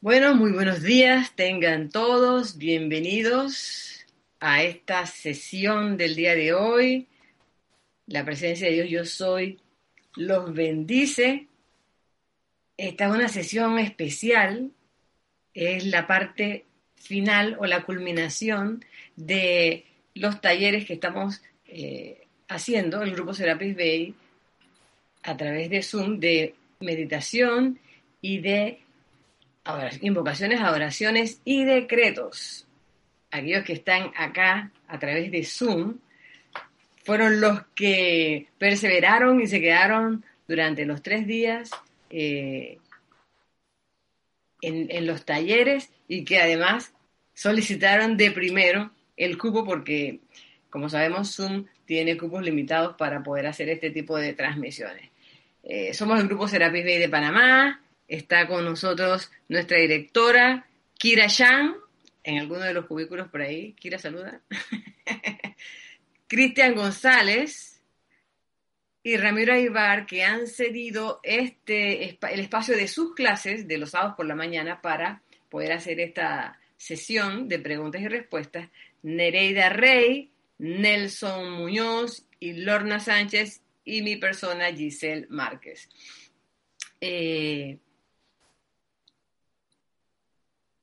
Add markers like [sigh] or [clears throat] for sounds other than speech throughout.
Bueno, muy buenos días, tengan todos bienvenidos a esta sesión del día de hoy. La presencia de Dios yo soy los bendice. Esta es una sesión especial, es la parte final o la culminación de los talleres que estamos eh, haciendo, el grupo Serapis Bay, a través de Zoom, de meditación y de invocaciones, adoraciones y decretos. Aquellos que están acá a través de Zoom fueron los que perseveraron y se quedaron durante los tres días eh, en, los talleres y que además solicitaron de primero el cupo porque, como sabemos, Zoom tiene cupos limitados para poder hacer este tipo de transmisiones. Eh, somos el grupo Serapis Bay de Panamá, Está con nosotros nuestra directora, Kira Yang, en alguno de los cubículos por ahí. Kira, saluda. [laughs] Cristian González y Ramiro Aybar, que han cedido este, el espacio de sus clases de los sábados por la mañana para poder hacer esta sesión de preguntas y respuestas. Nereida Rey, Nelson Muñoz y Lorna Sánchez y mi persona Giselle Márquez. Eh,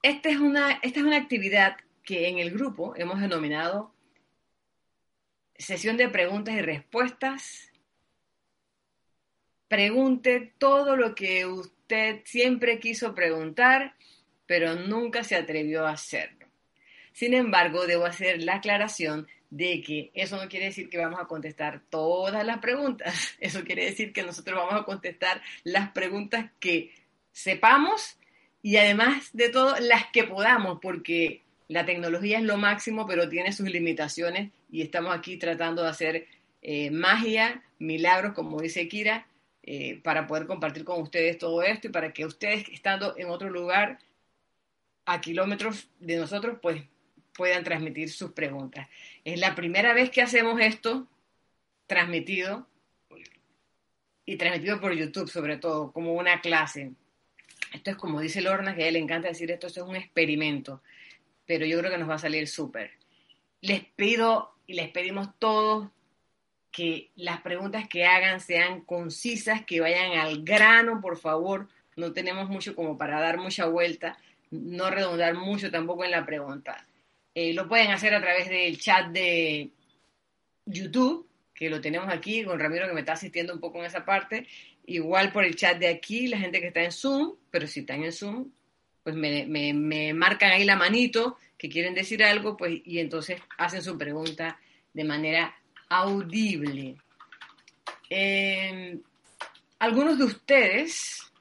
esta es, una, esta es una actividad que en el grupo hemos denominado sesión de preguntas y respuestas. Pregunte todo lo que usted siempre quiso preguntar, pero nunca se atrevió a hacerlo. Sin embargo, debo hacer la aclaración de que eso no quiere decir que vamos a contestar todas las preguntas. [laughs] Eso quiere decir que nosotros vamos a contestar las preguntas que sepamos y además de todo, las que podamos, porque la tecnología es lo máximo, pero tiene sus limitaciones y estamos aquí tratando de hacer eh, magia, milagros, como dice Kira, eh, para poder compartir con ustedes todo esto y para que ustedes, estando en otro lugar, a kilómetros de nosotros, pues puedan transmitir sus preguntas. Es la primera vez que hacemos esto transmitido y transmitido por YouTube, sobre todo, como una clase. Esto es como dice Lorna, que a él le encanta decir esto, esto es un experimento, pero yo creo que nos va a salir súper. Les pido y les pedimos todos que las preguntas que hagan sean concisas, que vayan al grano, por favor. No tenemos mucho como para dar mucha vuelta, no redundar mucho tampoco en la pregunta. Eh, lo pueden hacer a través del chat de YouTube, que lo tenemos aquí con Ramiro que me está asistiendo un poco en esa parte, igual por el chat de aquí, la gente que está en Zoom, pero si están en Zoom, pues me, marcan ahí la manito que quieren decir algo, pues y entonces hacen su pregunta de manera audible. Em, algunos de ustedes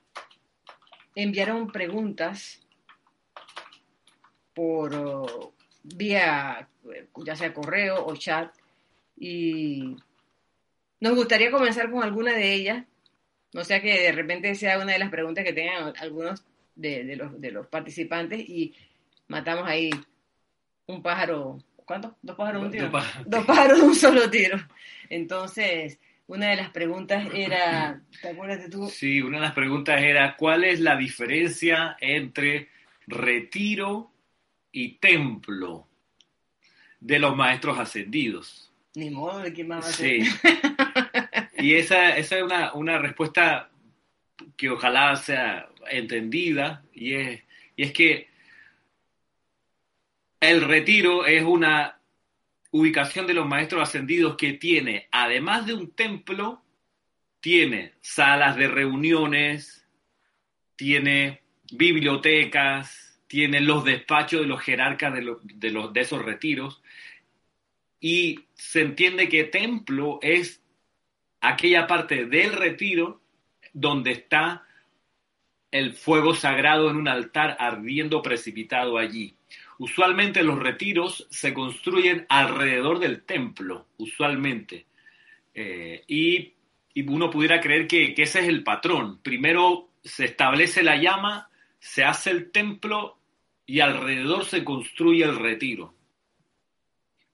enviaron preguntas por vía ya sea correo o chat y nos gustaría comenzar con alguna de ellas no sea que de repente sea una de las preguntas que tengan algunos de, los, de los participantes y matamos ahí un pájaro, ¿cuánto? ¿Dos pájaros de un tiro? Dos pájaros de un solo tiro. Entonces, una de las preguntas era, ¿te acuerdas de tú? Sí, una de las preguntas era, ¿cuál es la diferencia entre retiro y templo de los maestros ascendidos? Ni modo de quién más va a Sí. Y esa, esa es una, una, respuesta que ojalá sea entendida y es, y es que el retiro es una ubicación de los maestros ascendidos que tiene, además de un templo, tiene salas de reuniones, tiene bibliotecas, tiene los despachos de los jerarcas de, de, los, de esos retiros, y se entiende que templo es aquella parte del retiro donde está el fuego sagrado en un altar ardiendo precipitado allí. Usualmente los retiros se construyen alrededor del templo, usualmente. Eh, y, uno pudiera creer que, que ese es el patrón. Primero se establece la llama, se hace el templo y alrededor se construye el retiro.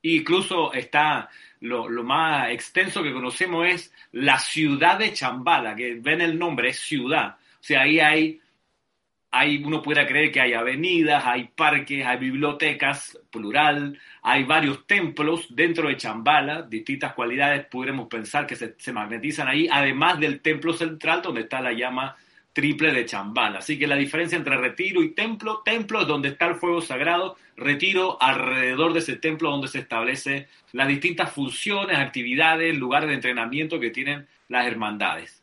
Incluso está lo, más extenso que conocemos es la ciudad de Chambala, que ven el nombre, es ciudad. O sea, ahí hay hay, uno pudiera creer que hay avenidas, hay parques, hay bibliotecas, plural, hay varios templos dentro de Chambala, distintas cualidades pudiéramos pensar que se, se magnetizan ahí, además del templo central donde está la llama triple de Chambala. Así que la diferencia entre retiro y templo, templo es donde está el fuego sagrado, retiro alrededor de ese templo donde se establecen las distintas funciones, actividades, lugares de entrenamiento que tienen las hermandades.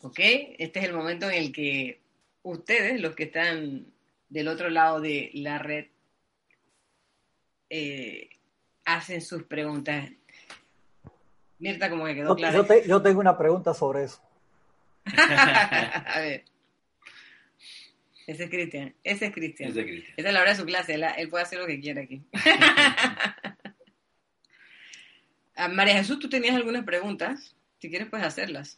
¿Ok? Este es el momento en el que ustedes, los que están del otro lado de la red, eh, hacen sus preguntas. Mirta, como que quedó claro. Yo, tengo una pregunta sobre eso. [laughs] A ver. Ese es Cristian. Ese es Cristian. Esa es la hora de su clase. Él, puede hacer lo que quiera aquí. [laughs] Ah, María Jesús, tú tenías algunas preguntas. Si quieres, puedes hacerlas.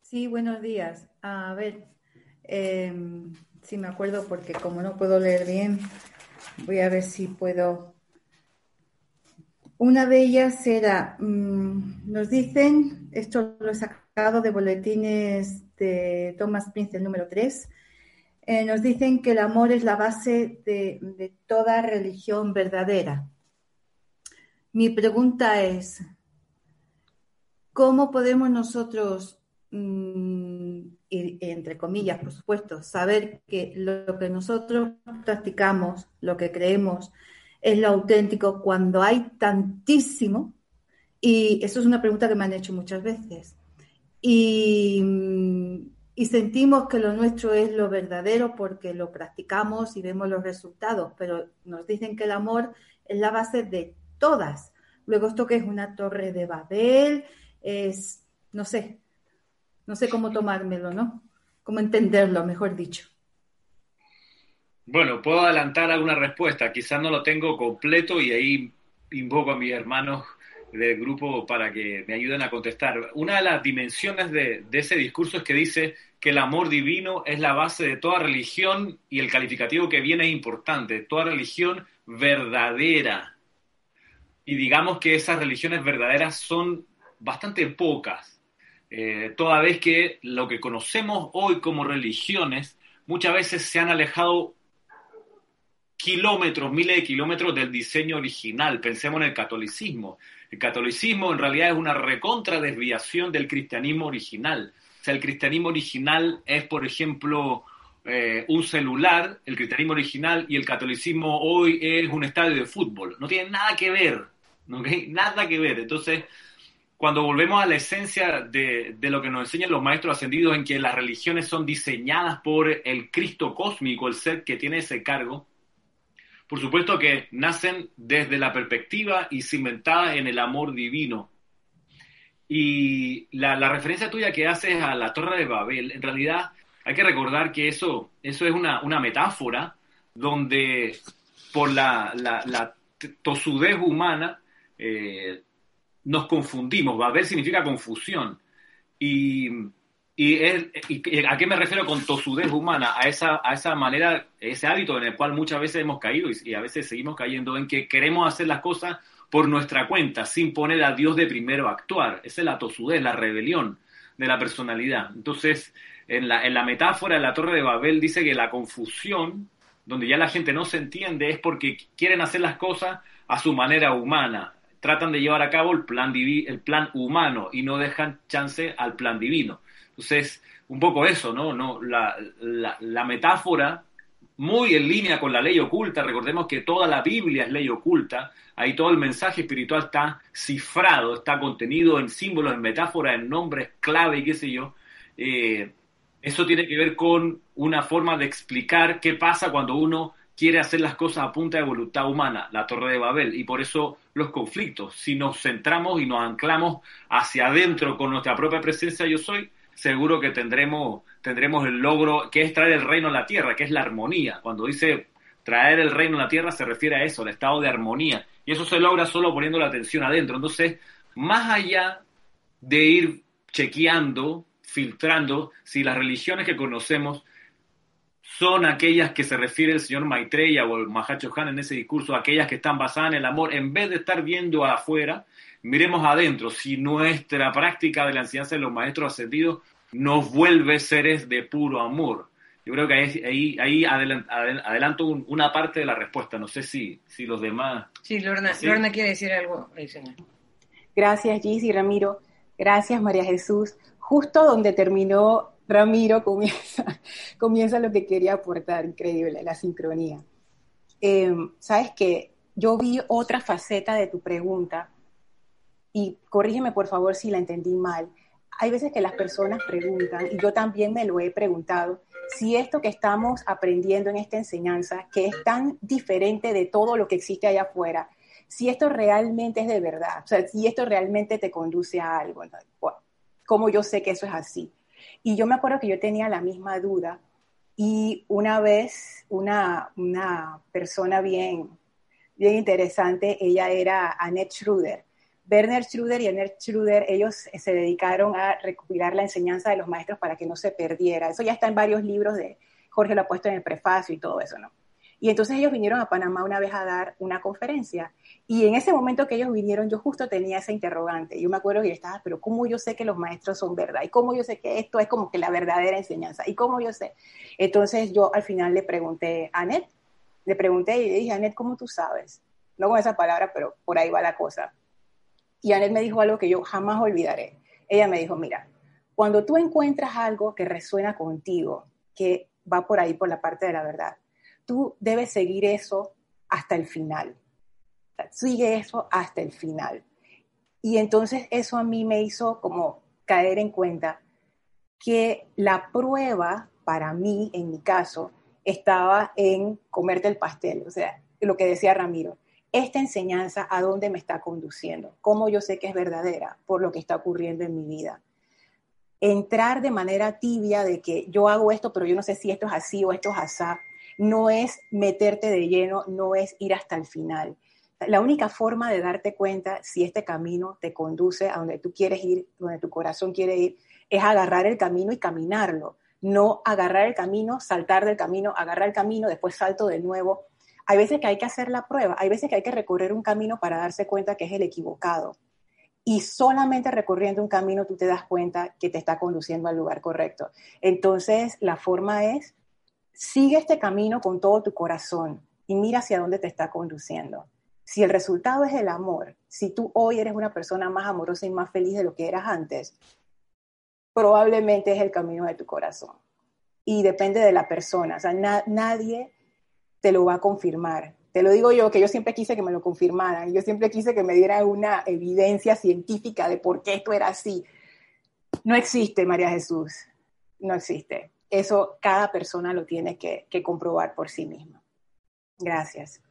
Sí, buenos días. A ver, em, si me acuerdo porque como no puedo leer bien, voy a ver si puedo. Una de ellas era, mm, nos dicen, esto lo he sacado de boletines de Thomas Prince, el número 3, eh, nos dicen que el amor es la base de, toda religión verdadera. Mi pregunta es, ¿cómo podemos nosotros Mm, y, entre comillas, por supuesto, saber que lo que nosotros practicamos, lo que creemos, es lo auténtico cuando hay tantísimo, y eso es una pregunta que me han hecho muchas veces, y, y sentimos que lo nuestro es lo verdadero porque lo practicamos y vemos los resultados, pero nos dicen que el amor es la base de todas. Luego esto que es una torre de Babel, es, no sé, no sé cómo tomármelo, ¿no? Cómo entenderlo, mejor dicho. Bueno, puedo adelantar alguna respuesta, quizás no lo tengo completo y ahí invoco a mis hermanos del grupo para que me ayuden a contestar. Una de las dimensiones de, de, ese discurso es que dice que el amor divino es la base de toda religión y el calificativo que viene es importante, toda religión verdadera. Y digamos que esas religiones verdaderas son bastante pocas. Eh, toda vez que lo que conocemos hoy como religiones muchas veces se han alejado kilómetros, miles de kilómetros del diseño original. Pensemos en el catolicismo. El catolicismo en realidad es una recontra desviación del cristianismo original. O sea, el cristianismo original es, por ejemplo, eh, un celular, el cristianismo original y el catolicismo hoy es un estadio de fútbol. No tiene nada que ver, Nada que ver. Entonces, cuando volvemos a la esencia de, lo que nos enseñan los maestros ascendidos, en que las religiones son diseñadas por el Cristo cósmico, el ser que tiene ese cargo, por supuesto que nacen desde la perspectiva y cimentadas en el amor divino. Y la, referencia tuya que haces a la Torre de Babel, en realidad hay que recordar que eso, eso es una, metáfora donde por la, la, tosudez humana, eh, nos confundimos. Babel significa confusión. Y, y, ¿a qué me refiero con tosudez humana? A esa, a esa manera, ese hábito en el cual muchas veces hemos caído y, a veces seguimos cayendo, en que queremos hacer las cosas por nuestra cuenta, sin poner a Dios de primero a actuar. Esa es la tosudez, la rebelión de la personalidad. Entonces, en la, en la metáfora de la Torre de Babel dice que la confusión, donde ya la gente no se entiende, es porque quieren hacer las cosas a su manera humana, tratan de llevar a cabo el plan, el plan humano y no dejan chance al plan divino. Entonces, un poco eso, ¿no? no la, la, metáfora, muy en línea con la ley oculta, recordemos que toda la Biblia es ley oculta, ahí todo el mensaje espiritual está cifrado, está contenido en símbolos, en metáforas, en nombres clave y qué sé yo. Eh, eso tiene que ver con una forma de explicar qué pasa cuando uno quiere hacer las cosas a punta de voluntad humana, la Torre de Babel, y por eso los conflictos. Si nos centramos y nos anclamos hacia adentro con nuestra propia presencia yo soy, seguro que tendremos, tendremos el logro que es traer el reino a la tierra, que es la armonía. Cuando dice traer el reino a la tierra se refiere a eso, al estado de armonía. Y eso se logra solo poniendo la atención adentro. Entonces, más allá de ir chequeando, filtrando si las religiones que conocemos son aquellas que se refiere el señor Maitreya o el Mahacho Han en ese discurso, aquellas que están basadas en el amor, en vez de estar viendo afuera, miremos adentro si nuestra práctica de la enseñanza de los maestros ascendidos nos vuelve seres de puro amor. Yo creo que ahí, ahí, adelanto una parte de la respuesta. No sé si, si los demás. Sí, Lorna, Lorna quiere decir algo adicional. Gracias, Gis y Ramiro. Gracias, María Jesús. Justo donde terminó Ramiro comienza, [laughs] comienza lo que quería aportar, increíble, la sincronía. Em, Sabes que yo vi otra faceta de tu pregunta y corrígeme por favor si la entendí mal. Hay veces que las personas preguntan, y yo también me lo he preguntado, si esto que estamos aprendiendo en esta enseñanza, que es tan diferente de todo lo que existe allá afuera, si esto realmente es de verdad, o sea, si esto realmente te conduce a algo, ¿cómo yo sé que eso es así? Y yo me acuerdo que yo tenía la misma duda y una vez una, una persona bien, bien interesante, ella era Annette Schroeder. Werner Schroeder y Annette Schroeder, ellos se dedicaron a recopilar la enseñanza de los maestros para que no se perdiera. Eso ya está en varios libros de Jorge lo ha puesto en el prefacio y todo eso, ¿no? Y entonces ellos vinieron a Panamá una vez a dar una conferencia. Y en ese momento que ellos vinieron, yo justo tenía esa interrogante. Yo me acuerdo que yo estaba, pero ¿cómo yo sé que los maestros son verdad? ¿Y cómo yo sé que esto es como que la verdadera enseñanza? ¿Y cómo yo sé? Entonces yo al final le pregunté a Anet, le pregunté y le dije, Anet, ¿cómo tú sabes? No con esa palabra, pero por ahí va la cosa. Y Anet me dijo algo que yo jamás olvidaré. Ella me dijo, mira, cuando tú encuentras algo que resuena contigo, que va por ahí, por la parte de la verdad, tú debes seguir eso hasta el final. sigue eso hasta el final. Y entonces eso a mí me hizo como caer en cuenta que la prueba para mí, en mi caso, estaba en comerte el pastel. O sea, lo que decía Ramiro, esta enseñanza a dónde me está conduciendo, cómo yo sé que es verdadera por lo que está ocurriendo en mi vida. Entrar de manera tibia de que yo hago esto, pero yo no sé si esto es así o esto es así, no es meterte de lleno, no es ir hasta el final. La única forma de darte cuenta si este camino te conduce a donde tú quieres ir, donde tu corazón quiere ir, es agarrar el camino y caminarlo. No agarrar el camino, saltar del camino, agarrar el camino, después salto de nuevo. Hay veces que hay que hacer la prueba, hay veces que hay que recorrer un camino para darse cuenta que es el equivocado. Y solamente recorriendo un camino tú te das cuenta que te está conduciendo al lugar correcto. Entonces, la forma es Sigue este camino con todo tu corazón y mira hacia dónde te está conduciendo. Si el resultado es el amor, si tú hoy eres una persona más amorosa y más feliz de lo que eras antes, probablemente es el camino de tu corazón. Y depende de la persona, o sea, nadie te lo va a confirmar. Te lo digo yo, que yo siempre quise que me lo confirmaran, yo siempre quise que me dieran una evidencia científica de por qué esto era así. No existe, María Jesús, no existe eso cada persona lo tiene que, comprobar por sí misma. Gracias.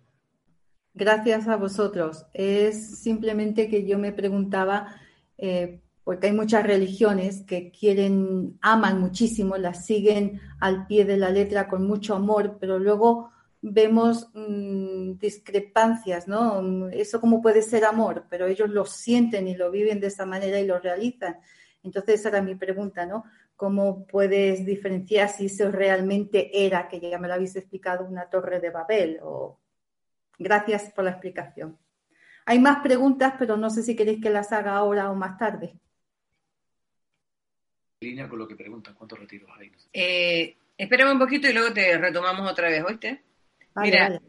Gracias a vosotros. Es simplemente que yo me preguntaba, eh, porque hay muchas religiones que quieren, aman muchísimo, las siguen al pie de la letra con mucho amor, pero luego vemos mm, discrepancias, ¿no? Eso cómo puede ser amor, pero ellos lo sienten y lo viven de esa manera y lo realizan. Entonces, esa era mi pregunta, ¿no? ¿Cómo puedes diferenciar si eso realmente era, que ya me lo habéis explicado, una torre de Babel? O... Gracias por la explicación. Hay más preguntas, pero no sé si queréis que las haga ahora o más tarde. línea con lo que preguntan, ¿cuántos retiros hay? Eh, espérame un poquito y luego te retomamos otra vez, ¿oíste? Mira,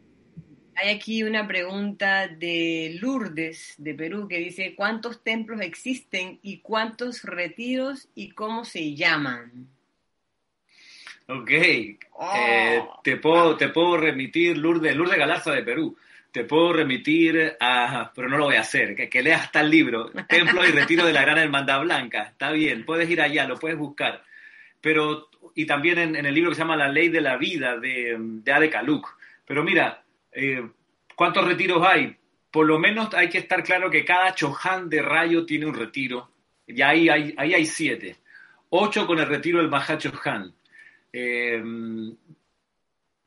hay aquí una pregunta de Lourdes, de Perú, que dice, ¿cuántos templos existen y cuántos retiros y cómo se llaman? Ok, oh. eh, te, puedo, te puedo remitir, Lourdes, Lourdes Galarza de Perú, te puedo remitir a, pero no lo voy a hacer, que, que leas hasta el libro, Templo y Retiro de la Gran Hermandad Blanca, está bien, puedes ir allá, lo puedes buscar, pero, y también en, el libro que se llama La Ley de la Vida de, de Ade Kaluk, pero mira, eh, ¿cuántos retiros hay? Por lo menos hay que estar claro que cada choján de rayo tiene un retiro. Y ahí hay, ahí hay siete. Ocho con el retiro del Maha Chohan. Eh,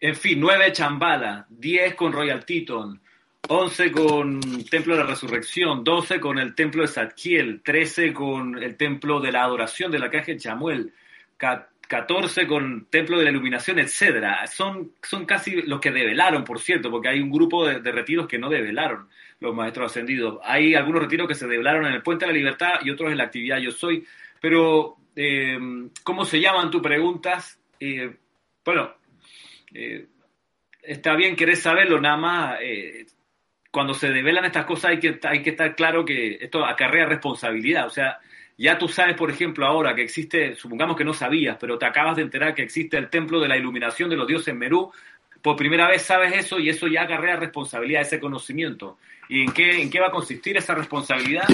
en fin, nueve Chambala, diez con Royal Teton, once con Templo de la Resurrección, doce con el Templo de Zadkiel, trece con el Templo de la Adoración de la Caja de Chamuel, 14 con Templo de la Iluminación, etcétera. Son, son casi los que develaron, por cierto, porque hay un grupo de, retiros que no develaron los maestros ascendidos. Hay algunos retiros que se develaron en el Puente de la Libertad y otros en la actividad Yo Soy. Pero, eh, ¿cómo se llaman tus preguntas? Eh, bueno, eh, está bien querer saberlo, nada más cuando se develan estas cosas hay que, hay que estar claro que esto acarrea responsabilidad. O sea, ya tú sabes, por ejemplo, ahora que existe, supongamos que no sabías, pero te acabas de enterar que existe el templo de la iluminación de los dioses en Merú, por primera vez sabes eso y eso ya acarrea responsabilidad, ese conocimiento. ¿Y en qué, en qué va a consistir esa responsabilidad?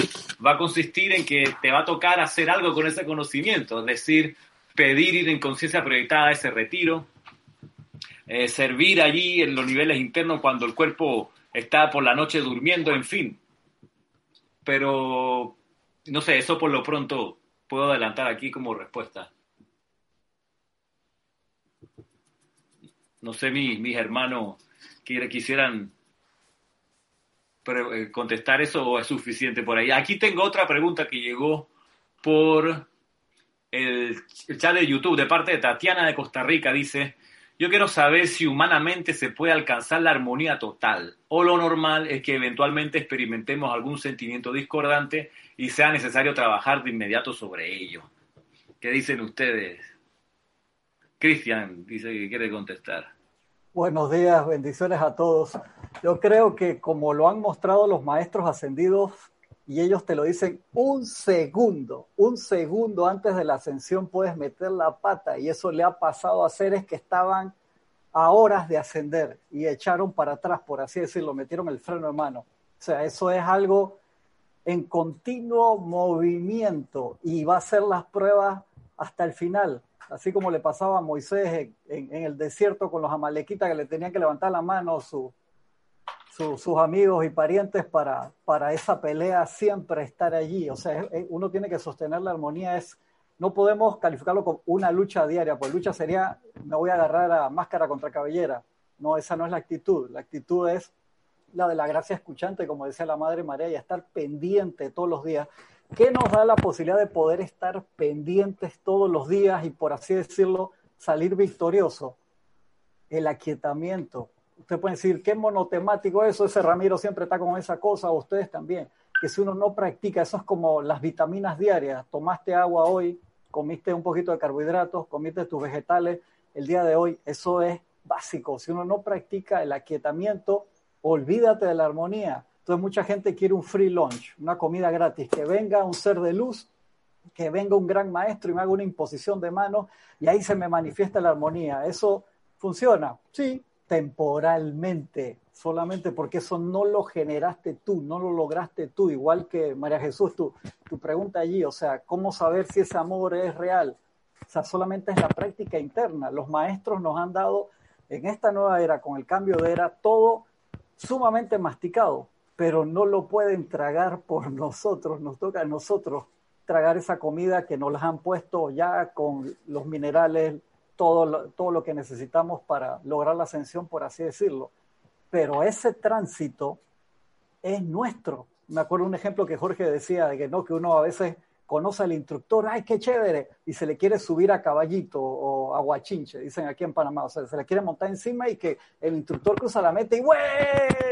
Va a consistir en que te va a tocar hacer algo con ese conocimiento, es decir, pedir ir en conciencia proyectada a ese retiro, eh, servir allí en los niveles internos cuando el cuerpo está por la noche durmiendo, en fin. Pero, no sé, eso por lo pronto puedo adelantar aquí como respuesta. No sé, mis, mis hermanos quisieran eh, contestar eso o es suficiente por ahí. Aquí tengo otra pregunta que llegó por el, el chat de YouTube de parte de Tatiana de Costa Rica. Dice, yo quiero saber si humanamente se puede alcanzar la armonía total o lo normal es que eventualmente experimentemos algún sentimiento discordante y sea necesario trabajar de inmediato sobre ello. ¿Qué dicen ustedes? Cristian dice que quiere contestar. Buenos días, bendiciones a todos. Yo creo que como lo han mostrado los maestros ascendidos y ellos te lo dicen un segundo, un segundo antes de la ascensión puedes meter la pata y eso le ha pasado a seres que estaban a horas de ascender y echaron para atrás, por así decirlo, metieron el freno de mano. O sea, eso es algo en continuo movimiento y va a ser las pruebas hasta el final, así como le pasaba a Moisés en, el desierto con los amalequitas que le tenían que levantar la mano su, su, sus amigos y parientes para, para esa pelea siempre estar allí. O sea, uno tiene que sostener la armonía, es, no podemos calificarlo como una lucha diaria, pues lucha sería, me voy a agarrar a máscara contra cabellera. No, esa no es la actitud. La actitud es la de la gracia escuchante, como decía la Madre María, y estar pendiente todos los días. ¿Qué nos da la posibilidad de poder estar pendientes todos los días y, por así decirlo, salir victorioso? El aquietamiento, usted puede decir, qué monotemático eso, ese Ramiro siempre está con esa cosa, ustedes también, que si uno no practica, eso es como las vitaminas diarias, tomaste agua hoy, comiste un poquito de carbohidratos, comiste tus vegetales el día de hoy, eso es básico, si uno no practica el aquietamiento, olvídate de la armonía. Entonces mucha gente quiere un free lunch, una comida gratis, que venga un ser de luz, que venga un gran maestro y me haga una imposición de manos y ahí se me manifiesta la armonía. ¿Eso funciona? Sí, temporalmente, solamente porque eso no lo generaste tú, no lo lograste tú, igual que María Jesús, tu, tu pregunta allí, o sea, ¿cómo saber si ese amor es real? O sea, solamente es la práctica interna. Los maestros nos han dado en esta nueva era, con el cambio de era, todo sumamente masticado, pero no lo pueden tragar por nosotros, nos toca a nosotros tragar esa comida que nos las han puesto ya con los minerales, todo lo, todo lo que necesitamos para lograr la ascensión, por así decirlo. Pero ese tránsito es nuestro. Me acuerdo un ejemplo que Jorge decía de que no, que uno a veces conoce al instructor, ay, qué chévere, y se le quiere subir a caballito o a guachinche, dicen aquí en Panamá, o sea, se le quiere montar encima y que el instructor cruza la meta y, güey,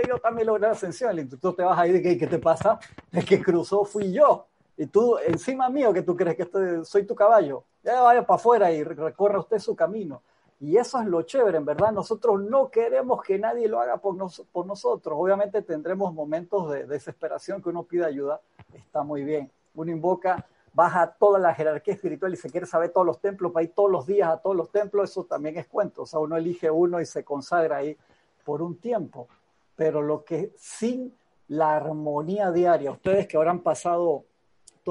yo también logré la ascensión, el instructor te baja ahí de que, ¿qué te pasa? El que cruzó fui yo, y tú encima mío que tú crees que estoy, soy tu caballo, ya vaya para afuera y recorra usted su camino. Y eso es lo chévere, en verdad. Nosotros no queremos que nadie lo haga por, nos, por nosotros. Obviamente tendremos momentos de desesperación que uno pide ayuda. Está muy bien. Uno invoca, baja toda la jerarquía espiritual y se quiere saber todos los templos, para ir todos los días a todos los templos. Eso también es cuento. O sea, uno elige uno y se consagra ahí por un tiempo. Pero lo que sin la armonía diaria, ustedes que ahora han pasado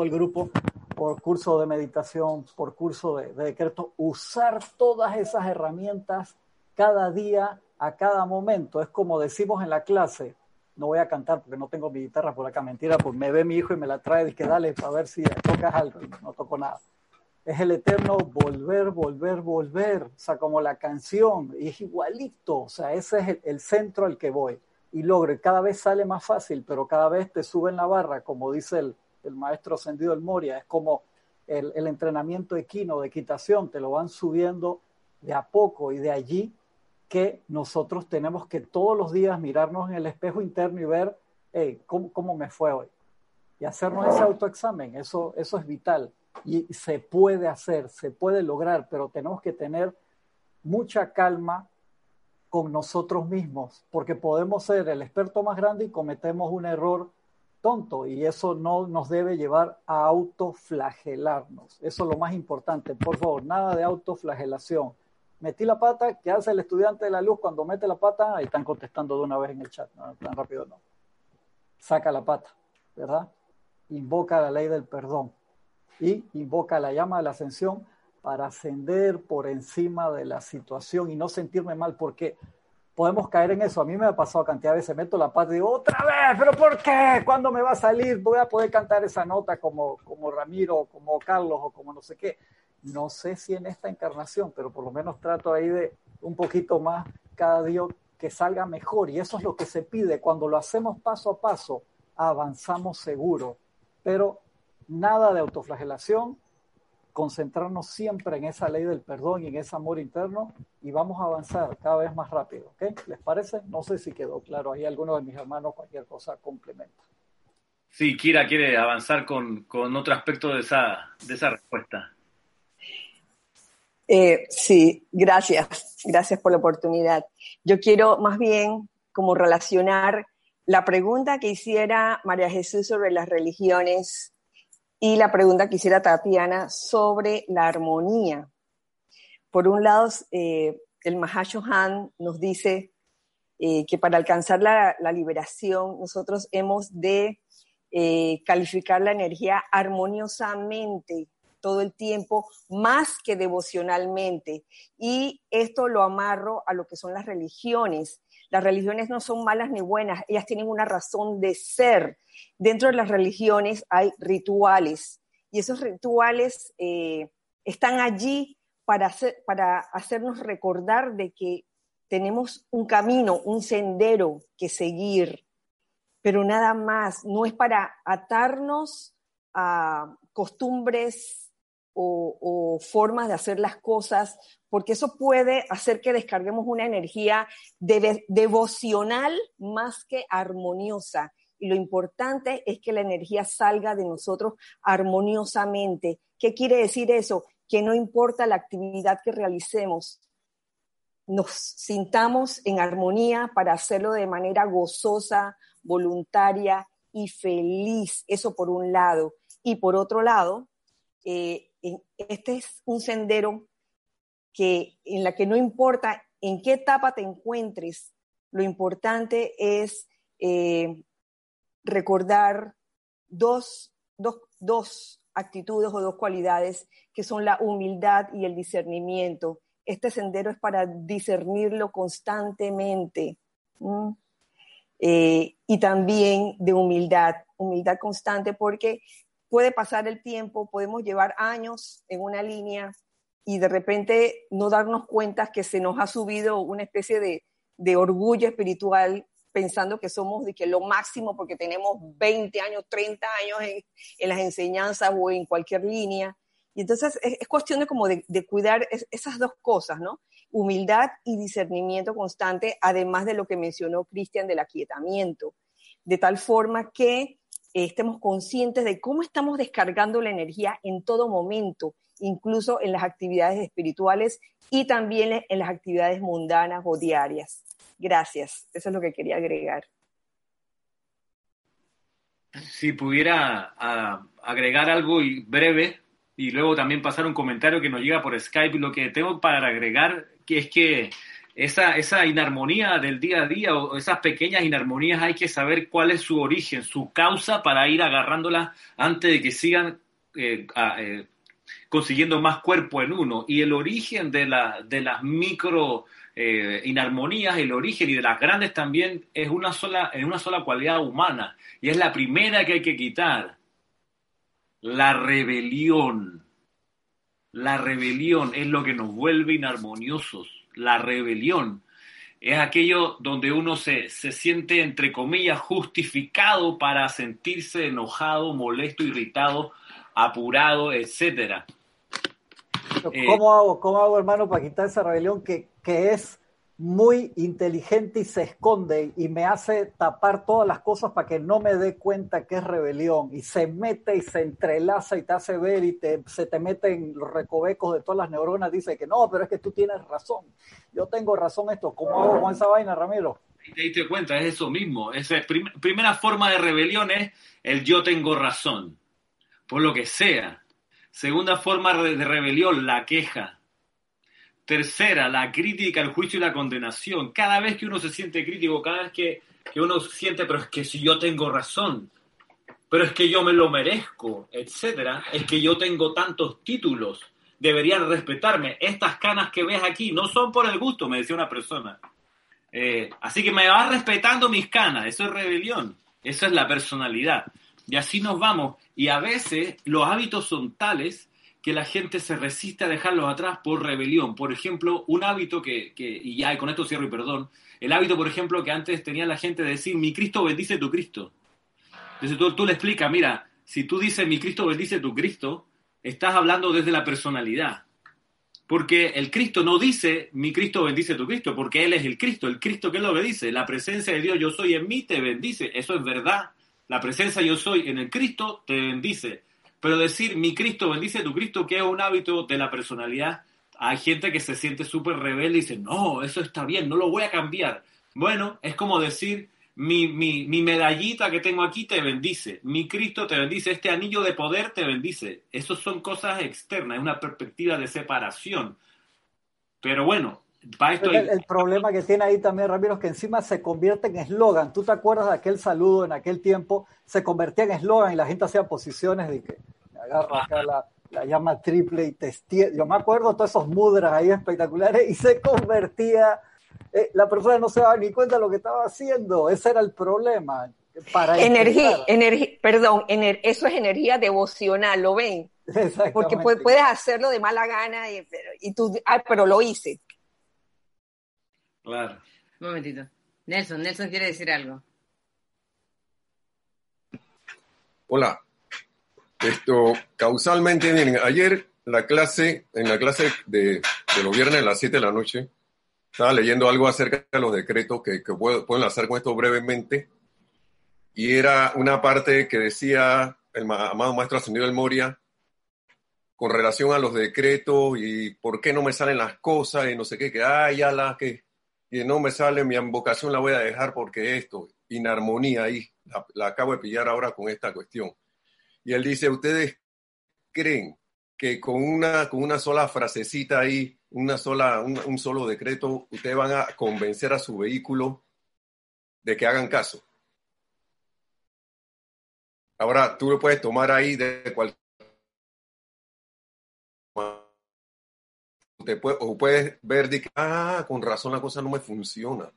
el grupo por curso de meditación, por curso de, de, decreto, usar todas esas herramientas cada día, a cada momento. Es como decimos en la clase, no voy a cantar porque no tengo mi guitarra por acá, mentira, pues me ve mi hijo y me la trae y que dale para ver si tocas algo no toco nada. Es el eterno volver, volver, volver, o sea, como la canción, y es igualito, o sea, ese es el, centro al que voy y logro, y cada vez sale más fácil, pero cada vez te sube en la barra, como dice el, el maestro ascendido del Moria, es como el, entrenamiento equino de equitación, te lo van subiendo de a poco y de allí que nosotros tenemos que todos los días mirarnos en el espejo interno y ver hey, ¿cómo, cómo me fue hoy. Y hacernos ese autoexamen, eso, eso es vital. Y se puede hacer, se puede lograr, pero tenemos que tener mucha calma con nosotros mismos, porque podemos ser el experto más grande y cometemos un error tonto y eso no nos debe llevar a autoflagelarnos. Eso es lo más importante. Por favor, nada de autoflagelación metí la pata, ¿qué hace el estudiante de la luz cuando mete la pata? Ahí están contestando de una vez en el chat, no, tan rápido no. Saca la pata, ¿verdad? Invoca la ley del perdón y invoca la llama de la ascensión para ascender por encima de la situación y no sentirme mal, porque podemos caer en eso. A mí me ha pasado cantidad de veces, meto la pata y digo, otra vez, pero ¿por qué? ¿Cuándo me va a salir? Voy a poder cantar esa nota como, como Ramiro, como Carlos o como no sé qué no sé si en esta encarnación, pero por lo menos trato ahí de un poquito más cada día que salga mejor. Y eso es lo que se pide. Cuando lo hacemos paso a paso, avanzamos seguro. Pero nada de autoflagelación, concentrarnos siempre en esa ley del perdón y en ese amor interno y vamos a avanzar cada vez más rápido. ¿Les parece? No sé si quedó claro. Ahí alguno de mis hermanos, cualquier cosa complementa. Sí, Kira quiere avanzar con, con otro aspecto de esa, de esa respuesta. Eh, sí, gracias, gracias por la oportunidad. Yo quiero más bien como relacionar la pregunta que hiciera María Jesús sobre las religiones y la pregunta que hiciera Tatiana sobre la armonía. Por un lado, eh, el Mahashohan nos dice eh, que para alcanzar la, la, liberación nosotros hemos de calificar la energía armoniosamente todo el tiempo, más que devocionalmente. Y esto lo amarro a lo que son las religiones. Las religiones no son malas ni buenas, ellas tienen una razón de ser. Dentro de las religiones hay rituales y esos rituales eh, están allí para, para hacernos recordar de que tenemos un camino, un sendero que seguir, pero nada más, no es para atarnos a costumbres o, formas de hacer las cosas, porque eso puede hacer que descarguemos una energía devocional más que armoniosa. Y lo importante es que la energía salga de nosotros armoniosamente. ¿Qué quiere decir eso? Que no importa la actividad que realicemos, nos sintamos en armonía para hacerlo de manera gozosa, voluntaria y feliz. Eso por un lado. Y por otro lado, eh, este es un sendero que, en la que no importa en qué etapa te encuentres, lo importante es eh, recordar dos, dos, dos actitudes o dos cualidades que son la humildad y el discernimiento. Este sendero es para discernirlo constantemente. Eh, y también de humildad, humildad constante, porque puede pasar el tiempo, podemos llevar años en una línea y de repente no darnos cuenta que se nos ha subido una especie de, de orgullo espiritual pensando que somos de que lo máximo porque tenemos 20 años, 30 años en, en las enseñanzas o en cualquier línea. Y entonces es, es cuestión de como de, de cuidar es, esas dos cosas, ¿no? Humildad y discernimiento constante, además de lo que mencionó Cristian del aquietamiento, de tal forma que estemos conscientes de cómo estamos descargando la energía en todo momento, incluso en las actividades espirituales y también en las actividades mundanas o diarias. Gracias, eso es lo que quería agregar. Si pudiera agregar algo breve y luego también pasar un comentario que nos llega por Skype, lo que tengo para agregar que es que esa, esa inarmonía del día a día o esas pequeñas inarmonías hay que saber cuál es su origen, su causa para ir agarrándolas antes de que sigan eh, eh, consiguiendo más cuerpo en uno. Y el origen de, la, de las micro eh, inarmonías, el origen y de las grandes también es una sola, en una sola cualidad humana. Y es la primera que hay que quitar. La rebelión. La rebelión es lo que nos vuelve inarmoniosos la rebelión. Es aquello donde uno se, se siente, entre comillas, justificado para sentirse enojado, molesto, irritado, apurado, etcétera. Eh, ¿Cómo hago, cómo hago, hermano, para quitar esa rebelión que, que es muy inteligente y se esconde y me hace tapar todas las cosas para que no me dé cuenta que es rebelión. Y se mete y se entrelaza y te hace ver y te, se te mete en los recovecos de todas las neuronas, dice que no, pero es que tú tienes razón, yo tengo razón esto, ¿cómo hago con esa vaina, Ramiro? te diste cuenta, es eso mismo, esa primera forma de rebelión es el yo tengo razón, por lo que sea. Segunda forma de rebelión, la queja Tercera, la crítica, el juicio y la condenación. Cada vez que uno se siente crítico, cada vez que, uno siente, pero es que si yo tengo razón, pero es que yo me lo merezco, etcétera, es que yo tengo tantos títulos, deberían respetarme. Estas canas que ves aquí no son por el gusto, me decía una persona. Eh, así que me vas respetando mis canas, eso es rebelión, eso es la personalidad. Y así nos vamos. Y a veces los hábitos son tales que la gente se resiste a dejarlos atrás por rebelión. Por ejemplo, un hábito que, y ya con esto cierro y perdón, el hábito, por ejemplo, que antes tenía la gente de decir, mi Cristo bendice tu Cristo. Entonces tú, tú le explicas, mira, si tú dices, mi Cristo bendice tu Cristo, estás hablando desde la personalidad. Porque el Cristo no dice, mi Cristo bendice tu Cristo, porque Él es el Cristo. El Cristo, ¿qué es lo que dice? La presencia de Dios, yo soy en mí, te bendice. Eso es verdad. La presencia yo soy en el Cristo, te bendice. Pero decir mi Cristo bendice tu Cristo, que es un hábito de la personalidad, hay gente que se siente súper rebelde y dice, no, eso está bien, no lo voy a cambiar. Bueno, es como decir, mi, mi, mi, medallita que tengo aquí te bendice, mi Cristo te bendice, este anillo de poder te bendice. Eso son cosas externas, es una perspectiva de separación. Pero bueno, el, problema que tiene ahí también, Ramiro, es que encima se convierte en eslogan. ¿Tú te acuerdas de aquel saludo en aquel tiempo? Se convertía en eslogan y la gente hacía posiciones de que agarra acá la, llama triple y te Yo me acuerdo de todos esos mudras ahí espectaculares y se convertía. Eh, la persona no se daba ni cuenta de lo que estaba haciendo. Ese era el problema. Para energía, energía, perdón, eso es energía devocional, ¿lo ven? [laughs] Porque puedes hacerlo de mala gana y, y tú, ay, pero lo hice. Claro. Un momentito. Nelson, Nelson quiere decir algo. Hola. Esto, causalmente, miren, ayer la clase, en la clase de, los viernes a las 7 de la noche, estaba leyendo algo acerca de los decretos que, que puedo, pueden hacer con esto brevemente. Y era una parte que decía el amado maestro ascendido del Moria, con relación a los decretos y por qué no me salen las cosas y no sé qué, que, ay, ya las que y no me sale mi invocación, la voy a dejar porque esto, inarmonía ahí, la, acabo de pillar ahora con esta cuestión. Y él dice, ¿ustedes creen que con una, con una sola frasecita ahí, una sola, un, solo decreto, ustedes van a convencer a su vehículo de que hagan caso? Ahora, tú lo puedes tomar ahí de cualquier o puedes ver ah, con razón la cosa no me funciona.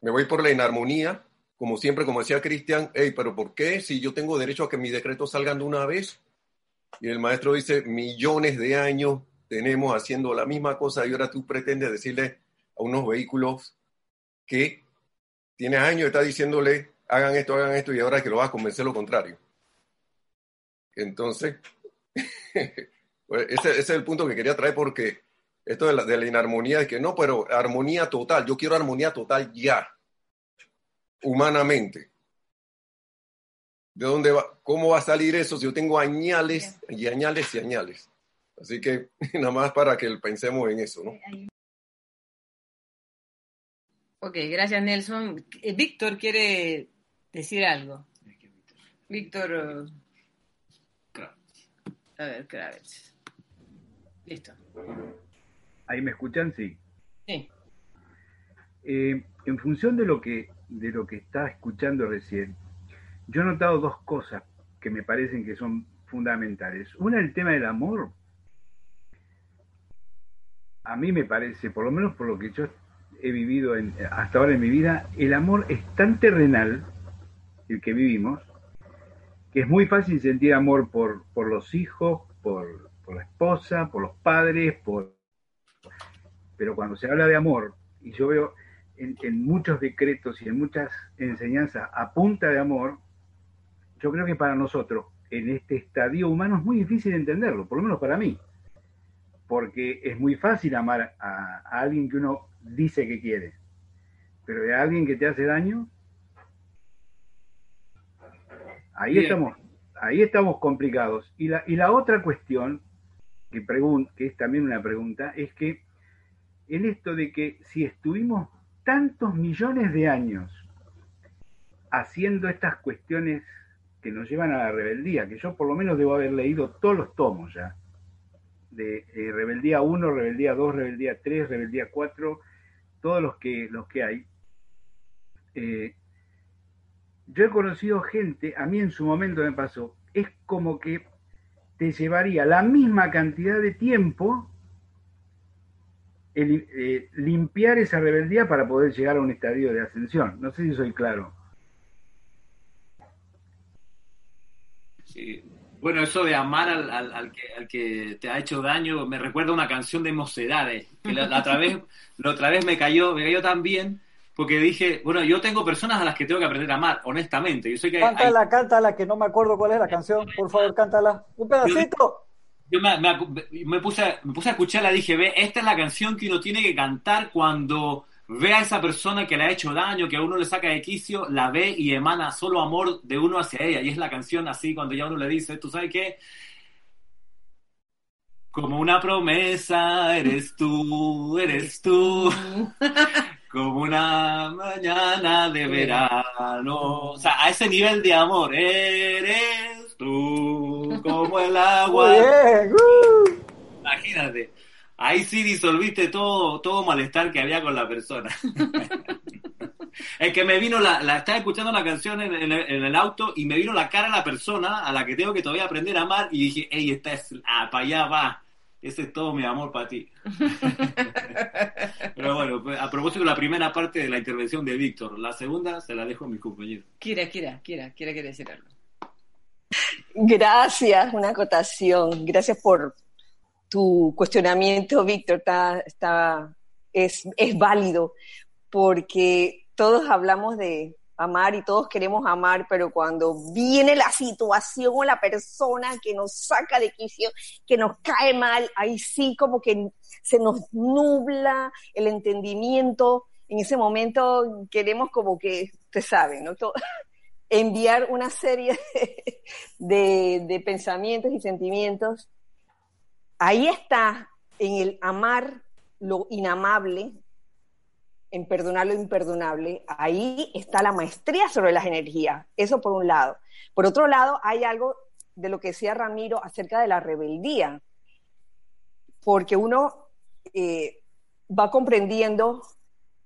Me voy por la inarmonía, como siempre, como decía Cristian, hey, pero ¿por qué si yo tengo derecho a que mis decretos salgan de una vez? Y el maestro dice, millones de años tenemos haciendo la misma cosa y ahora tú pretendes decirle a unos vehículos que tienes años, está diciéndole, hagan esto, hagan esto y ahora que lo vas a convencer lo contrario. Entonces, [laughs] pues, ese es el punto que quería traer porque esto de la, de la inarmonía, de que no, pero armonía total, yo quiero armonía total ya, humanamente. ¿De dónde va? ¿Cómo va a salir eso si yo tengo añales y añales y añales? Así que [laughs] nada más para que pensemos en eso, ¿no? Ok, gracias Nelson. Eh, Víctor quiere decir algo. Víctor. A ver, Kravitz. Listo. ¿Ahí me escuchan? Sí. Sí. Eh, en función de lo, que, de lo que está escuchando recién, yo he notado dos cosas que me parecen que son fundamentales. Una, el tema del amor. A mí me parece, por lo menos por lo que yo he vivido hasta ahora en mi vida, el amor es tan terrenal, el que vivimos, que es muy fácil sentir amor por, por los hijos, por, por la esposa, por los padres, por pero cuando se habla de amor, y yo veo en, muchos decretos y en muchas enseñanzas a punta de amor, yo creo que para nosotros en este estadio humano es muy difícil entenderlo, por lo menos para mí, porque es muy fácil amar a, a alguien que uno dice que quiere, pero de alguien que te hace daño, ahí Bien. estamos, ahí estamos complicados. Y la, y la otra cuestión que, pregun- que es también una pregunta es que en esto de que si estuvimos tantos millones de años haciendo estas cuestiones que nos llevan a la rebeldía, que yo por lo menos debo haber leído todos los tomos ya, de eh, Rebeldía 1, Rebeldía 2, Rebeldía 3, Rebeldía 4, todos los que, los que hay. Eh, yo he conocido gente, a mí en su momento me pasó, es como que te llevaría la misma cantidad de tiempo el, eh, limpiar esa rebeldía para poder llegar a un estadio de ascensión. No sé si soy claro. Sí. Bueno, eso de amar al, al- al que, al que te ha hecho daño me recuerda a una canción de Mocedades, que la, la otra vez, [laughs] la otra vez me cayó, me cayó tan bien, porque dije, bueno, yo tengo personas a las que tengo que aprender a amar, honestamente. Yo sé que hay- Cántala, cántala, que no me acuerdo cuál es la canción. Por favor, cántala. Un pedacito. yo me, me puse, me puse a escucharla y dije, ve, esta es la canción que uno tiene que cantar cuando ve a esa persona que le ha hecho daño, que a uno le saca de quicio, la ve y emana solo amor de uno hacia ella. Y es la canción así cuando ya uno le dice, ¿tú sabes qué? Como una promesa, eres tú, eres tú. [laughs] Como una mañana de verano. O sea, a ese nivel de amor, eres tú, como el Muy agua. bien. uh. Imagínate. Ahí sí disolviste todo, todo malestar que había con la persona. [laughs] Es que me vino la, la estaba escuchando la canción en, en el, en el auto y me vino la cara de la persona a la que tengo que todavía aprender a amar y dije, ey, esta es, ah, para allá va. Ese es todo mi amor para ti. [laughs] Pero bueno, pues, a propósito de la primera parte de la intervención de Víctor, la segunda se la dejo a mi compañero. Kira, Kira, Kira, Kira quiere decir algo. Gracias, una acotación. Gracias por tu cuestionamiento, Víctor. Está, está, es, es válido porque todos hablamos de amar y todos queremos amar, pero cuando viene la situación o la persona que nos saca de quicio, que nos cae mal, ahí sí como que se nos nubla el entendimiento. En ese momento queremos como que, usted sabe, ¿no? Enviar una serie [laughs] de, de, pensamientos y sentimientos. Ahí está, en el amar lo inamable, en perdonar lo imperdonable, ahí está la maestría sobre las energías. Eso por un lado. Por otro lado, hay algo de lo que decía Ramiro acerca de la rebeldía, porque uno eh, va comprendiendo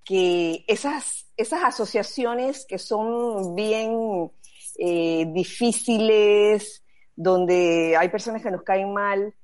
que esas, esas asociaciones que son bien eh, difíciles, donde hay personas que nos caen mal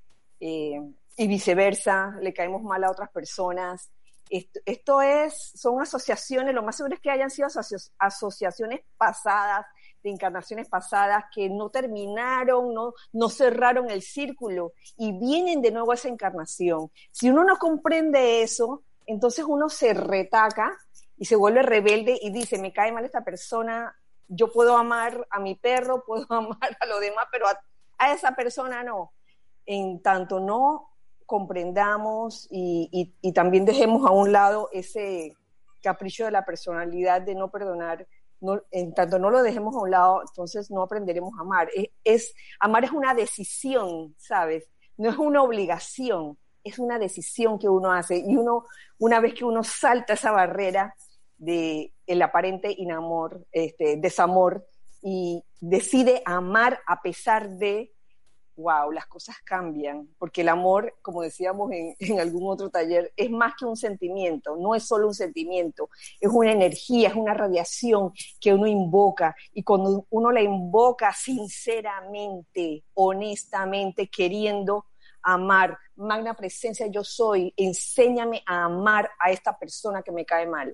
eh, y viceversa, le caemos mal a otras personas. Esto, es, son asociaciones, lo más seguro es que hayan sido asoci asociaciones pasadas, de encarnaciones pasadas, que no terminaron, no, no cerraron el círculo y vienen de nuevo a esa encarnación. Si uno no comprende eso, entonces uno se retaca y se vuelve rebelde y dice, me cae mal esta persona, yo puedo amar a mi perro, [laughs] puedo amar a lo demás, pero a, a esa persona no. En tanto no comprendamos y, y, y, también dejemos a un lado ese capricho de la personalidad de no perdonar, no, en tanto no lo dejemos a un lado, entonces no aprenderemos a amar. Es, es, amar es una decisión, ¿sabes? No es una obligación, es una decisión que uno hace y uno, una vez que uno salta esa barrera de el aparente inamor, este, desamor y decide amar a pesar de wow, las cosas cambian, porque el amor, como decíamos en, [laughs] en, algún otro taller, es más que un sentimiento, no es solo un sentimiento, es una energía, es una radiación que uno invoca, y cuando uno la invoca sinceramente, honestamente, queriendo amar, magna presencia yo soy, enséñame a amar a esta persona que me cae mal.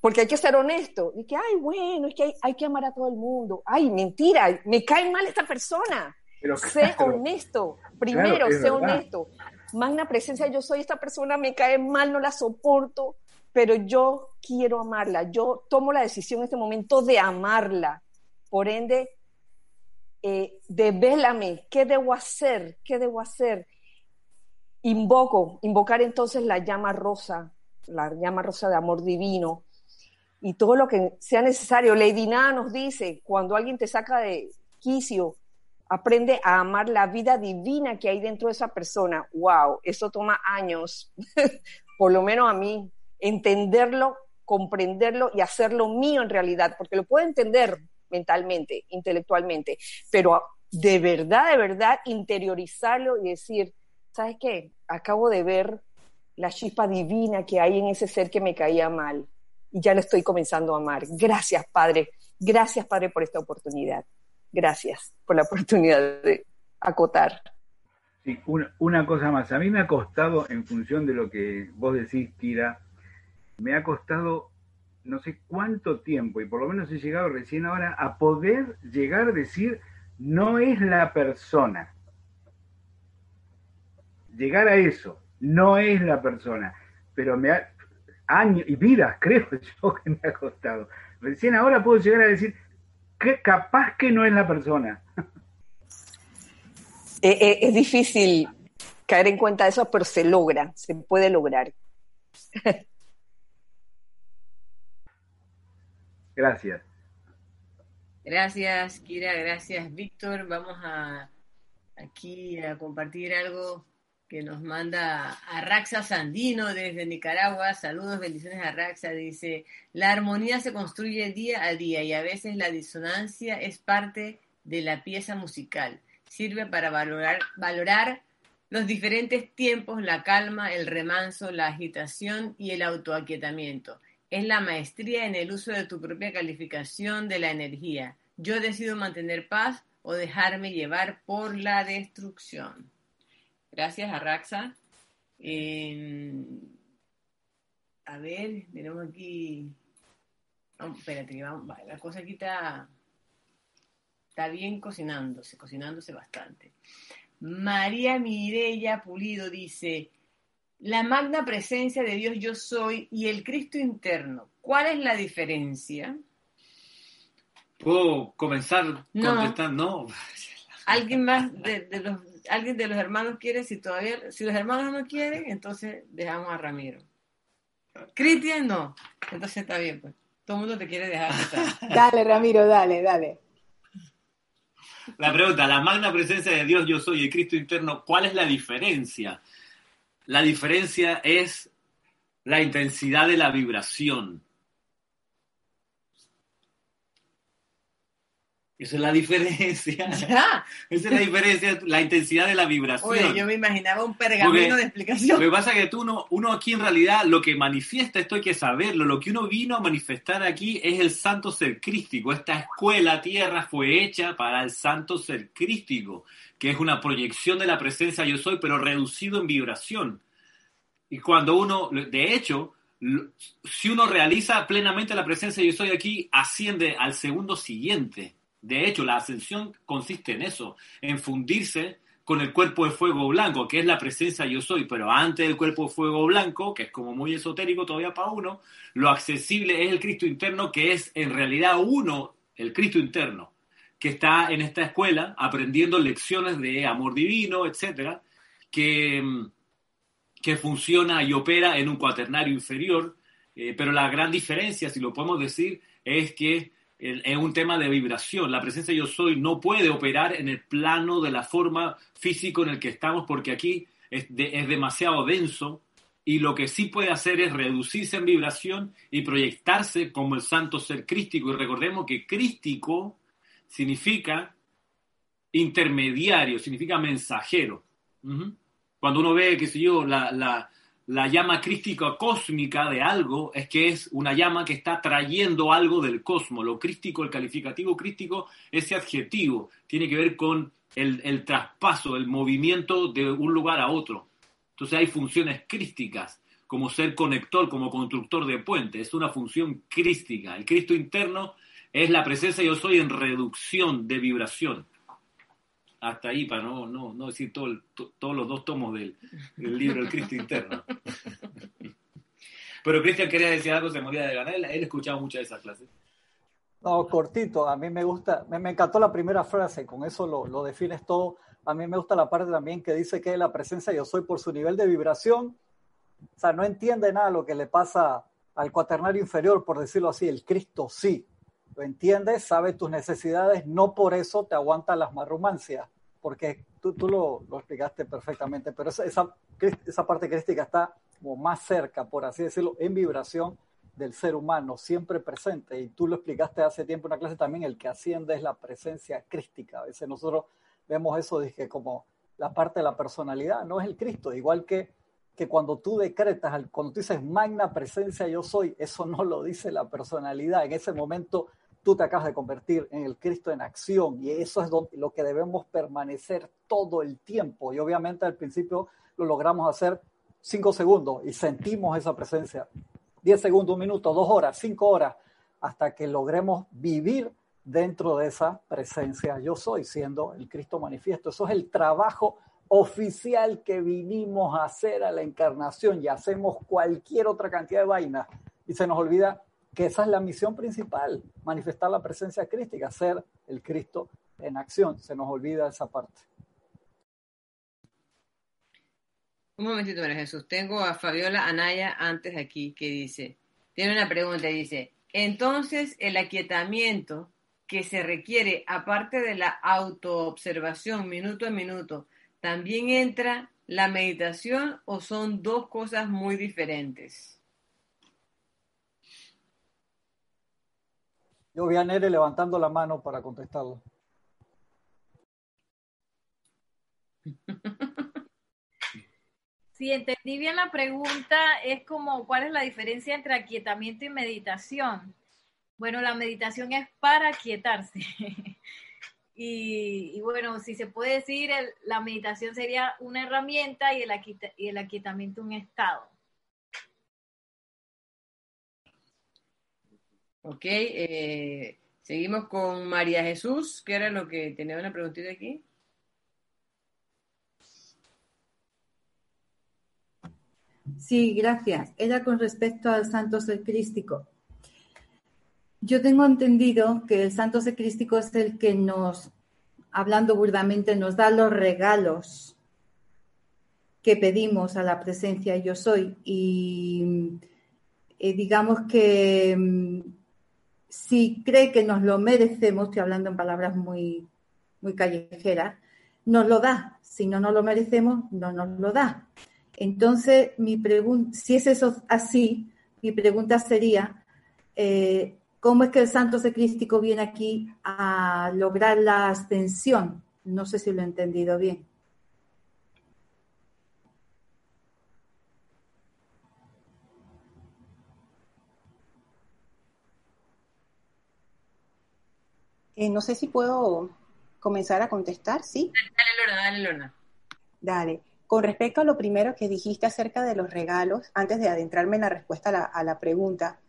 Porque hay que ser honesto. Y que, ay, bueno, es que hay, hay, que amar a todo el mundo. Ay, mentira, me cae mal esta persona. Pero, sé honesto. Primero, claro, sé verdad. honesto. Magna presencia, yo soy esta persona, me cae mal, no la soporto, pero yo quiero amarla. Yo tomo la decisión en este momento de amarla. Por ende, eh, devélame, ¿qué debo hacer? ¿Qué debo hacer? Invoco, invocar entonces la llama rosa, la llama rosa de amor divino y todo lo que sea necesario. Lady Nada nos dice, cuando alguien te saca de quicio, aprende a amar la vida divina que hay dentro de esa persona. ¡Wow! Eso toma años, [laughs] por lo menos a mí, entenderlo, comprenderlo y hacerlo mío en realidad, porque lo puedo entender mentalmente, intelectualmente, pero de verdad, de verdad, interiorizarlo y decir, ¿sabes qué? Acabo de ver la chispa divina que hay en ese ser que me caía mal y ya lo estoy comenzando a amar. Gracias, Padre. Gracias, Padre, por esta oportunidad. Gracias por la oportunidad de acotar. Sí, una, cosa más. A mí me ha costado, en función de lo que vos decís, Tira, me ha costado no sé cuánto tiempo, y por lo menos he llegado recién ahora, a poder llegar a decir, no es la persona. Llegar a eso, no es la persona. Pero me ha, años y vidas, [laughs] creo [laughs] yo, que me ha costado. Recién ahora puedo llegar a decir, que capaz que no es la persona. [laughs] Eh, eh, es difícil caer en cuenta de eso, pero se logra, se puede lograr. Gracias. Gracias, Kira, gracias, Víctor. Vamos a aquí a compartir algo que nos manda Arraxa Sandino desde Nicaragua. Saludos, bendiciones a Raxa. Dice, la armonía se construye día a día y a veces la disonancia es parte de la pieza musical. Sirve para valorar, valorar los diferentes tiempos, la calma, el remanso, la agitación y el autoaquietamiento. Es la maestría en el uso de tu propia calificación de la energía. Yo decido mantener paz o dejarme llevar por la destrucción. Gracias, Arraxa. Eh, a ver, tenemos aquí. Oh, espérate, vamos, la cosa aquí está, está bien cocinándose, cocinándose bastante. María Mireya Pulido dice: La magna presencia de Dios yo soy y el Cristo interno. ¿Cuál es la diferencia? ¿Puedo comenzar contestando? No. ¿Alguien más de, de los alguien de los hermanos quiere, si todavía, si los hermanos no quieren, entonces dejamos a Ramiro. Cristian no, entonces está bien, pues. Todo el mundo te quiere dejar. [laughs] dale, Ramiro, dale, dale. La pregunta, la magna presencia de Dios, yo soy el Cristo interno, ¿cuál es la diferencia? La diferencia es la intensidad de la vibración. Esa es la diferencia. Esa es la diferencia, la intensidad de la vibración. Oye, yo me imaginaba un pergamino de explicación. Lo que pasa es que tú uno, uno aquí en realidad lo que manifiesta, esto hay que saberlo, lo que uno vino a manifestar aquí es el santo ser crístico. Esta escuela tierra fue hecha para el santo ser crístico, que es una proyección de la presencia yo soy, pero reducido en vibración. Y cuando uno, de hecho, si uno realiza plenamente la presencia yo soy aquí, asciende al segundo siguiente de hecho, la ascensión consiste en eso, en fundirse con el cuerpo de fuego blanco, que es la presencia yo soy, pero antes del cuerpo de fuego blanco, que es como muy esotérico todavía para uno, lo accesible es el Cristo interno, que es en realidad uno, el Cristo interno, que está en esta escuela aprendiendo lecciones de amor divino, etcétera, que, que funciona y opera en un cuaternario inferior, eh, pero la gran diferencia, si lo podemos decir, es que es un tema de vibración. La presencia yo soy no puede operar en el plano de la forma físico en el que estamos porque aquí es, es demasiado denso y lo que sí puede hacer es reducirse en vibración y proyectarse como el santo ser crístico. Y recordemos que crístico significa intermediario, significa mensajero. Cuando uno ve, qué sé yo, la, la, la llama crística cósmica de algo es que es una llama que está trayendo algo del cosmos. Lo crístico, el calificativo crístico, ese adjetivo, tiene que ver con el, el traspaso, el movimiento de un lugar a otro. Entonces hay funciones crísticas, como ser conector, como constructor de puentes. Es una función crística. El Cristo interno es la presencia yo soy en reducción de vibración hasta ahí para no, no, no decir todo todos los dos tomos del, libro El Cristo Interno. [laughs] Pero Cristian quería decir algo, se moría de ganar, él escuchaba muchas de esas clases. No, cortito, a mí me gusta, me, me encantó la primera frase, con eso lo, lo, defines todo. A mí me gusta la parte también que dice que la presencia yo soy por su nivel de vibración, o sea, no entiende nada lo que le pasa al cuaternario inferior, por decirlo así, el Cristo sí, lo entiende, sabe tus necesidades, no por eso te aguanta las marrumancias, porque tú, tú lo, lo, explicaste perfectamente, pero esa, esa, esa parte crística está como más cerca, por así decirlo, en vibración del ser humano, siempre presente. Y tú lo explicaste hace tiempo en una clase también, el que asciende es la presencia crística. A veces nosotros vemos eso dije, como la parte de la personalidad, no es el Cristo, igual que, que cuando tú decretas, cuando tú dices magna presencia yo soy, eso no lo dice la personalidad. En ese momento tú te acabas de convertir en el Cristo en acción y eso es lo que debemos permanecer todo el tiempo. Y obviamente al principio lo logramos hacer cinco segundos y sentimos esa presencia 10 segundos, un minuto, dos horas, cinco horas, hasta que logremos vivir dentro de esa presencia yo soy, siendo el Cristo manifiesto. Eso es el trabajo oficial que vinimos a hacer a la encarnación y hacemos cualquier otra cantidad de vainas y se nos olvida que esa es la misión principal, manifestar la presencia crística, ser el Cristo en acción. Se nos olvida esa parte. Un momentito, María Jesús. Tengo a Fabiola Anaya antes aquí que dice, tiene una pregunta, dice, entonces el aquietamiento que se requiere, aparte de la autoobservación minuto a minuto, ¿también entra la meditación o son dos cosas muy diferentes? Yo vi a Nere levantando la mano para contestarlo. Si entendí bien la pregunta, es como, ¿cuál es la diferencia entre aquietamiento y meditación? Bueno, la meditación es para aquietarse. [laughs] y, bueno, si se puede decir, el, la meditación sería una herramienta y el, aquieta, y el aquietamiento un estado. Ok, eh, seguimos con María Jesús, que era lo que tenía una preguntita aquí. Sí, gracias. Era con respecto al santo ser crístico. Yo tengo entendido que el santo ser crístico es el que nos, hablando burdamente, nos da los regalos que pedimos a la presencia yo soy. Y eh, digamos que mm, si cree que nos lo merecemos, estoy hablando en palabras muy, muy callejeras, nos lo da. Si no nos lo merecemos, no nos lo da. Entonces, mi si es eso así, mi pregunta sería, eh, ¿cómo es que el santo secrístico viene aquí a lograr la ascensión? No sé si lo he entendido bien. Eh, no sé si puedo comenzar a contestar, ¿sí? Dale, Lorna, dale, Lorna. Dale. Con respecto a lo primero que dijiste acerca de los regalos, antes de adentrarme en la respuesta a la, a la pregunta,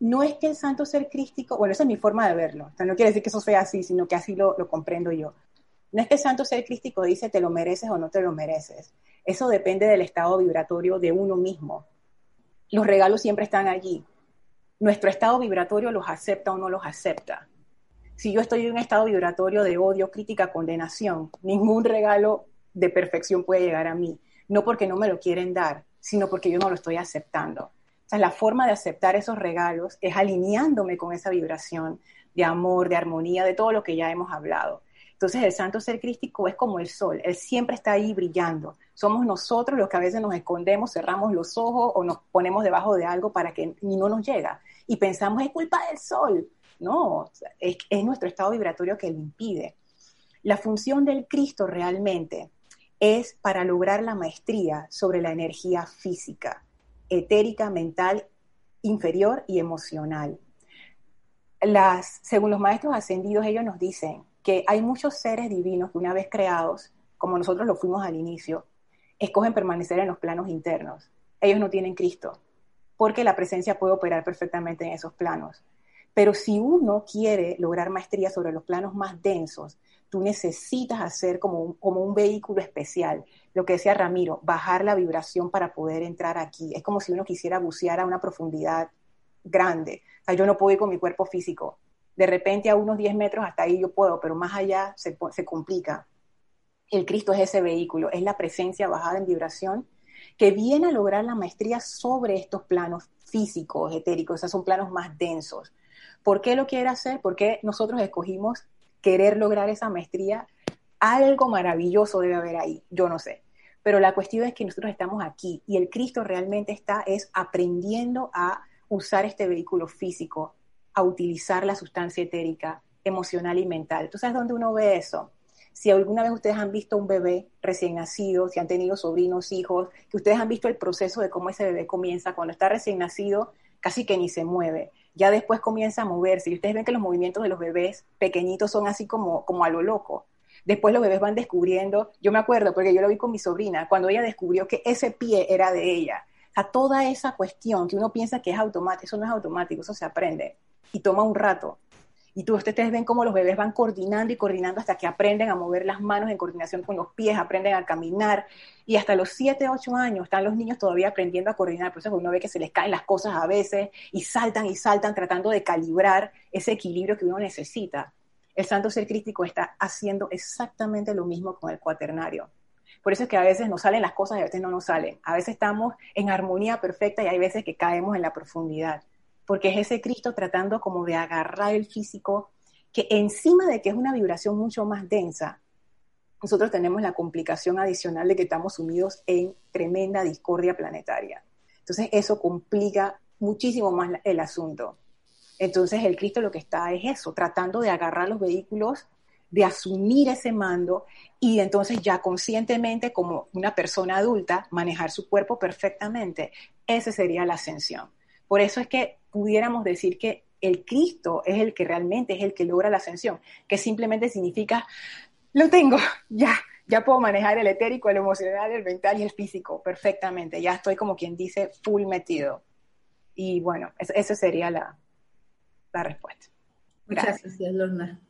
no es que el santo ser crístico, bueno, esa es mi forma de verlo, o sea, no quiere decir que eso sea así, sino que así lo, lo comprendo yo. No es que el santo ser crístico dice te lo mereces o no te lo mereces. Eso depende del estado vibratorio de uno mismo. Los regalos siempre están allí. Nuestro estado vibratorio los acepta o no los acepta. Si yo estoy en un estado vibratorio de odio, crítica, condenación, ningún regalo de perfección puede llegar a mí. No porque no me lo quieren dar, sino porque yo no lo estoy aceptando. O sea, la forma de aceptar esos regalos es alineándome con esa vibración de amor, de armonía, de todo lo que ya hemos hablado. Entonces el santo ser crístico es como el sol, él siempre está ahí brillando. Somos nosotros los que a veces nos escondemos, cerramos los ojos o nos ponemos debajo de algo para que ni no nos llega. Y pensamos, es culpa del sol. No, es, es nuestro estado vibratorio que lo impide. La función del Cristo realmente es para lograr la maestría sobre la energía física, etérica, mental, inferior y emocional. Las, según los maestros ascendidos, ellos nos dicen que hay muchos seres divinos que una vez creados, como nosotros lo fuimos al inicio, escogen permanecer en los planos internos. Ellos no tienen Cristo, porque la presencia puede operar perfectamente en esos planos. Pero si uno quiere lograr maestría sobre los planos más densos, tú necesitas hacer como un, vehículo especial. Lo que decía Ramiro, bajar la vibración para poder entrar aquí. Es como si uno quisiera bucear a una profundidad grande. O sea, yo no puedo ir con mi cuerpo físico. De repente a unos 10 metros hasta ahí yo puedo, pero más allá se, complica. El Cristo es ese vehículo, es la presencia bajada en vibración que viene a lograr la maestría sobre estos planos físicos, etéricos, esos son planos más densos. ¿Por qué lo quiere hacer? Porque nosotros escogimos querer lograr esa maestría. Algo maravilloso debe haber ahí, yo no sé. Pero la cuestión es que nosotros estamos aquí y el Cristo realmente está es aprendiendo a usar este vehículo físico, a utilizar la sustancia etérica, emocional y mental. ¿Tú sabes dónde uno ve eso? Si alguna vez ustedes han visto un bebé recién nacido, si han tenido sobrinos, hijos, que ustedes han visto el proceso de cómo ese bebé comienza, cuando está recién nacido, casi que ni se mueve. Ya después comienza a moverse. Y ustedes ven que los movimientos de los bebés pequeñitos son así como, como a lo loco. Después los bebés van descubriendo, yo me acuerdo porque yo lo vi con mi sobrina, cuando ella descubrió que ese pie era de ella. Sea, toda esa cuestión que uno piensa que es automático, eso no es automático, eso se aprende y toma un rato. Y tú, ustedes ven cómo los bebés van coordinando y coordinando hasta que aprenden a mover las manos en coordinación con los pies, aprenden a caminar. Y hasta los 7, 8 años están los niños todavía aprendiendo a coordinar. Por eso uno ve que se les caen las cosas a veces y saltan y saltan tratando de calibrar ese equilibrio que uno necesita. El santo ser crítico está haciendo exactamente lo mismo con el cuaternario. Por eso es que a veces nos salen las cosas y a veces no nos salen. A veces estamos en armonía perfecta y hay veces que caemos en la profundidad porque es ese Cristo tratando como de agarrar el físico, que encima de que es una vibración mucho más densa, nosotros tenemos la complicación adicional de que estamos sumidos en tremenda discordia planetaria. Entonces eso complica muchísimo más el asunto. Entonces el Cristo lo que está es eso, tratando de agarrar los vehículos, de asumir ese mando y entonces ya conscientemente como una persona adulta manejar su cuerpo perfectamente. Esa sería la ascensión. Por eso es que pudiéramos decir que el Cristo es el que realmente es el que logra la ascensión, que simplemente significa, lo tengo, [laughs] ya, ya puedo manejar el etérico, el emocional, el mental y el físico perfectamente, ya estoy como quien dice full metido. Y bueno, esa sería la, la respuesta. Muchas gracias, Lorna.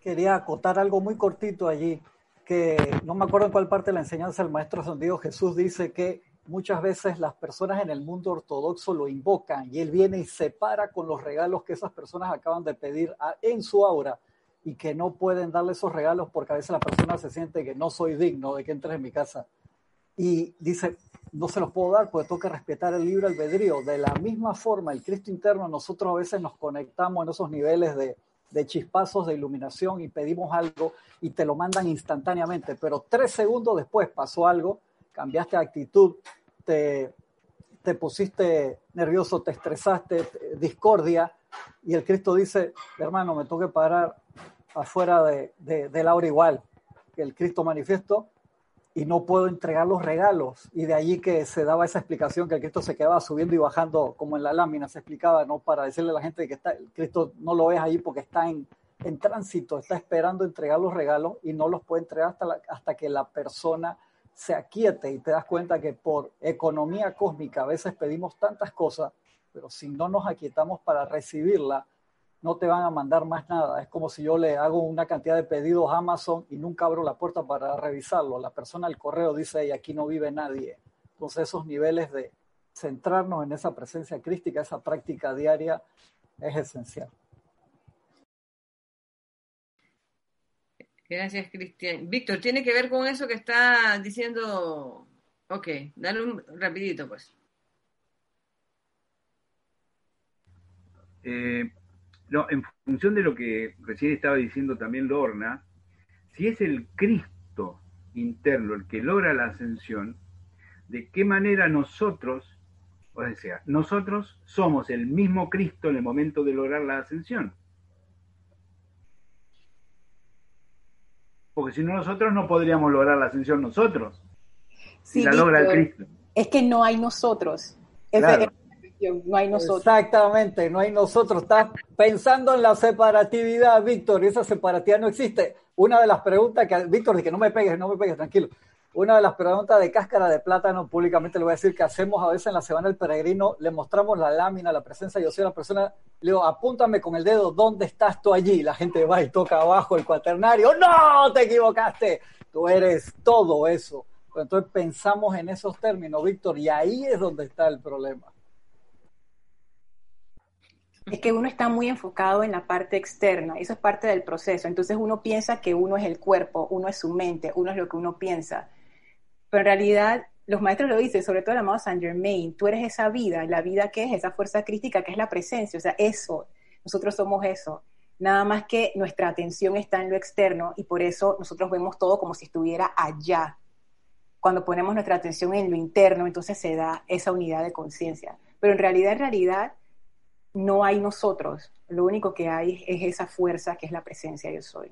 Quería acotar algo muy cortito allí, que no me acuerdo en cuál parte de la enseñanza del Maestro Ascendido Jesús dice que muchas veces las personas en el mundo ortodoxo lo invocan y él viene y se para con los regalos que esas personas acaban de pedir en su aura y que no pueden darle esos regalos porque a veces la persona se siente que no soy digno de que entres en mi casa. Y dice, no se los puedo dar porque tengo que respetar el libre albedrío. De la misma forma, el Cristo interno, nosotros a veces nos conectamos en esos niveles de, de chispazos de iluminación y pedimos algo y te lo mandan instantáneamente, pero tres segundos después pasó algo, cambiaste de actitud, te, te pusiste nervioso, te estresaste, discordia, y el Cristo dice, hermano, me tengo que parar afuera de, de, la hora igual, que el Cristo manifiesto, y no puedo entregar los regalos. Y de allí que se daba esa explicación que el Cristo se quedaba subiendo y bajando como en la lámina, se explicaba, ¿no? Para decirle a la gente que está, el Cristo no lo ves ahí porque está en, en tránsito, está esperando entregar los regalos y no los puede entregar hasta, hasta que la persona se aquiete y te das cuenta que por economía cósmica a veces pedimos tantas cosas, pero si no nos aquietamos para recibirla, no te van a mandar más nada. Es como si yo le hago una cantidad de pedidos a Amazon y nunca abro la puerta para revisarlo. La persona al correo dice, y aquí no vive nadie. Entonces esos niveles de centrarnos en esa presencia crística, esa práctica diaria, es esencial. Gracias, Cristian. Víctor, ¿tiene que ver con eso que está diciendo? Ok, dale un rapidito, pues. Eh, no, en función de lo que recién estaba diciendo también Lorna, si es el Cristo interno el que logra la ascensión, ¿de qué manera nosotros, o sea, nosotros somos el mismo Cristo en el momento de lograr la ascensión? Porque si no nosotros no podríamos lograr la ascensión nosotros. si la logra el Cristo. Es que no hay nosotros. no hay nosotros. Exactamente, no hay nosotros. Estás pensando en la separatividad, Víctor, y esa separatividad no existe. Una de las preguntas que, Víctor, de que no me pegues, no me pegues, tranquilo. Una de las preguntas de cáscara de plátano, públicamente le voy a decir que hacemos a veces en la Semana del Peregrino, le mostramos la lámina, la presencia, yo soy la persona, le digo, apúntame con el dedo, ¿dónde estás tú allí? La gente va y toca abajo el cuaternario, ¡no! ¡Te equivocaste! Tú eres todo eso. Entonces pensamos en esos términos, Víctor, y ahí es donde está el problema. es que uno está muy enfocado en la parte externa, eso es parte del proceso. Entonces uno piensa que uno es el cuerpo, uno es su mente, uno es lo que uno piensa. Pero en realidad los maestros lo dicen, sobre todo el amado Saint Germain, tú eres esa vida, la vida que es esa fuerza crítica, que es la presencia, o sea, eso, nosotros somos eso. Nada más que nuestra atención está en lo externo y por eso nosotros vemos todo como si estuviera allá. Cuando ponemos nuestra atención en lo interno, entonces se da esa unidad de conciencia. Pero en realidad, en realidad, no hay nosotros. Lo único que hay es esa fuerza que es la presencia yo soy.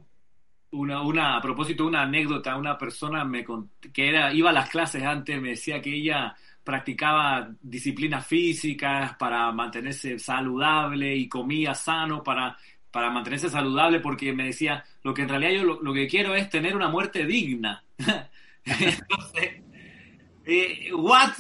Una, una, a propósito, una anécdota, una persona me, que era, iba a las clases antes, me decía que ella practicaba disciplinas físicas para mantenerse saludable y comía sano para, para mantenerse saludable porque me decía, lo que en realidad yo lo, que quiero es tener una muerte digna. [laughs] Entonces, eh, ¿what?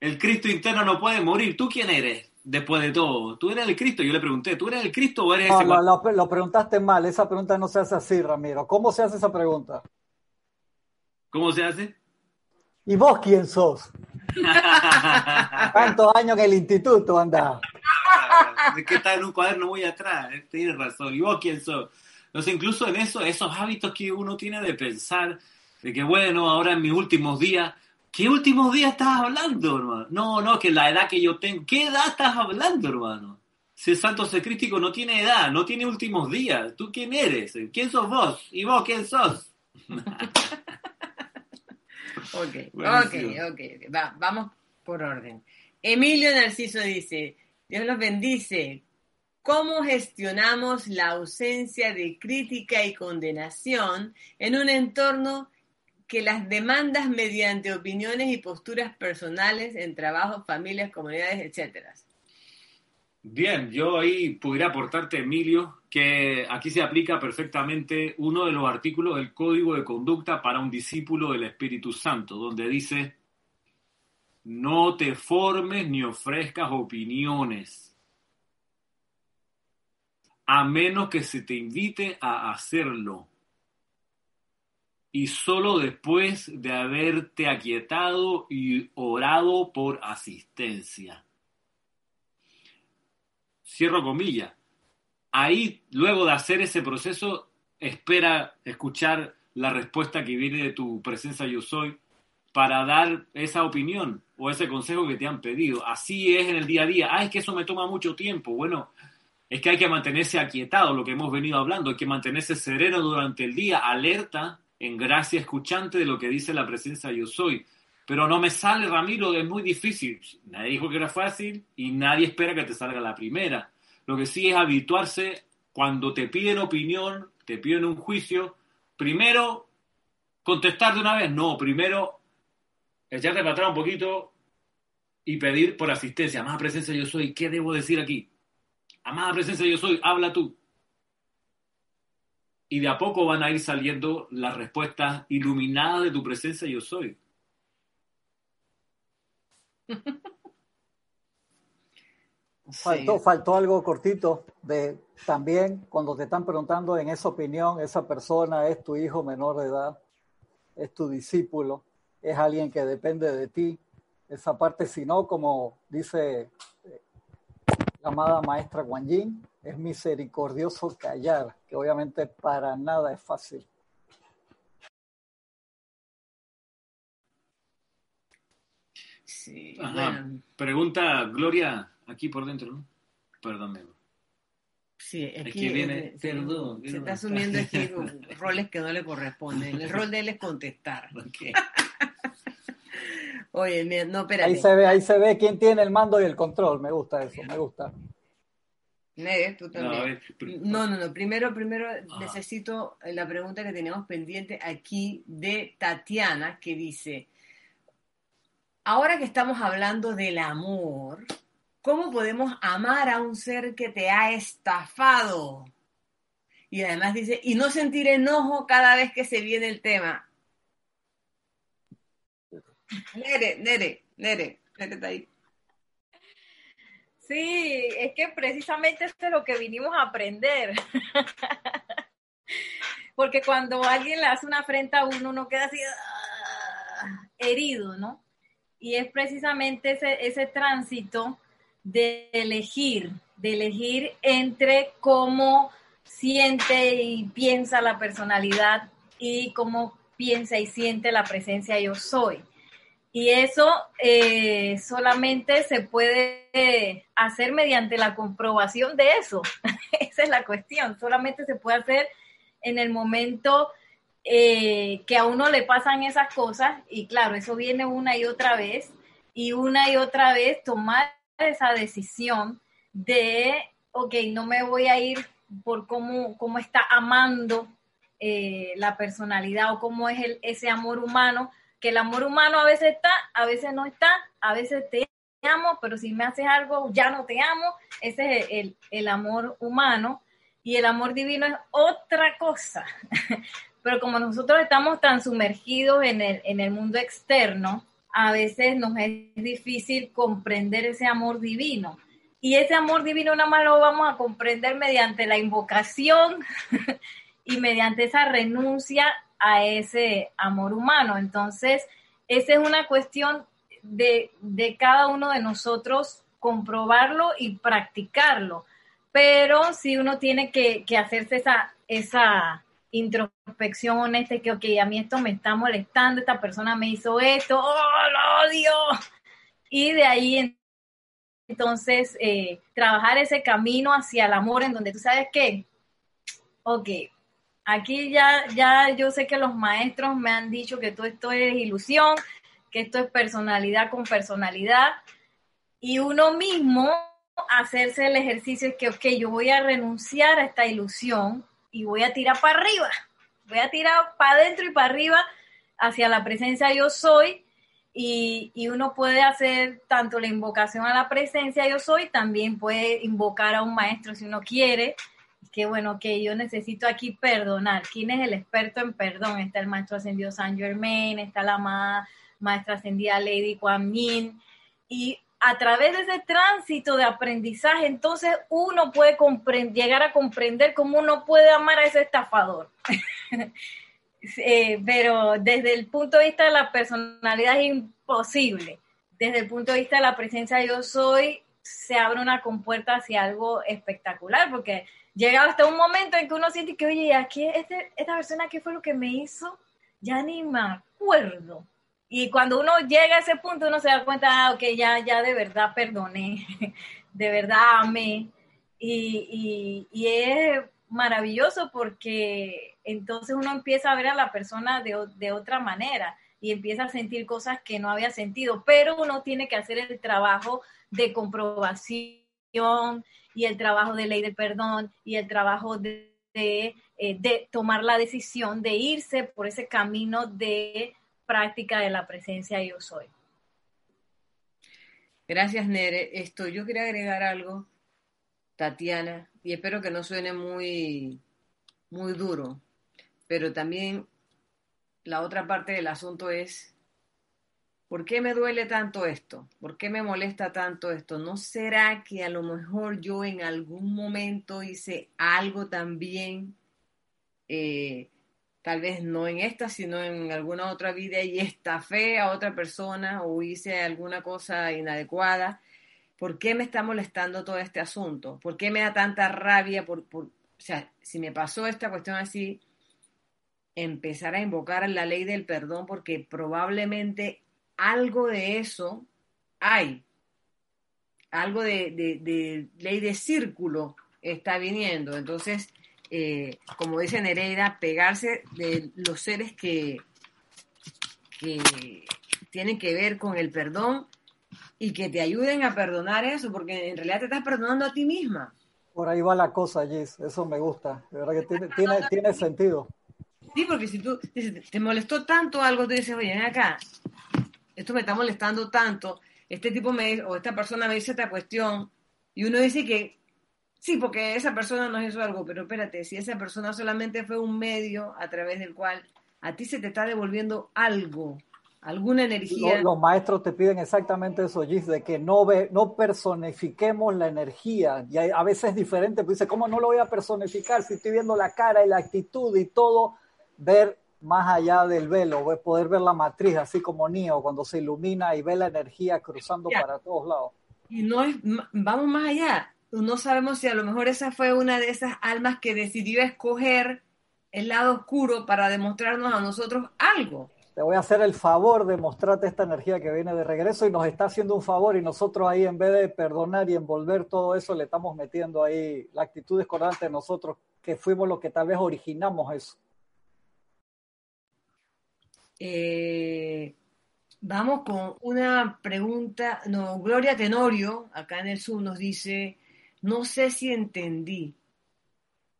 El Cristo interno no puede morir. ¿Tú quién eres? Después de todo. ¿Tú eres el Cristo? Yo le pregunté, ¿tú eres el Cristo o eres no, ese? lo, lo, preguntaste mal, esa pregunta no se hace así, Ramiro. ¿Cómo se hace esa pregunta? ¿Cómo se hace? ¿Y vos quién sos? [laughs] ¿Cuántos años en el instituto andás? Es que está en un cuaderno muy atrás, eh, tienes razón. ¿Y vos quién sos? Entonces, incluso en eso, esos hábitos que uno tiene de pensar, de que bueno, ahora en mis últimos días ¿Qué últimos días estás hablando, hermano? No, no, que la edad que yo tengo. ¿Qué edad estás hablando, hermano? Si el santo secrístico no tiene edad, no tiene últimos días. ¿Tú quién eres? ¿Quién sos vos? ¿Y vos quién sos? [laughs] [laughs] ok, ok, ok. vamos por orden. Emilio Narciso dice, Dios los bendice. ¿Cómo gestionamos la ausencia de crítica y condenación en un entorno que las demandas mediante opiniones y posturas personales en trabajos, familias, comunidades, etcétera. Bien, yo ahí pudiera aportarte, Emilio, que aquí se aplica perfectamente uno de los artículos del Código de Conducta para un discípulo del Espíritu Santo, donde dice, no te formes ni ofrezcas opiniones, a menos que se te invite a hacerlo y solo después de haberte aquietado y orado por asistencia. Cierro comillas. Ahí, luego de hacer ese proceso, espera escuchar la respuesta que viene de tu presencia yo soy para dar esa opinión o ese consejo que te han pedido. Así es en el día a día. Ah, es que eso me toma mucho tiempo. Bueno, es que hay que mantenerse aquietado, lo que hemos venido hablando, hay que mantenerse sereno durante el día, alerta en gracia escuchante de lo que dice la presencia yo soy. Pero no me sale, Ramiro, es muy difícil. Nadie dijo que era fácil y nadie espera que te salga la primera. Lo que sí es habituarse cuando te piden opinión, te piden un juicio, primero contestar de una vez. No, primero echarte para atrás un poquito y pedir por asistencia. Amada presencia yo soy, ¿qué debo decir aquí? Amada presencia yo soy, habla tú y de a poco van a ir saliendo las respuestas iluminadas de tu presencia yo soy. [laughs] Faltó, faltó algo cortito de también cuando te están preguntando en esa opinión, esa persona es tu hijo menor de edad, es tu discípulo, es alguien que depende de ti. Esa parte, si no, como dice amada maestra Guan Yin, es misericordioso callar, que obviamente para nada es fácil. Sí, Pregunta Gloria aquí por dentro, ¿no? Perdón. Sí, aquí, viene, se, está asumiendo [laughs] aquí roles que no le corresponden. El rol de él es contestar. [laughs] Oye, no, espérate. Ahí se ve, ahí se ve quién tiene el mando y el control. Me gusta eso, me gusta. tú también. No, no, no. Primero, primero ah. necesito la pregunta que tenemos pendiente aquí de Tatiana, que dice, ahora que estamos hablando del amor, ¿cómo podemos amar a un ser que te ha estafado? Y además dice, y no sentir enojo cada vez que se viene el tema. Nere, Nere, Nere, Nere está ahí. Sí, es que precisamente es lo que vinimos a aprender. [laughs] Porque cuando alguien le hace una afrenta a uno, uno queda así ah, herido, ¿no? Y es precisamente ese, ese tránsito de elegir, de elegir entre cómo siente y piensa la personalidad y cómo piensa y siente la presencia yo soy. Y eso eh, solamente se puede hacer mediante la comprobación de eso. [laughs] Esa es la cuestión. Solamente se puede hacer en el momento eh, que a uno le pasan esas cosas. Y claro, eso viene una y otra vez. Y una y otra vez tomar esa decisión de, ok, no me voy a ir por cómo, cómo está amando eh, la personalidad o cómo es el, ese amor humano, que el amor humano a veces está, a veces no está, a veces te amo, pero si me haces algo ya no te amo, ese es el, el amor humano y el amor divino es otra cosa. [laughs] pero como nosotros estamos tan sumergidos en el, en el mundo externo, a veces nos es difícil comprender ese amor divino. Y ese amor divino nada más lo vamos a comprender mediante la invocación [laughs] y mediante esa renuncia a ese amor humano. Entonces, esa es una cuestión de, cada uno de nosotros comprobarlo y practicarlo. Pero si uno tiene que, que hacerse esa, esa, introspección honesta que, ok, a mí esto me está molestando, esta persona me hizo esto, oh, lo odio. Y de ahí entonces eh, trabajar ese camino hacia el amor en donde tú sabes que, ok, aquí ya, ya yo sé que los maestros me han dicho que todo esto es ilusión, que esto es personalidad con personalidad, y uno mismo hacerse el ejercicio es que, ok, yo voy a renunciar a esta ilusión y voy a tirar para arriba, voy a tirar para adentro y para arriba hacia la presencia yo soy y, uno puede hacer tanto la invocación a la presencia yo soy, también puede invocar a un maestro si uno quiere, que bueno, que yo necesito aquí perdonar. ¿Quién es el experto en perdón? Está el maestro ascendido San Germain, está la maestra ascendida Lady Kuan Yin, y a través de ese tránsito de aprendizaje, entonces uno puede llegar a comprender cómo uno puede amar a ese estafador. [laughs] Eh, pero desde el punto de vista de la personalidad es imposible. Desde el punto de vista de la presencia yo soy, se abre una compuerta hacia algo espectacular, porque llega hasta un momento en que uno siente que, oye, aquí este, esta persona, ¿qué fue lo que me hizo? Ya ni me acuerdo y cuando uno llega a ese punto, uno se da cuenta, ah, ok, ya, ya de verdad perdoné, [laughs] de verdad amé. Y, y, es maravilloso porque entonces uno empieza a ver a la persona de, de otra manera y empieza a sentir cosas que no había sentido, pero uno tiene que hacer el trabajo de comprobación y el trabajo de ley del perdón y el trabajo de, de, eh, de tomar la decisión de irse por ese camino de práctica de la presencia yo soy. Gracias, Nere. Esto, yo quería agregar algo, Tatiana, y espero que no suene muy, muy duro, pero también la otra parte del asunto es, ¿por qué me duele tanto esto? ¿Por qué me molesta tanto esto? ¿No será que a lo mejor yo en algún momento hice algo también eh, tal vez no en esta, sino en alguna otra vida y estafé a otra persona o hice alguna cosa inadecuada. ¿Por qué me está molestando todo este asunto? ¿Por qué me da tanta rabia? Por, o sea, si me pasó esta cuestión así, empezar a invocar la ley del perdón porque probablemente algo de eso hay. Algo de, de ley de círculo está viniendo. Entonces, eh, como dice Nereida, pegarse de los seres que, que tienen que ver con el perdón y que te ayuden a perdonar eso, porque en realidad te estás perdonando a ti misma. Por ahí va la cosa, Gis, eso me gusta, de verdad que tiene, tiene, tiene sentido. Sí, porque si tú te molestó tanto algo, tú dices, oye, ven acá, esto me está molestando tanto, este tipo me o esta persona me dice esta cuestión, y uno dice que Sí, porque esa persona nos hizo algo, pero espérate, si esa persona solamente fue un medio a través del cual a ti se te está devolviendo algo, alguna energía. Los, maestros te piden exactamente eso, Gis, de que no, ve, no personifiquemos la energía. Y a veces es diferente, pues dice, ¿cómo no lo voy a personificar si estoy viendo la cara y la actitud y todo? Ver más allá del velo, poder ver la matriz, así como Neo cuando se ilumina y ve la energía cruzando para todos lados. Y no es, vamos más allá. No sabemos si a lo mejor esa fue una de esas almas que decidió escoger el lado oscuro para demostrarnos a nosotros algo. Te voy a hacer el favor de mostrarte esta energía que viene de regreso y nos está haciendo un favor y nosotros ahí en vez de perdonar y envolver todo eso le estamos metiendo ahí la actitud discordante de nosotros que fuimos los que tal vez originamos eso. Eh, vamos con una pregunta. No, Gloria Tenorio, acá en el sur, nos dice, no sé si entendí.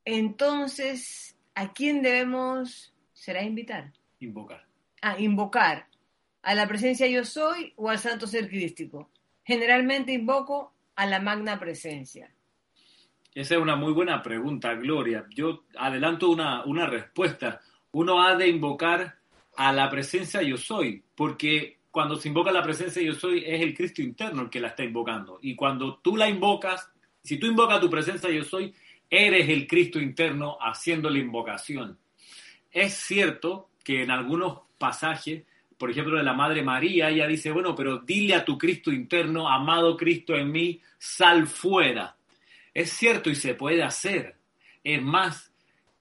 Entonces, ¿a quién debemos, será invitar? Invocar. A invocar. ¿A la presencia yo soy o al santo ser crístico? Generalmente invoco a la magna presencia. Esa es una muy buena pregunta, Gloria. Yo adelanto una, una respuesta. Uno ha de invocar a la presencia yo soy, porque cuando se invoca la presencia yo soy es el Cristo interno el que la está invocando. Y cuando tú la invocas, si tú invocas tu presencia yo soy, eres el Cristo interno haciendo la invocación. Es cierto que en algunos pasajes, por ejemplo de la Madre María, ella dice, bueno, pero dile a tu Cristo interno, amado Cristo en mí, sal fuera. Es cierto y se puede hacer. Es más,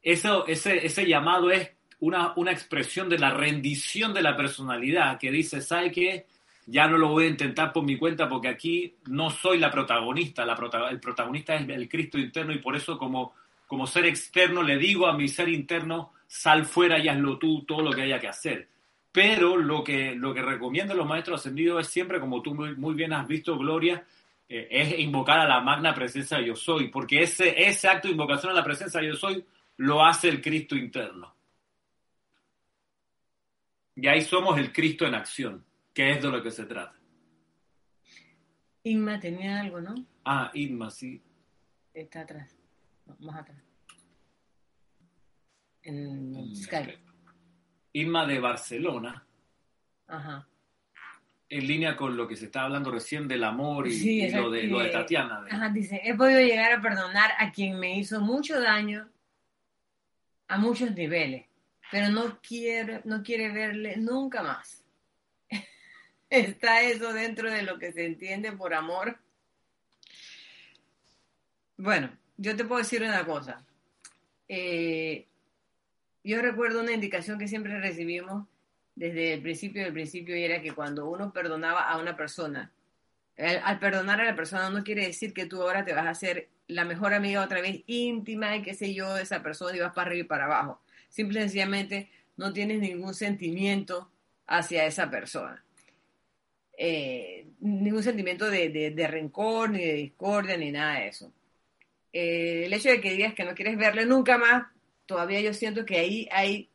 eso, ese, ese llamado es una, una expresión de la rendición de la personalidad que dice, ¿sabe qué? Ya no lo voy a intentar por mi cuenta porque aquí no soy la protagonista, la el protagonista es el Cristo interno y por eso como, como ser externo le digo a mi ser interno, sal fuera y hazlo tú, todo lo que haya que hacer. Pero lo que, lo que recomiendan los maestros ascendidos es siempre, como tú muy, muy bien has visto, Gloria, eh, es invocar a la magna presencia yo soy, porque ese, ese acto de invocación a la presencia yo soy lo hace el Cristo interno. Y ahí somos el Cristo en acción, que es de lo que se trata. Inma tenía algo, ¿no? Ah, Inma, sí. Está atrás, más atrás. En Skype. Inma de Barcelona. Ajá en línea con lo que se está hablando recién del amor y, lo, de, lo, de, Tatiana. Ajá, dice, he podido llegar a perdonar a quien me hizo mucho daño a muchos niveles, pero no quiere, no quiere verle nunca más. [laughs] ¿Está eso dentro de lo que se entiende por amor? Bueno, yo te puedo decir una cosa. Eh, yo recuerdo una indicación que siempre recibimos desde el principio del principio y era que cuando uno perdonaba a una persona, al, perdonar a la persona no quiere decir que tú ahora te vas a hacer la mejor amiga otra vez íntima y qué sé yo de esa persona y vas para arriba y para abajo. Simple y sencillamente no tienes ningún sentimiento hacia esa persona. Eh, ningún sentimiento de, rencor, ni de discordia, ni nada de eso. Eh, el hecho de que digas que no quieres verle nunca más, todavía yo siento que ahí hay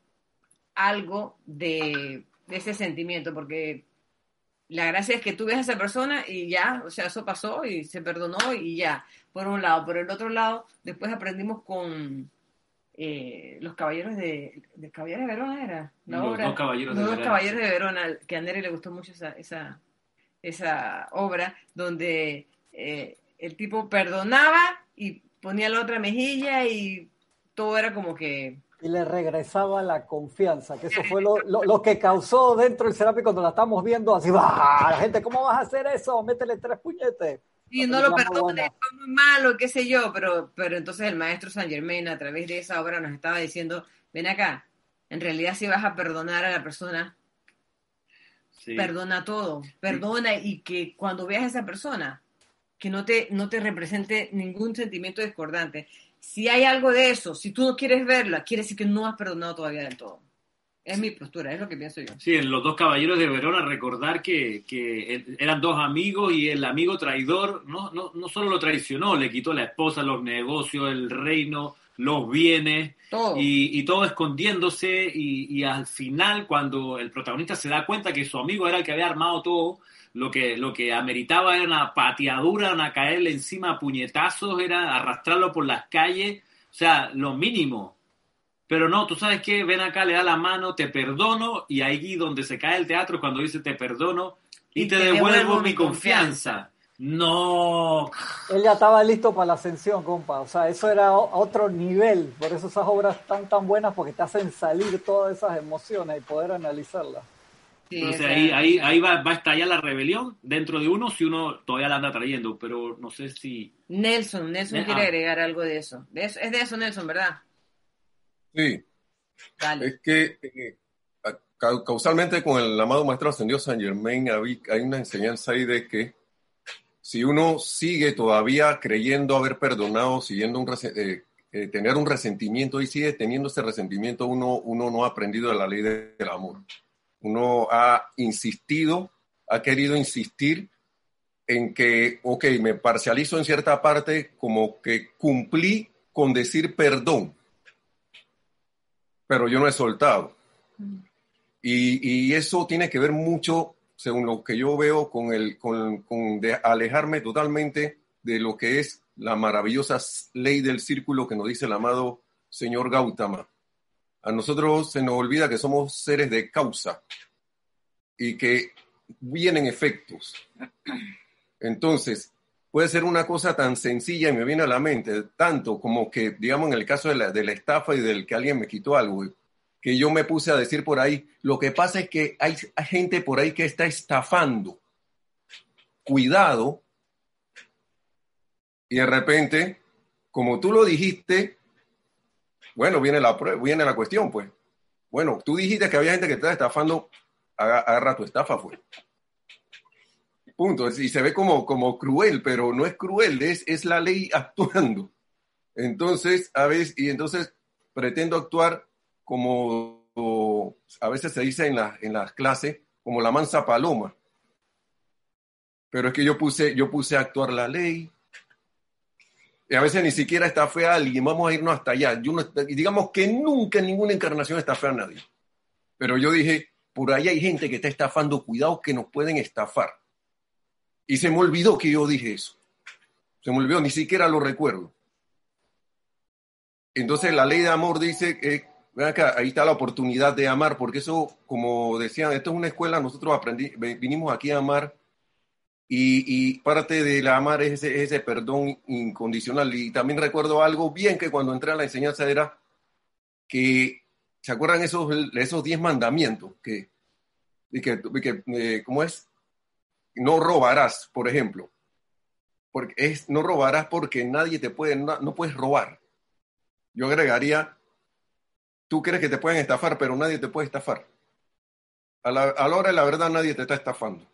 algo de, ese sentimiento, porque la gracia es que tú ves a esa persona y ya, o sea, eso pasó y se perdonó y ya, por un lado. Por el otro lado, después aprendimos con eh, los caballeros de, de Caballeros de Verona, ¿era? La los dos caballeros de Verona. caballeros de Verona, que a Neri le gustó mucho esa, esa, esa obra, donde eh, el tipo perdonaba y ponía la otra mejilla y todo era como que y le regresaba la confianza, que eso fue lo, [laughs] lo, que causó dentro del Serapi cuando la estamos viendo así, ¡bah! la gente, ¿cómo vas a hacer eso? Métele tres puñetes. Y no lo perdone, fue muy malo, qué sé yo, pero, pero entonces el maestro San Germain a través de esa obra nos estaba diciendo, ven acá, en realidad si vas a perdonar a la persona, perdona todo, perdona y que cuando veas a esa persona, que no te, no te represente ningún sentimiento discordante. Si hay algo de eso, si tú no quieres verla, quiere decir que no has perdonado todavía del todo. Es mi postura, es lo que pienso yo. Sí, en los dos caballeros de Verona, recordar que, eran dos amigos y el amigo traidor no, no, no, solo lo traicionó, le quitó la esposa, los negocios, el reino, los bienes, Y, todo escondiéndose y, y al final, cuando el protagonista se da cuenta que su amigo era el que había armado todo, lo que, lo que ameritaba era una pateadura, una caerle encima a puñetazos, era arrastrarlo por las calles, o sea, lo mínimo. Pero no, tú sabes que ven acá, le da la mano, te perdono, y ahí donde se cae el teatro cuando dice te perdono y, te, devuelvo, mi confianza. No. Él ya estaba listo para la ascensión, compa. O sea, eso era otro nivel. Por eso esas obras están tan buenas porque te hacen salir todas esas emociones y poder analizarlas. Sí, Entonces ahí, ahí, ahí va, va a estallar la rebelión dentro de uno si uno todavía la anda trayendo, pero no sé si... Nelson, Nelson Ne- quiere ah. agregar algo de eso. De eso- Es de eso, Nelson, ¿verdad? Sí, Dale. es que eh, ca- causalmente con el amado Maestro Ascendido San Germain hay, una enseñanza ahí de que si uno sigue todavía creyendo haber perdonado, siguiendo un eh, eh, tener un resentimiento y sigue teniendo ese resentimiento, uno, uno no ha aprendido de la ley de- del amor. Uno ha insistido, ha querido insistir en que, ok, me parcializo en cierta parte como que cumplí con decir perdón, pero yo no he soltado. Y, y eso tiene que ver mucho, según lo que yo veo, con, el, con, con de alejarme totalmente de lo que es la maravillosa ley del círculo que nos dice el amado señor Gautama. A nosotros se nos olvida que somos seres de causa y que vienen efectos. Entonces, puede ser una cosa tan sencilla y me viene a la mente, tanto como que, digamos, en el caso de la, estafa y del que alguien me quitó algo, que yo me puse a decir por ahí, lo que pasa es que hay, gente por ahí que está estafando. Cuidado. Y de repente, como tú lo dijiste, bueno, viene la, viene la cuestión, pues. Bueno, tú dijiste que había gente que estaba estafando, aga- agarra tu estafa, pues. Punto. Y se ve como, como cruel, pero no es cruel, es, es la ley actuando. Entonces, a veces, y entonces pretendo actuar como o, a veces se dice en, la- en las clases, como la mansa paloma. Pero es que yo puse, yo puse a actuar la ley. Y a veces ni siquiera está fea alguien, vamos a irnos hasta allá. Yo no, digamos que nunca en ninguna encarnación está fea a nadie. Pero yo dije, por ahí hay gente que está estafando, cuidado que nos pueden estafar. Y se me olvidó que yo dije eso. Se me olvidó, ni siquiera lo recuerdo. Entonces la ley de amor dice que, ven acá, ahí está la oportunidad de amar, porque eso, como decían, esto es una escuela, nosotros aprendí, vinimos aquí a amar y, y parte del amar es ese, perdón incondicional. Y también recuerdo algo bien que cuando entré a la enseñanza era que, ¿se acuerdan esos, esos diez mandamientos? Que, que, que eh, ¿cómo es? No robarás, por ejemplo. Porque es, no robarás porque nadie te puede, no, no puedes robar. Yo agregaría, tú crees que te pueden estafar, pero nadie te puede estafar. A la, hora de la verdad nadie te está estafando.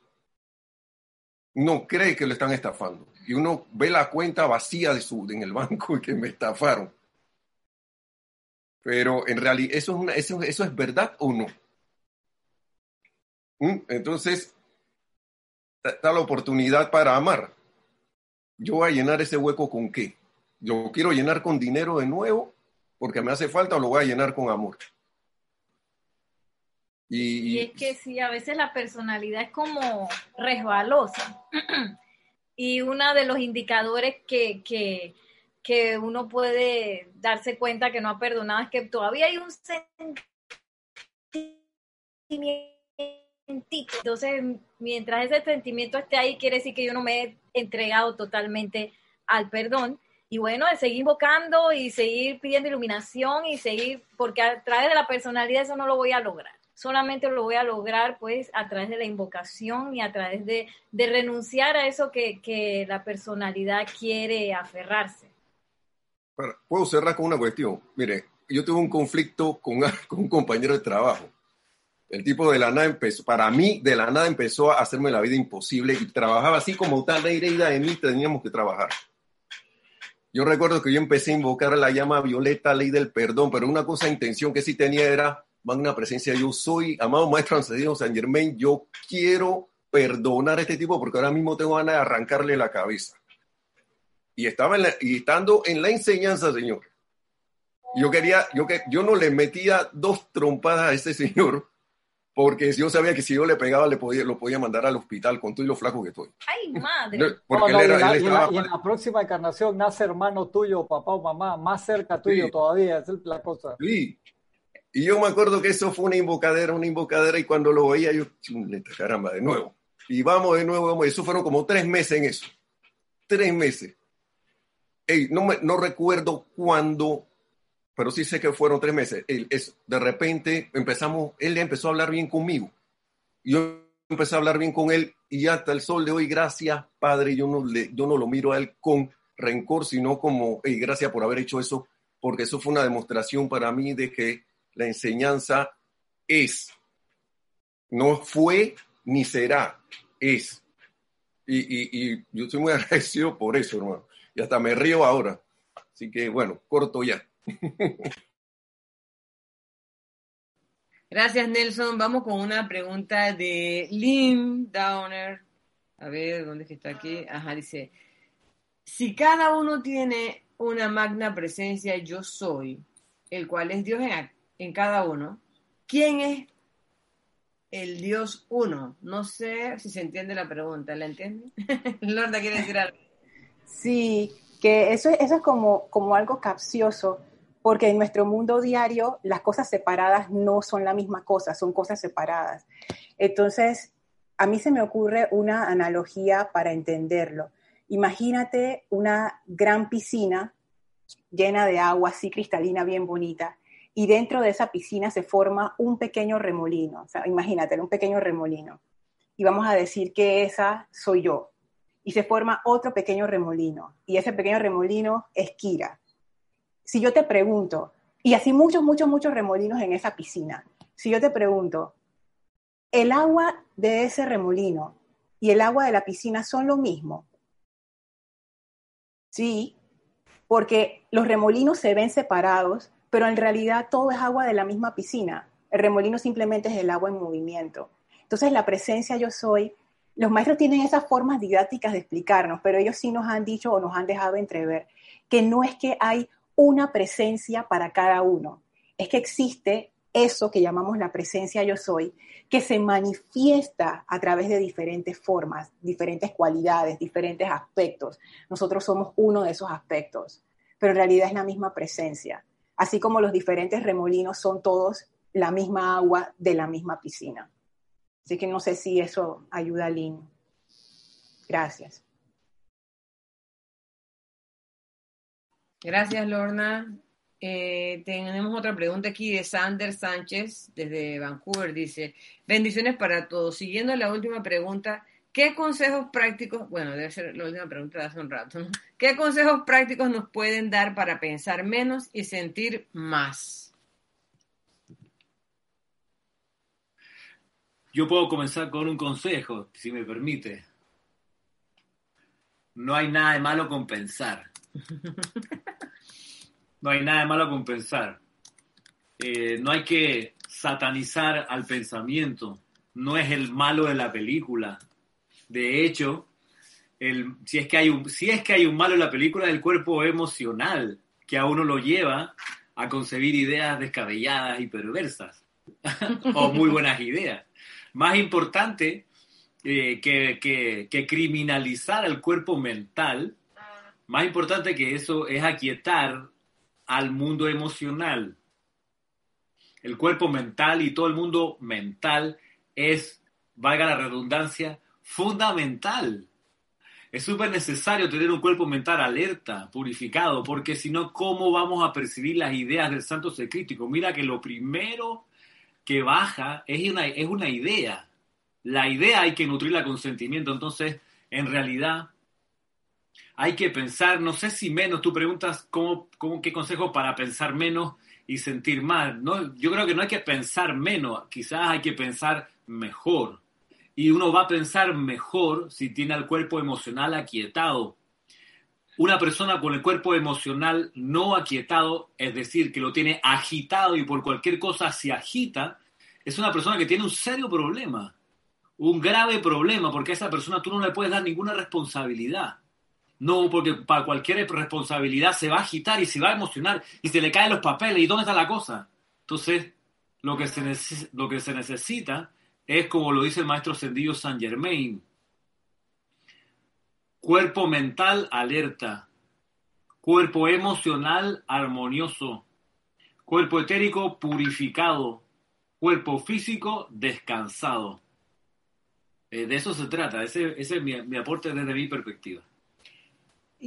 Uno cree que lo están estafando y uno ve la cuenta vacía de su, en el banco y que me estafaron. Pero en realidad, ¿eso es, eso, eso es verdad o no? ¿Mm? Entonces, está la oportunidad para amar. Yo voy a llenar ese hueco con qué? ¿Lo quiero llenar con dinero de nuevo porque me hace falta o lo voy a llenar con amor? Y es que sí, a veces la personalidad es como resbalosa. [clears throat] y uno de los indicadores que, que, que uno puede darse cuenta que no ha perdonado es que todavía hay un sentimiento. Entonces, mientras ese sentimiento esté ahí, quiere decir que yo no me he entregado totalmente al perdón. Y bueno, de seguir invocando y seguir pidiendo iluminación y seguir, porque a través de la personalidad eso no lo voy a lograr solamente lo voy a lograr pues a través de la invocación y a través de, de renunciar a eso que, que, la personalidad quiere aferrarse. Puedo cerrar con una cuestión. Mire, yo tuve un conflicto con, [laughs] con, un compañero de trabajo. El tipo de la nada empezó, para mí, de la nada empezó a hacerme la vida imposible y trabajaba así como tal ley de mí teníamos que trabajar. Yo recuerdo que yo empecé a invocar la llama violeta, ley del perdón, pero una cosa, intención que sí tenía era magna presencia, yo soy, amado maestro ascendido San Germain, yo quiero perdonar a este tipo porque ahora mismo tengo ganas de arrancarle la cabeza. Y estaba en la, y estando en la enseñanza, señor. Yo quería, yo que yo no le metía dos trompadas a ese señor porque yo sabía que si yo le pegaba le podía, lo podía mandar al hospital con todo y lo flaco que estoy. ¡Ay, madre! Porque no, no, él era, y, la, él y, en la, próxima encarnación nace hermano tuyo, papá o mamá, más cerca tuyo sí. todavía, es la cosa. Sí, y yo me acuerdo que eso fue una invocadera, una invocadera, y cuando lo veía yo, chuleta, caramba, de nuevo. Y vamos de nuevo, vamos. Eso fueron como tres meses en eso. Tres meses. Ey, no, me, no recuerdo cuándo, pero sí sé que fueron tres meses. Él, es, de repente empezamos, él empezó a hablar bien conmigo. yo empecé a hablar bien con él y hasta el sol de hoy, gracias, Padre, yo no, le, yo no lo miro a él con rencor, sino como, hey, gracias por haber hecho eso, porque eso fue una demostración para mí de que la enseñanza es, no fue ni será, es. Y, y, y yo estoy muy [laughs] agradecido por eso, hermano. Y hasta me río ahora. Así que bueno, corto ya. Gracias, Nelson. Vamos con una pregunta de Lynn Downer. A ver, ¿dónde es que está aquí? Ajá, dice, si cada uno tiene una magna presencia yo soy, el cual es Dios en, cada uno, ¿quién es el Dios uno? No sé si se entiende la pregunta, ¿la entiende? [laughs] Lorda quiere decir algo. Sí, que eso, eso es como algo capcioso, porque en nuestro mundo diario las cosas separadas no son la misma cosa, son cosas separadas. Entonces, a mí se me ocurre una analogía para entenderlo. Imagínate una gran piscina llena de agua así cristalina, bien bonita, y dentro de esa piscina se forma un pequeño remolino. O imagínate, un pequeño remolino. Y vamos a decir que esa soy yo. Y se forma otro pequeño remolino. Y ese pequeño remolino es Kira si yo te pregunto, y así muchos, muchos, muchos remolinos en esa piscina, si yo te pregunto, ¿el agua de ese remolino y el agua de la piscina son lo mismo? Sí, porque los remolinos se ven separados, pero en realidad todo es agua de la misma piscina. El remolino simplemente es el agua en movimiento. Entonces la presencia yo soy, los maestros tienen esas formas didácticas de explicarnos, pero ellos sí nos han dicho o nos han dejado entrever que no es que hay una presencia para cada uno. Es que existe eso que llamamos la presencia yo soy, que se manifiesta a través de diferentes formas, diferentes cualidades, diferentes aspectos. Nosotros somos uno de esos aspectos, pero en realidad es la misma presencia. Así como los diferentes remolinos son todos la misma agua de la misma piscina. Así que no sé si eso ayuda a Lynn. Gracias. Gracias, Lorna. Eh, tenemos otra pregunta aquí de Sander Sánchez desde Vancouver. Dice, bendiciones para todos. Siguiendo la última pregunta, ¿qué consejos prácticos, bueno, debe ser la última pregunta de hace un rato, ¿no? ¿qué consejos prácticos nos pueden dar para pensar menos y sentir más? Yo puedo comenzar con un consejo, si me permite. No hay nada de malo con pensar. [laughs] No hay nada malo con pensar. Eh, no hay que satanizar al pensamiento. No es el malo de la película. De hecho, si, es que hay un, si es que hay un malo en la película, el cuerpo emocional que a uno lo lleva a concebir ideas descabelladas y perversas. [laughs] o muy buenas ideas. Más importante eh, que, que, que criminalizar al cuerpo mental más importante que eso es aquietar al mundo emocional. El cuerpo mental y todo el mundo mental es, valga la redundancia, fundamental. Es súper necesario tener un cuerpo mental alerta, purificado, porque si no, ¿cómo vamos a percibir las ideas del santo ser crítico? Mira que lo primero que baja es una, es una idea. La idea hay que nutrirla con sentimiento. Entonces, en realidad, hay que pensar, no sé si menos, tú preguntas cómo, cómo, qué consejo para pensar menos y sentir más. ¿no? Yo creo que no hay que pensar menos, quizás hay que pensar mejor. Y uno va a pensar mejor si tiene el cuerpo emocional aquietado. Una persona con el cuerpo emocional no aquietado, es decir, que lo tiene agitado y por cualquier cosa se agita, es una persona que tiene un serio problema, un grave problema, porque a esa persona tú no le puedes dar ninguna responsabilidad. No, porque para cualquier responsabilidad se va a agitar y se va a emocionar y se le caen los papeles. ¿Y dónde está la cosa? Entonces, lo que se, lo que se necesita es, como lo dice el maestro Sendillo San Germain, cuerpo mental alerta, cuerpo emocional armonioso, cuerpo etérico purificado, cuerpo físico descansado. Eh, de eso se trata, ese, ese es mi aporte desde mi perspectiva.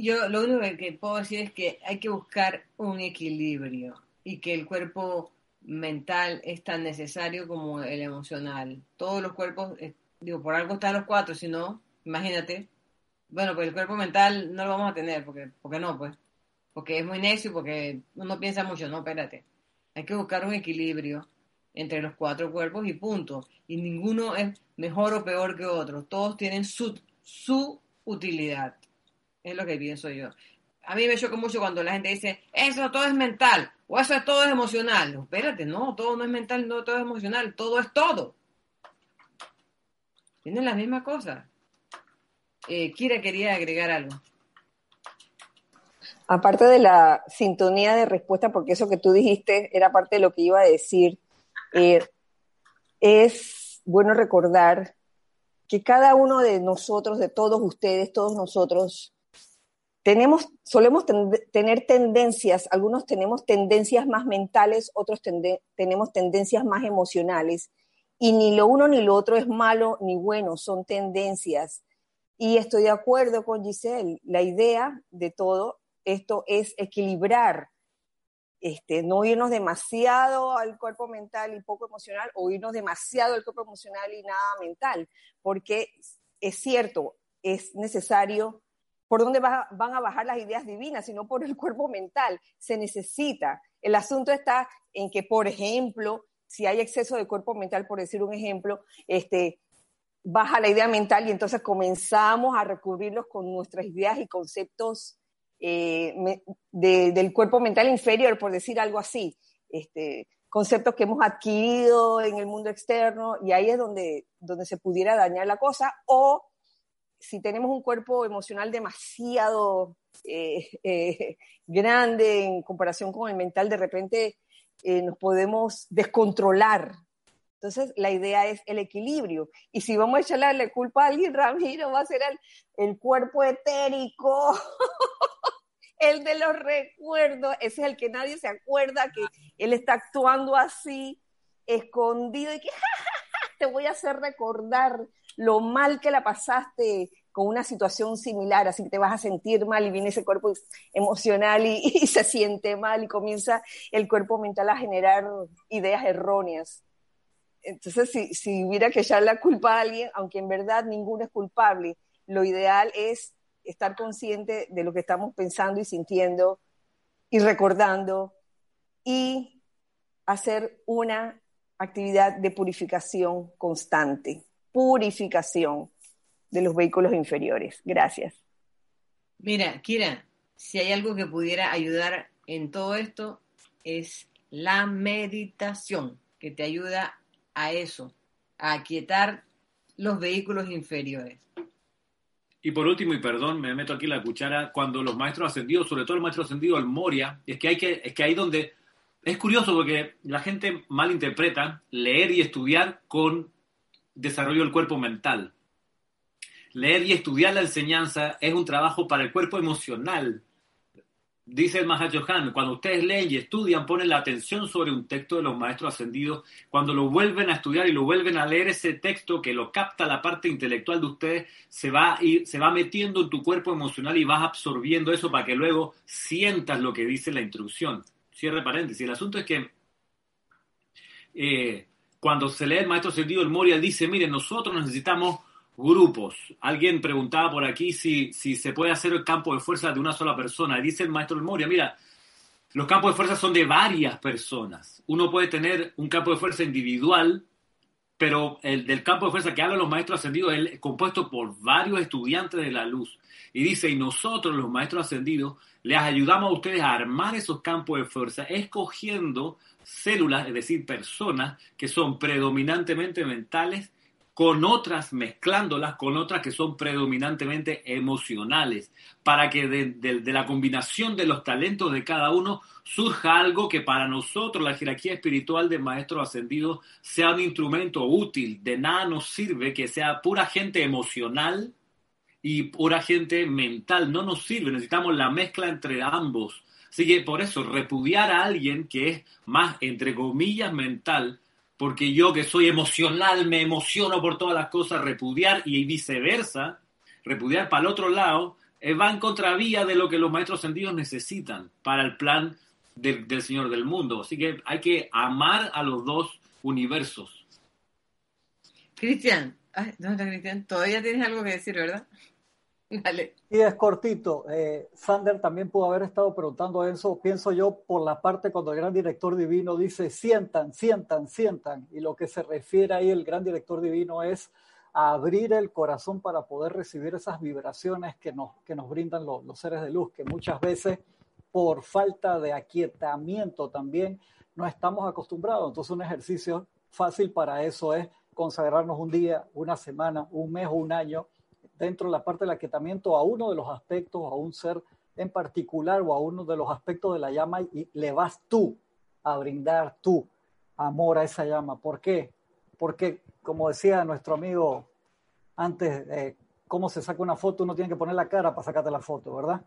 Yo lo único que puedo decir es que hay que buscar un equilibrio y que el cuerpo mental es tan necesario como el emocional. Todos los cuerpos, eh, digo, por algo están los cuatro, si no, imagínate. Bueno, pues el cuerpo mental no lo vamos a tener, porque, porque no, pues. Porque es muy necio, porque uno piensa mucho, no, espérate. Hay que buscar un equilibrio entre los cuatro cuerpos y punto. Y ninguno es mejor o peor que otro. Todos tienen su, su utilidad. Es lo que pienso yo. A mí me choca mucho cuando la gente dice, eso todo es mental o eso todo es emocional. espérate, no, todo no es mental, no todo es emocional, todo es todo. Tienen la misma cosa. Eh, Kira quería agregar algo. Aparte de la sintonía de respuesta, porque eso que tú dijiste era parte de lo que iba a decir, eh, es bueno recordar que cada uno de nosotros, de todos ustedes, todos nosotros, tenemos, solemos tener tendencias, algunos tenemos tendencias más mentales, otros tenemos tendencias más emocionales, y ni lo uno ni lo otro es malo ni bueno, son tendencias. Y estoy de acuerdo con Giselle, la idea de todo esto es equilibrar, este, no irnos demasiado al cuerpo mental y poco emocional, o irnos demasiado al cuerpo emocional y nada mental, porque es cierto, es necesario por dónde van a bajar las ideas divinas, sino por el cuerpo mental. Se necesita. El asunto está en que, por ejemplo, si hay exceso de cuerpo mental, por decir un ejemplo, este, baja la idea mental y entonces comenzamos a recurrirlos con nuestras ideas y conceptos eh, del cuerpo mental inferior, por decir algo así. Este, conceptos que hemos adquirido en el mundo externo y ahí es donde, donde se pudiera dañar la cosa o si tenemos un cuerpo emocional demasiado eh, eh, grande en comparación con el mental, de repente eh, nos podemos descontrolar. Entonces, la idea es el equilibrio. Y si vamos a echarle la culpa a alguien, [laughs] Ramiro, va a ser el, el cuerpo etérico, [laughs] el de los recuerdos. Ese es el que nadie se acuerda que él está actuando así, escondido, y que [laughs] te voy a hacer recordar lo mal que la pasaste con una situación similar, así que te vas a sentir mal y viene ese cuerpo emocional [laughs] y, se siente mal y comienza el cuerpo mental a generar ideas erróneas. Entonces, si, si hubiera que echar la culpa a alguien, aunque en verdad ninguno es culpable, lo ideal es estar consciente de lo que estamos pensando y sintiendo y recordando y hacer una actividad de purificación constante purificación de los vehículos inferiores. Gracias. Mira, Kira, si hay algo que pudiera ayudar en todo esto es la meditación, que te ayuda a eso, a aquietar los vehículos inferiores. Y por último, y perdón, me meto aquí la cuchara, cuando los maestros ascendidos, sobre todo el maestro ascendido, el Moria, es que hay que, es que ahí donde es curioso porque la gente malinterpreta leer y estudiar con desarrollo del cuerpo mental. Leer y estudiar la enseñanza es un trabajo para el cuerpo emocional. Dice el Mahachohan, cuando ustedes leen y estudian, ponen la atención sobre un texto de los maestros ascendidos, cuando lo vuelven a estudiar y lo vuelven a leer, ese texto que lo capta la parte intelectual de ustedes, se va, ir, se va metiendo en tu cuerpo emocional y vas absorbiendo eso para que luego sientas lo que dice la instrucción. Cierre paréntesis. El asunto es que eh, cuando se lee el maestro sentido del Moria, dice, miren, nosotros necesitamos grupos. Alguien preguntaba por aquí si, si se puede hacer el campo de fuerza de una sola persona. Dice el maestro del Moria, mira, los campos de fuerza son de varias personas. Uno puede tener un campo de fuerza individual, pero el del campo de fuerza que hablan los maestros ascendidos es compuesto por varios estudiantes de la luz. Y dice, y nosotros los maestros ascendidos les ayudamos a ustedes a armar esos campos de fuerza, escogiendo células, es decir, personas que son predominantemente mentales con otras, mezclándolas con otras que son predominantemente emocionales, para que de, la combinación de los talentos de cada uno surja algo que para nosotros, la jerarquía espiritual de maestros ascendidos, sea un instrumento útil. De nada nos sirve que sea pura gente emocional y pura gente mental. No nos sirve, necesitamos la mezcla entre ambos Así que por eso, repudiar a alguien que es más, entre comillas, mental, porque yo que soy emocional, me emociono por todas las cosas, repudiar y viceversa, repudiar para el otro lado, eh, va en contravía de lo que los maestros sentidos necesitan para el plan del, Señor del mundo. Así que hay que amar a los dos universos. Cristian, ¿dónde está Cristian? Todavía tienes algo que decir, ¿verdad? [laughs] Y es cortito. Eh, Sander también pudo haber estado preguntando eso, pienso yo, por la parte cuando el gran director divino dice sientan, sientan, sientan. Y lo que se refiere ahí el gran director divino es abrir el corazón para poder recibir esas vibraciones que nos, que nos brindan los, los seres de luz, que muchas veces por falta de aquietamiento también no estamos acostumbrados. Entonces un ejercicio fácil para eso es consagrarnos un día, una semana, un mes o un año dentro de la parte del aquietamiento a uno de los aspectos, a un ser en particular o a uno de los aspectos de la llama y le vas tú a brindar tú amor a esa llama. ¿Por qué? Porque, como decía nuestro amigo antes, eh, cómo se saca una foto, uno tiene que poner la cara para sacarte la foto, ¿verdad?